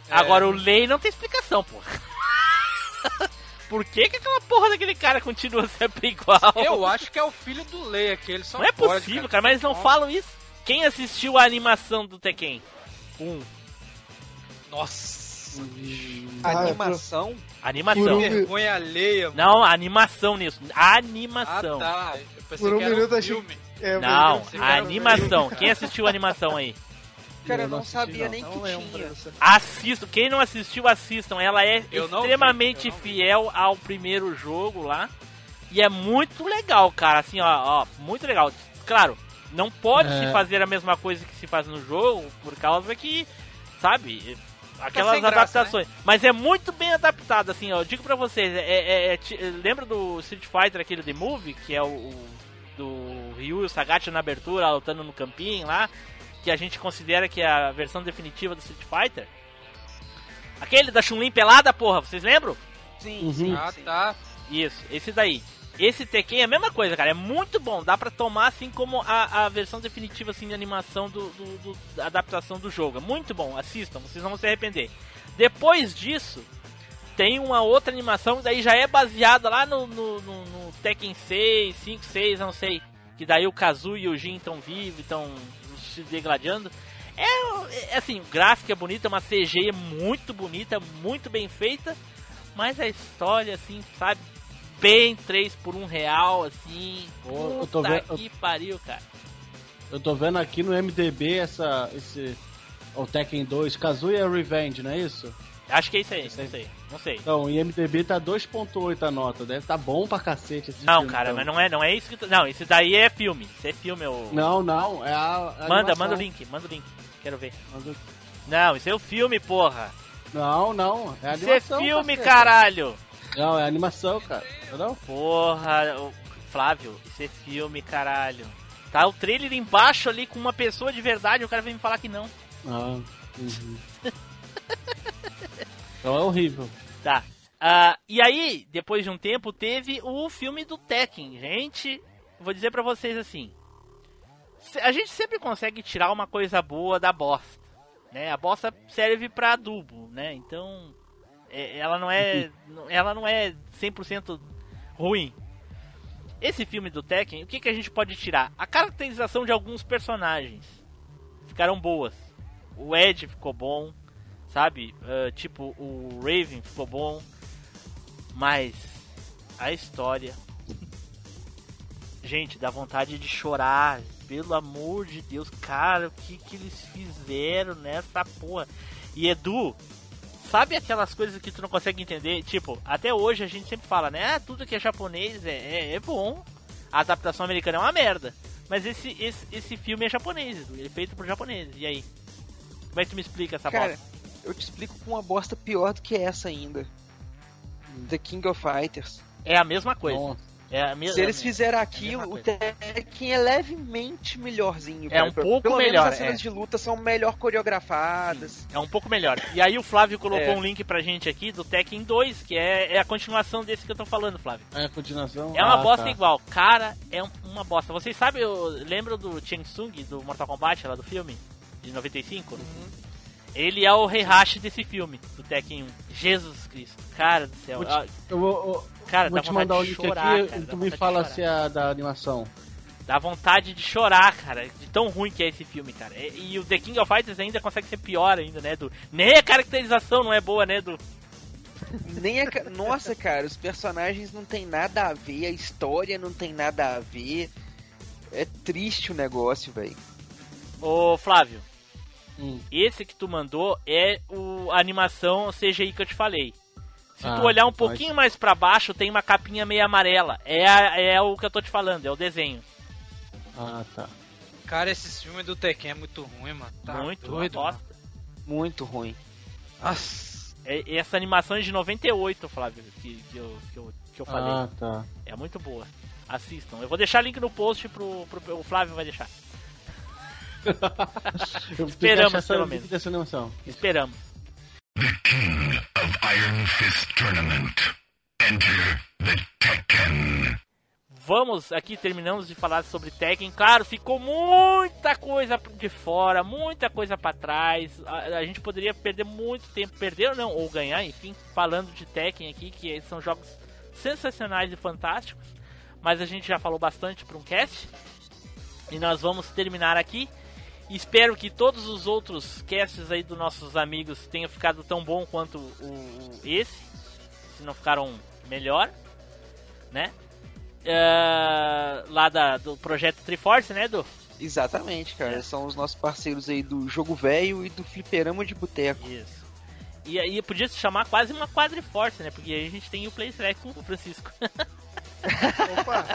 É. Agora o Lei não tem explicação, pô. Por que, que aquela porra daquele cara continua sempre igual? Eu acho que é o filho do Leia, que ele só Não é possível, cara, mas eles não falam isso. Quem assistiu a animação do Tekken? Um. Nossa. Ah, Animação? Animação. Por um- Vergonha alheia. mano. Não, animação nisso. Ah, Animação. tá. Eu pensei Por um que era minuto um achei- filme. É, Não, eu- animação. Quem assistiu a animação aí? Cara, eu não não assisti, sabia não. nem Não que tinha. Assistam. Quem não assistiu, assistam. Ela é Eu extremamente fiel ao primeiro jogo lá. E é muito legal, cara. Assim, ó, ó muito legal. Claro, não pode É. se fazer a mesma coisa que se faz no jogo, por causa que, sabe, aquelas sem graça, adaptações. Mas é muito bem adaptado, assim, ó. Eu digo pra vocês, é, é- é lembra do Street Fighter, aquele The Movie, que é o, o do Ryu e o Sagat na abertura, lutando no campinho lá, que a gente considera que é a versão definitiva do Street Fighter? Aquele da Chun-Li pelada, porra, vocês lembram? Sim, Uhum. sim, Ah, tá. Isso, esse daí. Esse Tekken é a mesma coisa, cara. É muito bom. Dá pra tomar assim como a, a versão definitiva assim, de animação do, do- do- da adaptação do jogo. É muito bom. Assistam, vocês não vão se arrepender. Depois disso, tem uma outra animação daí já é baseada lá no, no, no- no Tekken 6, 5, 6, não sei. Que daí o Kazu e o Jin estão vivos, estão se degladiando. É, é assim, o gráfico é bonito, é uma CG muito bonita, muito bem feita. Mas a história, assim, sabe? Bem 3 por 1 real, assim. Pô, eu tô vendo- que pariu, cara. Eu tô vendo aqui no MDB essa, esse. O Tekken 2, Kazuya Revenge, não é isso? Acho que é isso aí, Isso aí. não sei, não sei. Então, em MDB tá 2.8 a nota. Deve tá bom pra cacete esse Não, filme, cara, então. mas não é, não é isso que tu... Não, isso daí é filme. Isso é filme, eu... Não, não, é a. a Manda, animação. manda o link, manda o link. Quero ver. Manda- Não, isso é o filme, porra. Não, não, é a Isso é filme, caralho. Não, é animação, cara. Eu Não? Porra, Flávio, isso é filme, caralho. Tá o trailer embaixo ali com uma pessoa de verdade, o cara vem me falar que não. Ah, uhum. então é horrível. Tá. Ah, e aí, depois de um tempo, teve o filme do Tekken. Gente, vou dizer pra vocês assim. A gente sempre consegue tirar uma coisa boa da bosta. Né? A bosta serve pra adubo, né? Então, é- ela não é ela não é 100% ruim. Esse filme do Tekken, o que, que a gente pode tirar? A caracterização de alguns personagens ficaram boas. O Ed ficou bom, sabe? Ah, tipo, o Raven ficou bom. Mas a história. Gente, dá vontade de chorar. Pelo amor de Deus, cara, o que, que eles fizeram nessa porra? E Edu, sabe aquelas coisas que tu não consegue entender? Tipo, até hoje a gente sempre fala, né? Ah, tudo que é japonês é, é, é bom. A adaptação americana é uma merda. Mas esse, esse, esse filme é japonês, ele é feito por japoneses. E aí? Como é que tu me explica essa Cara, bosta? Eu te explico com uma bosta pior do que essa ainda. The King of Fighters. É a mesma coisa. Nossa. É a mesma. Se eles fizeram aquilo, mesma o Tekken é levemente melhorzinho. É um pouco Pelo melhor, Menos as cenas é. de luta são melhor coreografadas. É um pouco melhor. E aí o Flávio colocou É. um link pra gente aqui do Tekken 2, que é, é a continuação desse que eu tô falando, Flávio. É a continuação? É uma Ah, bosta tá. igual. Cara, é um- uma bosta. Vocês sabem, eu lembro do Cheng Sung, do Mortal Kombat, lá do filme, de 95? Ele é o Heihachi desse filme, do Tekken 1. Jesus Cristo. Cara do céu. Eu vou, eu Cara, vou dá te vontade mandar o de link chorar, aqui cara, e tu me fala se é a da animação. Dá vontade de chorar, cara, de tão ruim que é esse filme, cara. E, e o The King of Fighters ainda consegue ser pior ainda, né, do Nem a caracterização não é boa, né, do Nem a... Nossa, cara, os personagens não tem nada a ver, a história não tem nada a ver. É triste o negócio, velho. Ô, Flávio, Hum. esse que tu mandou é o, a animação CGI que eu te falei. Se tu Ah, olhar um pouquinho mais pra baixo, tem uma capinha meio amarela. É, a- é o que eu tô te falando, é o desenho. Ah, tá. Cara, esses filmes do Tekken é muito ruim, mano. Tá Muito doido, mano. bosta. Muito ruim. Nossa. É- essa animação é de 98, Flávio, que, que, eu, que, eu, que eu falei. Ah, tá. É muito boa. Assistam. Eu vou deixar link no post pro, pro o Flávio vai deixar. Esperamos, pelo menos. dessa animação. Esperamos. Of Iron Fist Tournament. Enter the Tekken. Vamos aqui, terminamos de falar sobre Tekken. Claro, ficou muita coisa de fora, muita coisa pra trás. A, a gente poderia perder muito tempo, perder ou não, ou ganhar, enfim, falando de Tekken aqui, que são jogos sensacionais e fantásticos. Mas a gente já falou bastante para um cast. E nós vamos terminar aqui. Espero que todos os outros casts aí dos nossos amigos tenham ficado tão bom quanto o, o- esse. Se não ficaram melhor, né? É, lá da, do projeto Triforce, né, Edu? Exatamente, cara. É. São os nossos parceiros aí do Jogo Velho e do Fliperama de Boteco. Isso. E aí podia se chamar quase uma quadriforce, né? Porque aí a gente tem o Play Select com o Francisco. Opa,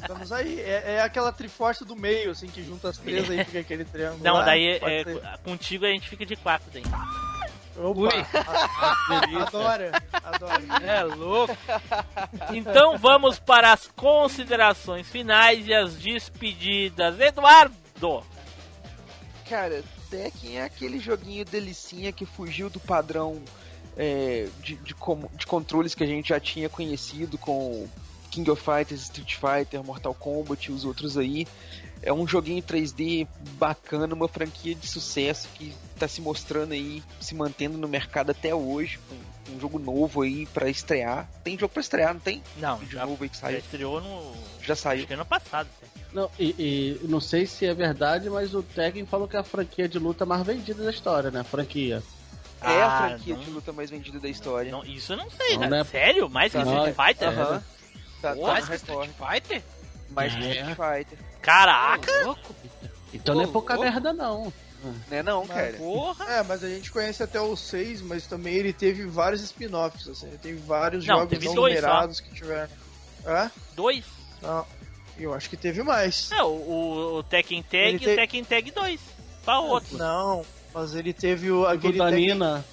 estamos aí. É, é aquela triforce do meio, assim, que junta as três aí, fica aquele triângulo. Não, lá. daí é, contigo a gente fica de quatro daí. Opa, adoro, adoro. É louco. Então vamos para as considerações finais e as despedidas. Eduardo! Cara, Tekken é aquele joguinho delicinha que fugiu do padrão é, de, de, com- de controles que a gente já tinha conhecido com King of Fighters, Street Fighter, Mortal Kombat e os outros aí. É um joguinho 3D bacana, uma franquia de sucesso que tá se mostrando aí, se mantendo no mercado até hoje, com um jogo novo aí pra estrear. Tem jogo pra estrear, não tem? Não, Vídeo já, novo aí que já saiu. estreou no. Já Acho saiu. que ano passado. até. Não, e, e não sei se é verdade, mas o Tekken falou que é a franquia de luta mais vendida da história, né? Franquia. É a Ah, franquia não- de luta mais vendida da história. Não, isso eu não sei, Não, cara. né? Sério? Mais que Street Fighter? Aham. Tá, tá que Street. Fighter? Mais que É. Street Fighter. Caraca! Louco. Então não é Ô, pouca louco. merda, não. Né não, cara? Porra! É, mas a gente conhece até o 6, mas também ele teve vários spin-offs, assim, ele teve vários Não, jogos teve não dois só. numerados que tiveram. Hã? Dois. Não, eu acho que teve mais. É, o, o, o Tekken Tag Ele e o te- Tekken Tag 2. Qual outro? Não, mas ele teve o, Aquele aquele da Tekken- Nina.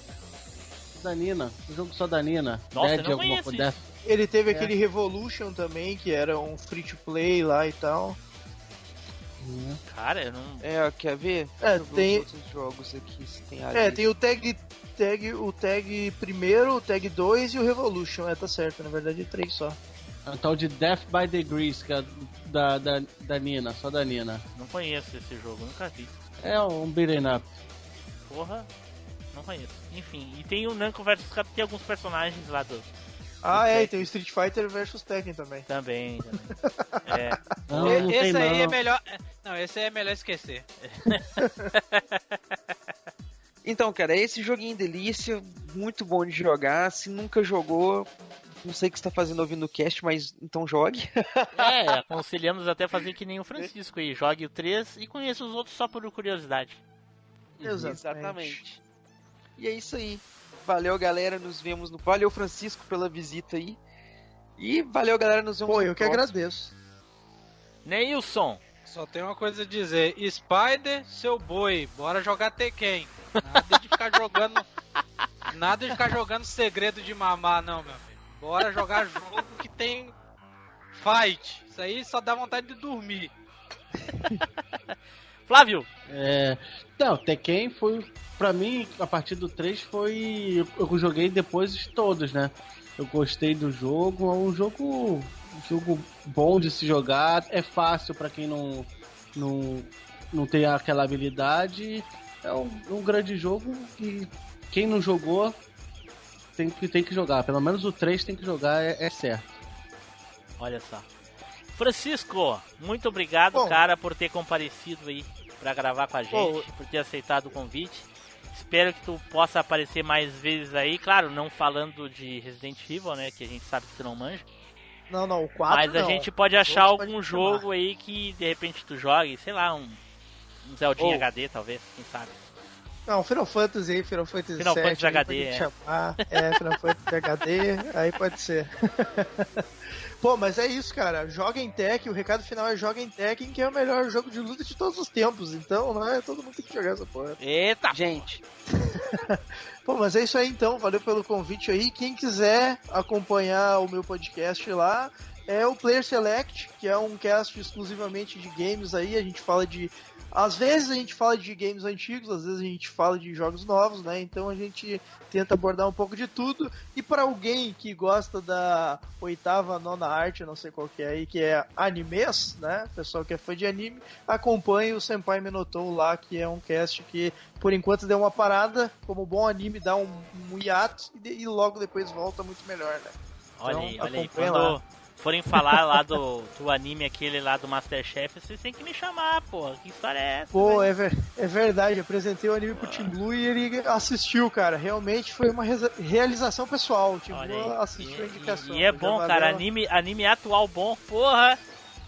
Da Nina. O jogo só da Nina. Nossa, Dead eu não conheço. Ele teve É. aquele Revolution também, que era um free to play lá e tal. Cara, eu não. É, quer ver? É, tem- os outros jogos aqui, se tem ali. É, tem o tag, tag, o tag primeiro, o tag 2 e o Revolution. É, tá certo, na verdade é três só. É um tal de Death by Degrees, que é da, da, da Nina, só da Nina. Não conheço esse jogo, nunca vi. É um beat'em up. Porra, não conheço. Enfim, e tem o Namco vs Capcom, tem alguns personagens lá do. Ah, é, e tem o Street Fighter versus Tekken também. Também. também. é. Não, não esse aí não. é melhor. Não, esse aí é melhor esquecer. Então, cara, esse joguinho delícia, muito bom de jogar. Se nunca jogou, não sei o que você tá fazendo ouvindo o cast, mas então jogue. É, aconselhamos até fazer que nem o Francisco aí. Jogue o 3 e conheça os outros só por curiosidade. Exatamente. E é isso aí. Valeu, galera. Nos vemos no. Valeu, Francisco, pela visita aí. E valeu, galera. Nos vemos Pô, no eu que próximo. agradeço. Neilson, Só tem uma coisa a dizer: Spider, seu boi, bora jogar Tekken. Nada de ficar jogando Nada de ficar jogando segredo de mamar, não, meu filho. Bora jogar jogo que tem fight. Isso aí só dá vontade de dormir. Flávio, É, não, Tekken foi, pra mim, a partir do 3 foi. Eu joguei depois de todos, né? Eu gostei do jogo, é um jogo, um jogo bom de se jogar, é fácil pra quem não, não, não tem aquela habilidade. É um, um grande jogo que quem não jogou tem que, tem que jogar. Pelo menos o 3 tem que jogar, é, é certo. olha só. Francisco, muito obrigado, Bom. cara, por ter comparecido aí pra gravar com a gente, Bom. por ter aceitado o convite. Espero que tu possa aparecer mais vezes aí, claro, não falando de Resident Evil, né, que a gente sabe que tu não manja. Não, não, o 4 Mas a não. gente pode achar algum pode chamar. jogo aí que de repente tu jogue, sei lá, um, um Zeldinha Ou- HD talvez, quem sabe. Não, Final Fantasy aí, Final Fantasy Final 7, Fantasy HD, é. chamar. É, Final Fantasy HD, aí pode ser. Pô, mas é isso, cara. Joga em Tekken, o recado final é joga em Tekken, que é o melhor jogo de luta de todos os tempos. Então, não é? Todo mundo tem que jogar essa porra. Eita! Gente, Pô, mas é isso aí então. Valeu pelo convite aí. Quem quiser acompanhar o meu podcast lá, é o Player Select, que é um cast exclusivamente de games aí. A gente fala de. Às vezes a gente fala de games antigos, às vezes a gente fala de jogos novos, né? Então a gente tenta abordar um pouco de tudo. E para alguém que gosta da oitava, nona arte, não sei qual que é aí, que é animes, né? Pessoal que é fã de anime, acompanhe o Senpai Menotou lá, que é um cast que por enquanto deu uma parada, como bom anime dá um, um hiato e, de- e logo depois volta muito melhor, né? Olha Então, aí, olha aí. Quando lá. Forem falar lá do, do anime aquele lá do Masterchef, vocês têm que me chamar, pô. Que história é essa? Pô, é, ver- é verdade, apresentei o anime pro Tim Blue e ele assistiu, cara. Realmente foi uma reza- realização pessoal. O Tim Olha Blue aí. assistiu a E, indicação. e- e é bom, cara. Anime, anime atual bom, porra.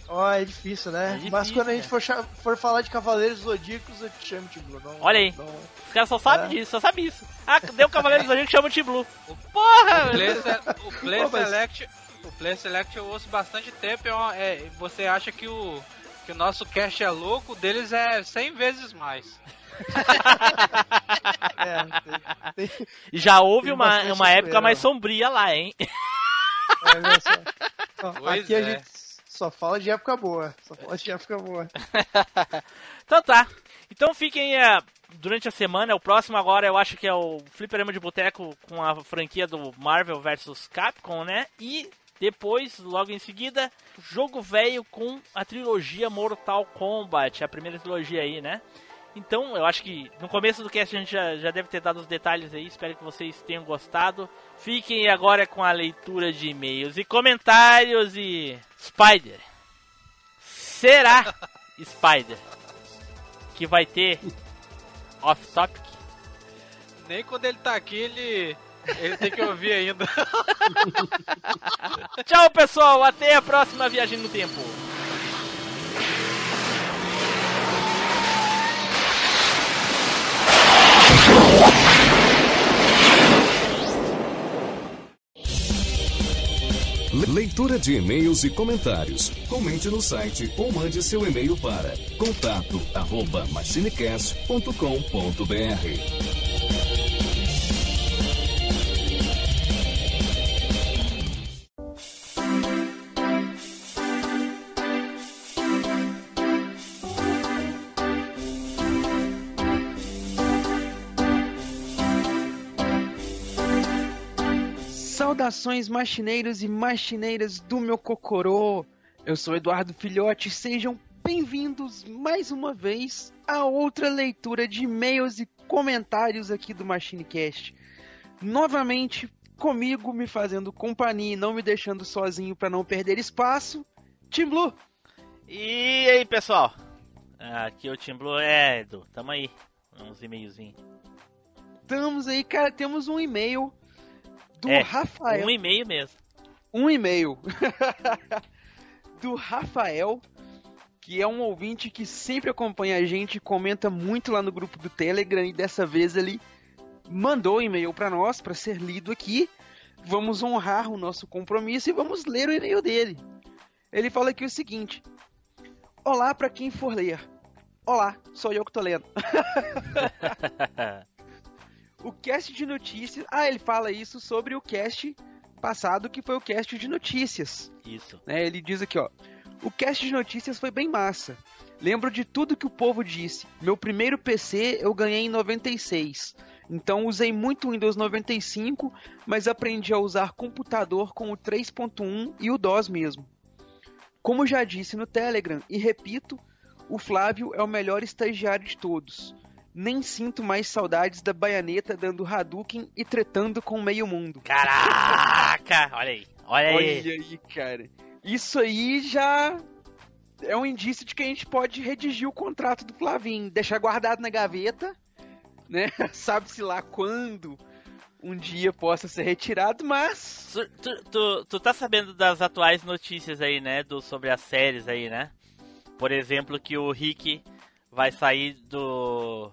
Ó, é difícil, né? É difícil, Mas quando a gente for, for falar de Cavaleiros Zodíacos, eu te chamo, Tim Blue. Não, Olha aí. não- Os caras só sabem É. disso, só sabem isso. Ah, deu o Cavaleiro do Zodíaco que chama o Team Blue. Porra! O Play, o Play Pô, mas- Select, o Play Select eu ouço bastante tempo. é é, você acha que o que o nosso cast é louco, o deles é 100 vezes mais. É, tem- tem- E já houve uma, uma época mais sombria lá, hein? olha só. Ó, Pois Aqui a é. gente só fala de época boa. Só fala de época boa. Então tá. Então fiquem é, durante a semana. O próximo agora eu acho que é o Fliperama de Boteco com a franquia do Marvel vs Capcom, né? E depois, logo em seguida, jogo velho com a trilogia Mortal Kombat, a primeira trilogia aí, né? Então, eu acho que no começo do cast a gente já, já deve ter dado os detalhes aí. Espero que vocês tenham gostado. Fiquem agora com a leitura de e-mails e comentários e. Spider. Será Spider que vai ter off-topic? Nem quando ele tá aqui, ele, ele tem que ouvir ainda. Tchau, pessoal. Até a próxima viagem no tempo. Leitura de e-mails e comentários. Comente no site ou mande seu e-mail para contato Saudações machineiros e machineiras do meu cocorô. Eu sou Eduardo Filhote, sejam bem-vindos mais uma vez a outra leitura de e-mails e comentários aqui do MachineCast. Novamente comigo, me fazendo companhia e não me deixando sozinho para não perder espaço, Tim Blue. E aí, pessoal? Aqui é o Team Blue. É, Edu, tamo aí. Uns e-mailzinhos. Estamos aí, cara, temos um e-mail do É, Rafael. Um e-mail mesmo. um e-mail do Rafael, que é um ouvinte que sempre acompanha a gente, comenta muito lá no grupo do Telegram e dessa vez ele mandou um e-mail para nós para ser lido aqui. Vamos honrar o nosso compromisso e vamos ler o e-mail dele. Ele fala aqui o seguinte: Olá para quem for ler. Olá, sou eu que tô lendo. o cast de notícias. Ah, ele fala isso sobre o cast passado, que foi o cast de notícias. Isso. né? Ele diz aqui, ó. O cast de notícias foi bem massa. Lembro de tudo que o povo disse. Meu primeiro PC eu ganhei em 96. Então usei muito o Windows 95, mas aprendi a usar computador com o 3.1 e o DOS mesmo. Como já disse no Telegram e repito, o Flávio é o melhor estagiário de todos. Nem sinto mais saudades da baianeta dando Hadouken e tretando com o meio mundo. Caraca! Olha aí. Olha aí. Olha aí, cara. Isso aí já é um indício de que a gente pode redigir o contrato do Flavinho, deixar guardado na gaveta, né? Sabe-se lá quando um dia possa ser retirado, mas Tu, tu, tu, tu tá sabendo das atuais notícias aí, né? Do, sobre as séries aí, né? Por exemplo, que o Rick vai sair do,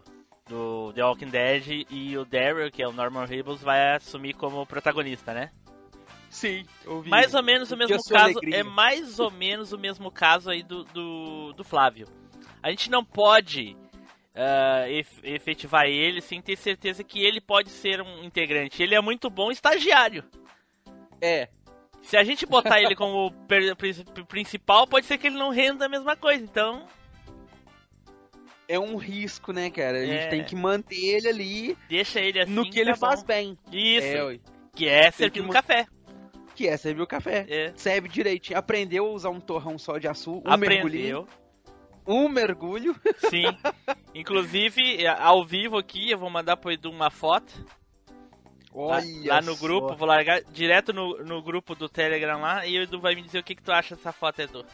do The Walking Dead e o Daryl, que é o Norman Reedus, vai assumir como protagonista, né? sim, ouvi. Mais ou menos o mesmo caso, alegria. é mais ou menos o mesmo caso aí do, do, do Flávio. A gente não pode ef- efetivar ele sem ter certeza que ele pode ser um integrante. Ele é muito bom estagiário. É, Se a gente botar ele como principal, pode ser que ele não renda a mesma coisa. Então, é um risco, né, cara? A gente É. tem que manter ele ali deixa ele assim. no que ele tá faz bom. bem. Isso, É, que é servir um café. que é servir o café. É. Serve direitinho. Aprendeu a usar um torrão só de açúcar, um mergulhinho. Aprendeu. Um mergulho. Sim. Inclusive, ao vivo aqui, eu vou mandar pro Edu uma foto. Olha lá no só. grupo, vou largar direto no, no grupo do Telegram lá e o Edu vai me dizer o que, que tu acha dessa foto, Edu.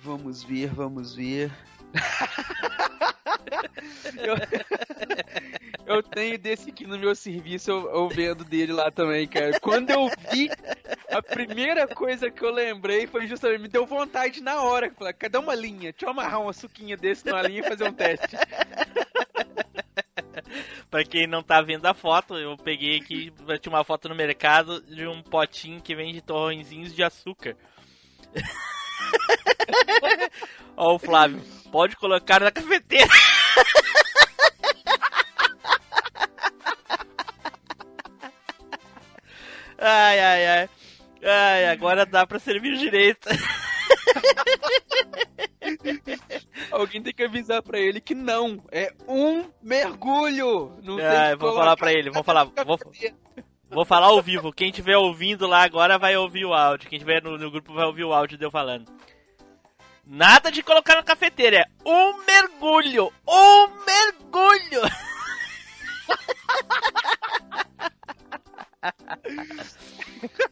Vamos ver, vamos ver. eu, eu tenho desse aqui no meu serviço, eu, eu vendo dele lá também, cara. Quando eu vi, a primeira coisa que eu lembrei foi justamente, me deu vontade na hora. Falei, cadê uma linha? Deixa eu amarrar uma suquinha desse numa linha e fazer um teste. Pra quem não tá vendo a foto, eu peguei aqui, tinha uma foto no mercado de um potinho que vende torrõezinhos de açúcar. Ó o Flávio, pode colocar na cafeteira. Ai, ai, ai. Ai, agora dá pra servir direito. Alguém tem que avisar pra ele que não, é um mergulho. Não eu vou falar pra ele, vou falar, vou. Vou falar ao vivo. Quem estiver ouvindo lá agora vai ouvir o áudio. Quem estiver no, no grupo vai ouvir o áudio de eu falando. Nada de colocar na cafeteira, é um mergulho! Um mergulho!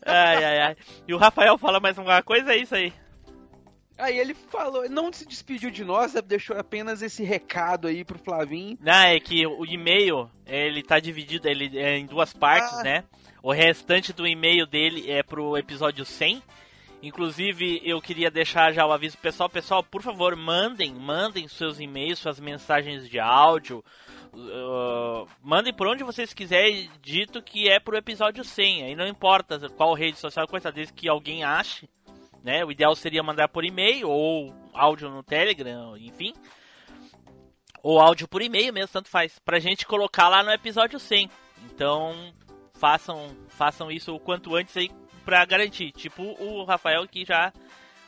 ai, ai, ai. E o Rafael fala mais alguma coisa? É isso aí. Aí ele falou, não se despediu de nós, deixou apenas esse recado aí pro Flavinho. Não, é que o e-mail, ele tá dividido ele é em duas partes, Ah. né? O restante do e-mail dele é pro episódio 100. Inclusive, eu queria deixar já o aviso pessoal. Pessoal, por favor, mandem, mandem seus e-mails, suas mensagens de áudio. uh, mandem por onde vocês quiserem, dito que é pro episódio 100. Aí não importa qual rede social, coisa desde que alguém ache. Né? O ideal seria mandar por e-mail ou áudio no Telegram, enfim. Ou áudio por e-mail mesmo, tanto faz. Pra gente colocar lá no episódio 100. Então, façam, façam isso o quanto antes aí pra garantir. Tipo o Rafael que já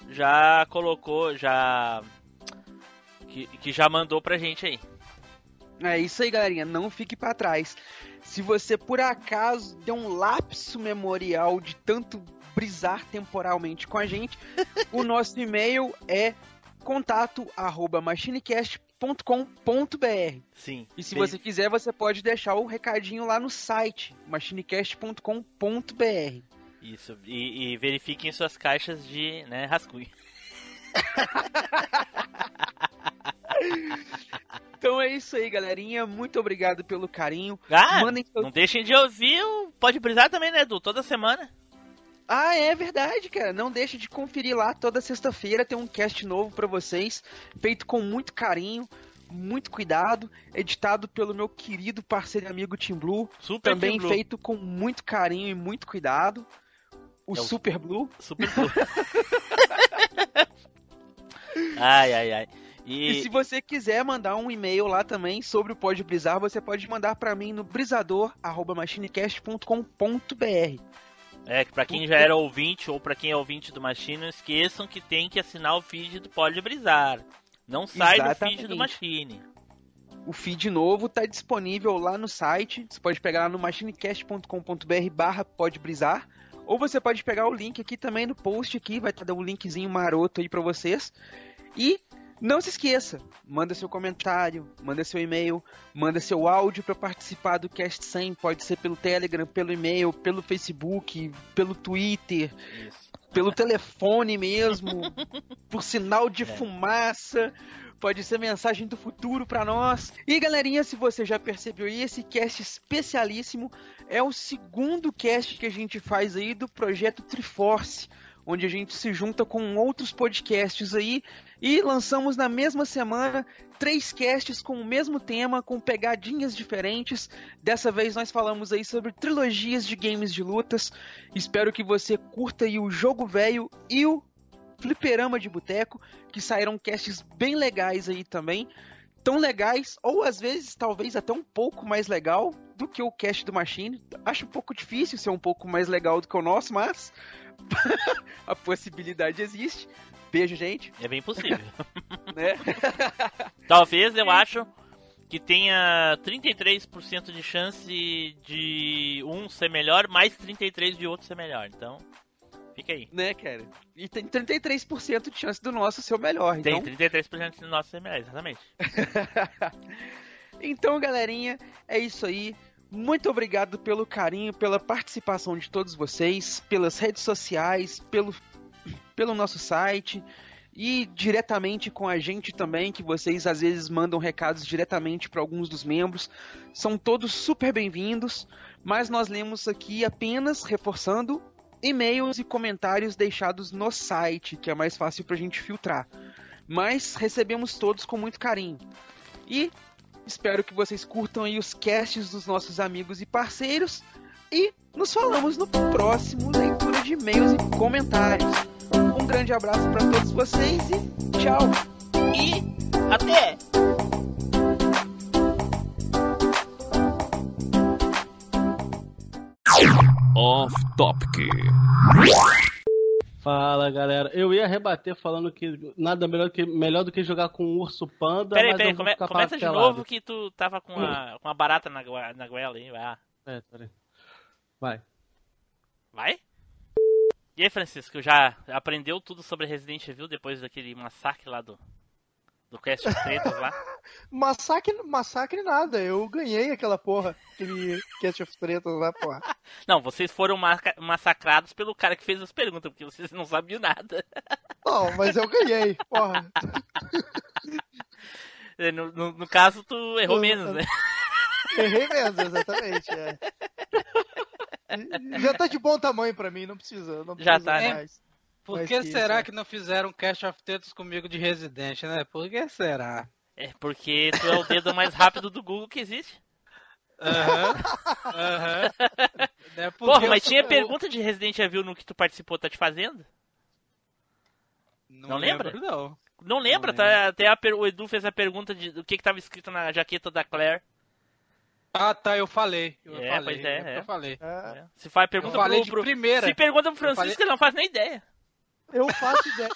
já colocou, já que, que já mandou pra gente aí. É isso aí, galerinha, não fique pra trás. Se você por acaso deu um lapso memorial de tanto brisar temporalmente com a gente, o nosso e-mail é contato@machinecast.com.br. Sim. E se Bem- você quiser, você pode deixar o recadinho lá no site, machinecast.com.br. Isso. E, e verifiquem suas caixas de né, rascunho. Então é isso aí, galerinha. Muito obrigado pelo carinho. Ah, Mandem não deixem de ouvir o Pode Brisar também, né, Edu? Toda semana. Ah, é verdade, cara. Não deixe de conferir lá toda sexta-feira tem um cast novo pra vocês, feito com muito carinho, muito cuidado, editado pelo meu querido parceiro e amigo Tim Blue, Super também Team Blue. feito com muito carinho e muito cuidado. O É o- Super Blue. Super Blue. ai, ai, ai. E E, se você quiser mandar um e-mail lá também sobre o Pode Brisar, você pode mandar pra mim no brisador@machinecast.com.br. é que pra quem já era ouvinte ou pra quem é ouvinte do Machine, não esqueçam que tem que assinar o feed do Pode Brisar. Não sai do feed do Exatamente. Machine. O feed novo tá disponível lá no site. Você pode pegar lá no machinecast.com.br barra pode brisar. Ou você pode pegar o link aqui também no post aqui, vai estar um linkzinho maroto aí pra vocês. E não se esqueça, manda seu comentário, manda seu e-mail, manda seu áudio pra participar do Cast 100, pode ser pelo Telegram, pelo e-mail, pelo Facebook, pelo Twitter, Isso. pelo telefone mesmo, por sinal de É. fumaça. Pode ser mensagem do futuro pra nós. E galerinha, se você já percebeu aí, esse cast especialíssimo é o segundo cast que a gente faz aí do projeto Triforce, onde a gente se junta com outros podcasts aí e lançamos na mesma semana três casts com o mesmo tema, com pegadinhas diferentes. Dessa vez nós falamos aí sobre trilogias de games de lutas. Espero que você curta aí o Jogo Velho e o Fliperama de Boteco, que saíram casts bem legais aí também. Tão legais, ou às vezes talvez até um pouco mais legal do que o cast do Machine. Acho um pouco difícil ser um pouco mais legal do que o nosso, mas a possibilidade existe. Beijo, gente. É bem possível. Né? Talvez eu acho que tenha 33% de chance de um ser melhor, mais 33% de outro ser melhor. Então, fica aí. né, cara? E tem 33% de chance do nosso ser o melhor. Tem Então, 33% de nosso ser melhor, exatamente. então, galerinha, é isso aí. Muito obrigado pelo carinho, pela participação de todos vocês, pelas redes sociais, pelo, pelo nosso site e diretamente com a gente também, que vocês às vezes mandam recados diretamente para alguns dos membros. São todos super bem-vindos, mas nós lemos aqui apenas reforçando e-mails e comentários deixados no site, que é mais fácil para a gente filtrar. Mas recebemos todos com muito carinho. E espero que vocês curtam aí os casts dos nossos amigos e parceiros. E nos falamos no próximo leitura de e-mails e comentários. Um grande abraço para todos vocês e tchau! E até! Off Topic. Fala galera, eu ia rebater falando que nada melhor, que, melhor do que jogar com um urso panda. Peraí, peraí, come- começa de novo que tu tava com a, com a barata na, na goela aí. Vai. É, peraí. Vai. Vai? E aí, Francisco, já aprendeu tudo sobre Resident Evil depois daquele massacre lá do. Do Cast of Tretas lá? Massacre, massacre nada, eu ganhei aquela porra, aquele Cast of Tretas lá, porra. Não, vocês foram massacrados pelo cara que fez as perguntas, porque vocês não sabiam nada. Não, mas eu ganhei, porra. No, no- no caso, tu errou menos, né? Errei mesmo, exatamente. é. Já tá de bom tamanho pra mim, não precisa. Não Já precisa tá, né? Por Mas que que será isso, que não fizeram Cast of Tetos comigo de Resident, né? Por que será? É porque tu é o dedo mais rápido do Google que existe. Aham. Aham. Né, porque Porra, eu mas tinha eu- pergunta de Resident Evil no que tu participou, tá te fazendo? Não, Não lembra? lembro, Não. Não lembra, Não tá? Até a per- o Edu fez a pergunta de do que que tava escrito na jaqueta da Claire. Ah, tá, eu falei. Eu É, falei. pois é, é. Eu falei. É, É. Se faz Eu pergunta falei pro, de pro- primeira. Se pergunta pro Francisco, falei- ele não faz nem ideia. Eu faço ideia.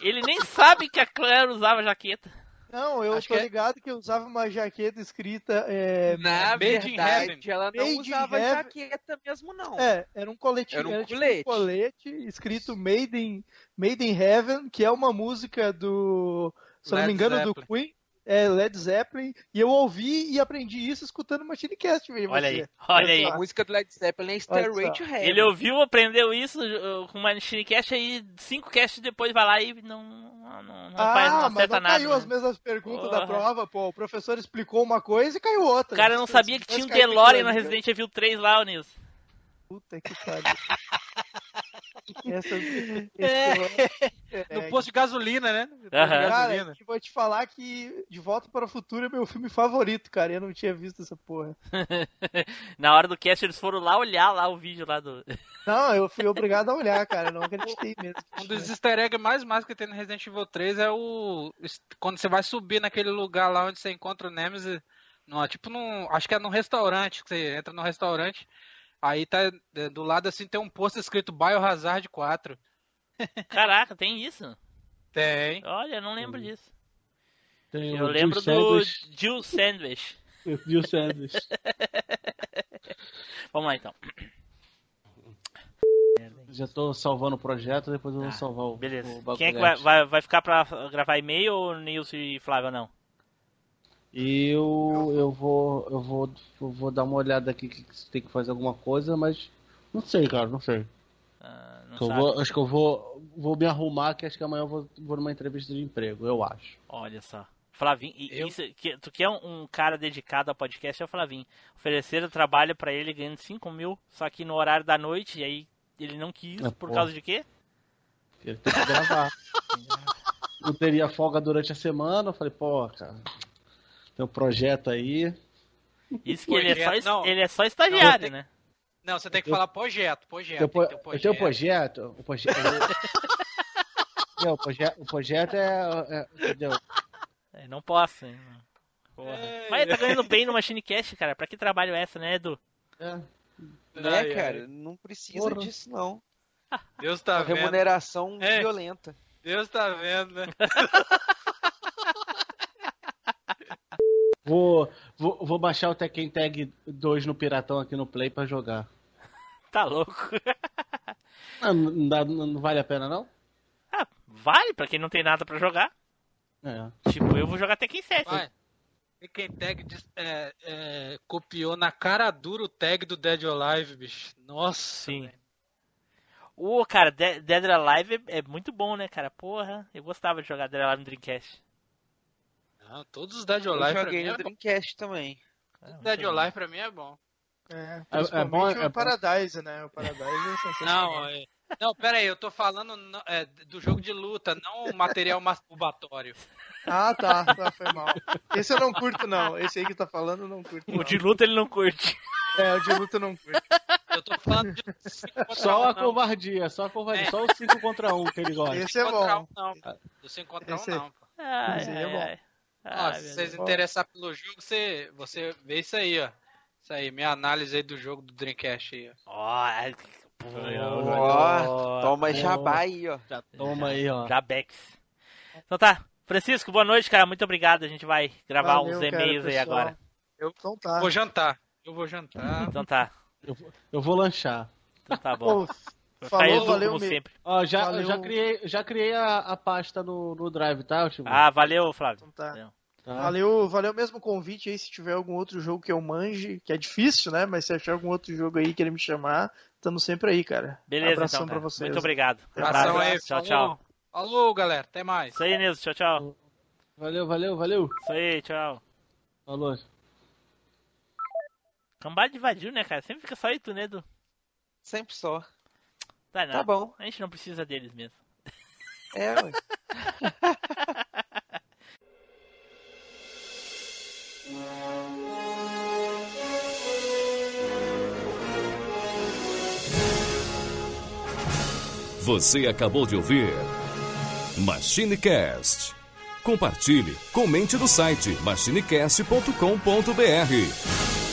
Ele nem sabe que a Claire usava jaqueta. Não, eu Acho tô que é- ligado que eu usava uma jaqueta escrita. É, Na Made in verdade, Heaven. ela não Made usava Heaven. jaqueta mesmo, não. é, era um colete. Era um tipo colete. colete escrito Made in, Made in Heaven, que é uma música do. Se eu não me Led engano, do Zeppelin. Queen. É, Led Zeppelin. E eu ouvi e aprendi isso escutando Machine Cast, veja Olha você. aí, olha aí. só. A música do Led Zeppelin é Stairway to. Heaven. Ele ouviu, aprendeu isso uh, com uma Cast aí cinco casts depois vai lá e não, não, não faz, não Ah, mas acerta não nada. caiu né? as mesmas perguntas Porra. da prova, pô. O professor explicou uma coisa e caiu outra. O cara não sabia que tinha um DeLorean ali, Resident Evil 3 lá, ô Nilson. Puta que pariu. É. esse- No posto de gasolina, né? No Aham. Cara, gasolina. eu vou te falar que De Volta para o Futuro é meu filme favorito, cara. Eu não tinha visto essa porra. Na hora do cast eles foram lá olhar lá o vídeo lá do. Não, eu fui obrigado a olhar, cara. Eu não acreditei mesmo. Um dos easter eggs mais massa que tem no Resident Evil 3 é o. Quando você vai subir naquele lugar lá onde você encontra o Nemesis. Numa, tipo num. Acho que é num restaurante. Que você entra num restaurante. Aí tá. é, Do lado assim tem um posto escrito Biohazard 4. Caraca, tem isso? Tem. Olha, eu não lembro disso. Tem Eu lembro Jill do Sandwich, Jill Sandwich. Jill Sandwich. Vamos lá então. Já tô salvando o projeto, depois eu vou Tá, salvar o, Beleza. o Quem é que vai, vai, vai ficar pra gravar e-mail ou Nilson e Flávio não? E eu, eu vou eu vou eu vou dar uma olhada aqui que se tem que fazer alguma coisa, mas não sei, cara, não sei. Ah, não eu vou, acho que eu vou vou me arrumar, que acho que amanhã eu vou, vou numa entrevista de emprego, eu acho. Olha só. Flavinho, e- Eu- isso, que, tu que é um, um cara dedicado ao podcast, é o Flavinho. Ofereceram trabalho pra ele ganhando 5 mil, só que no horário da noite, e aí ele não quis, Ah, por porra. causa de quê? Porque tem que gravar. não teria folga durante a semana, eu falei, pô, cara, tem um projeto aí. Isso que ele é, só, Projeto, não. ele é só estagiário, Não, né? Não, você tem que Eu- falar projeto, projeto. Eu, tem um eu tenho um projeto, o projeto. Não, o, proje o projeto é, é- entendeu? É, não posso. hein. É. Mas ele tá ganhando bem no Machine Cast, cara. Pra que trabalho é essa, né, Edu? É. Né, cara? Não precisa Porra. disso, não. Deus tá vendo. Remuneração É. violenta. Deus tá vendo, né? Vou, vou, vou baixar o Tekken Tag 2 no Piratão aqui no Play pra jogar. Tá louco. Ah, não, dá- não vale a pena, não? Ah, vale pra quem não tem nada pra jogar. É. Tipo, eu vou jogar Tekken 7. Vai. Quem tag é, é, copiou na cara dura o tag do Dead or Alive, bicho. Nossa. Sim. Ô, cara, De- Dead or Alive é, é muito bom, né, cara? Porra, eu gostava de jogar Dead or Alive no Dreamcast. Não, todos os Dead or Eu Alive pra joguei no é bom. Dreamcast também. Ah, muito Dead or bom. Alive pra mim é bom. É, é principalmente bom- é o bom. Paradise, né? O Paradise é sensacional. Não, é... não, pera aí, eu tô falando no- é, do jogo de luta, não o material masturbatório. Ah, tá, tá, foi mal. Esse eu não curto, não. Esse aí que tá falando, eu não curto. O Não. de luta ele não curte. É, o de luta eu não curto. Eu tô falando de Só um, a não. covardia, só a covardia, É. só o 5 contra 1 que ele gosta. Esse é bom. um, não. Do 5 contra 1 Esse- não. pô. Ai, Esse aí é ai, bom. ai. Ai, se vocês interessar pelo jogo, você, você vê isso aí, ó. Isso aí, minha análise aí do jogo do Dreamcast aí, ó. Ó, pô, Ó, toma jabá aí, ó. Já toma aí, ó. Jabex. Então tá. Francisco, boa noite, cara. Muito obrigado. A gente vai gravar Valeu, uns cara, e-mails aí agora. Então tá. Vou jantar. Eu vou jantar. Então tá. Eu, vou- eu vou lanchar. Então tá bom. Ficar falou, Edu, valeu como me- sempre. Ó, já, Valeu. já criei, já criei a, a pasta no, no Drive, tá, Timo? Ah, valeu, Flávio. Então tá. Valeu. Tá. Valeu, valeu mesmo o convite aí, se tiver algum outro jogo que eu manje, que é difícil, né? Mas se achar algum outro jogo aí, querer me chamar, estamos sempre aí, cara. Beleza, Abração então, pra vocês. Muito obrigado. Abração Abraço. aí, Tchau, tchau. Falou, galera. Até mais. Isso aí, Nilson. Tchau, tchau. Valeu, valeu, valeu. Isso aí, tchau. Falou. Cambada invadiu, né, cara? Sempre fica só aí tu, né, Edu? Sempre só. Tá, nada. Tá bom. A gente não precisa deles mesmo. É, ué. Você acabou de ouvir MachineCast. Compartilhe, comente no site machinecast.com.br.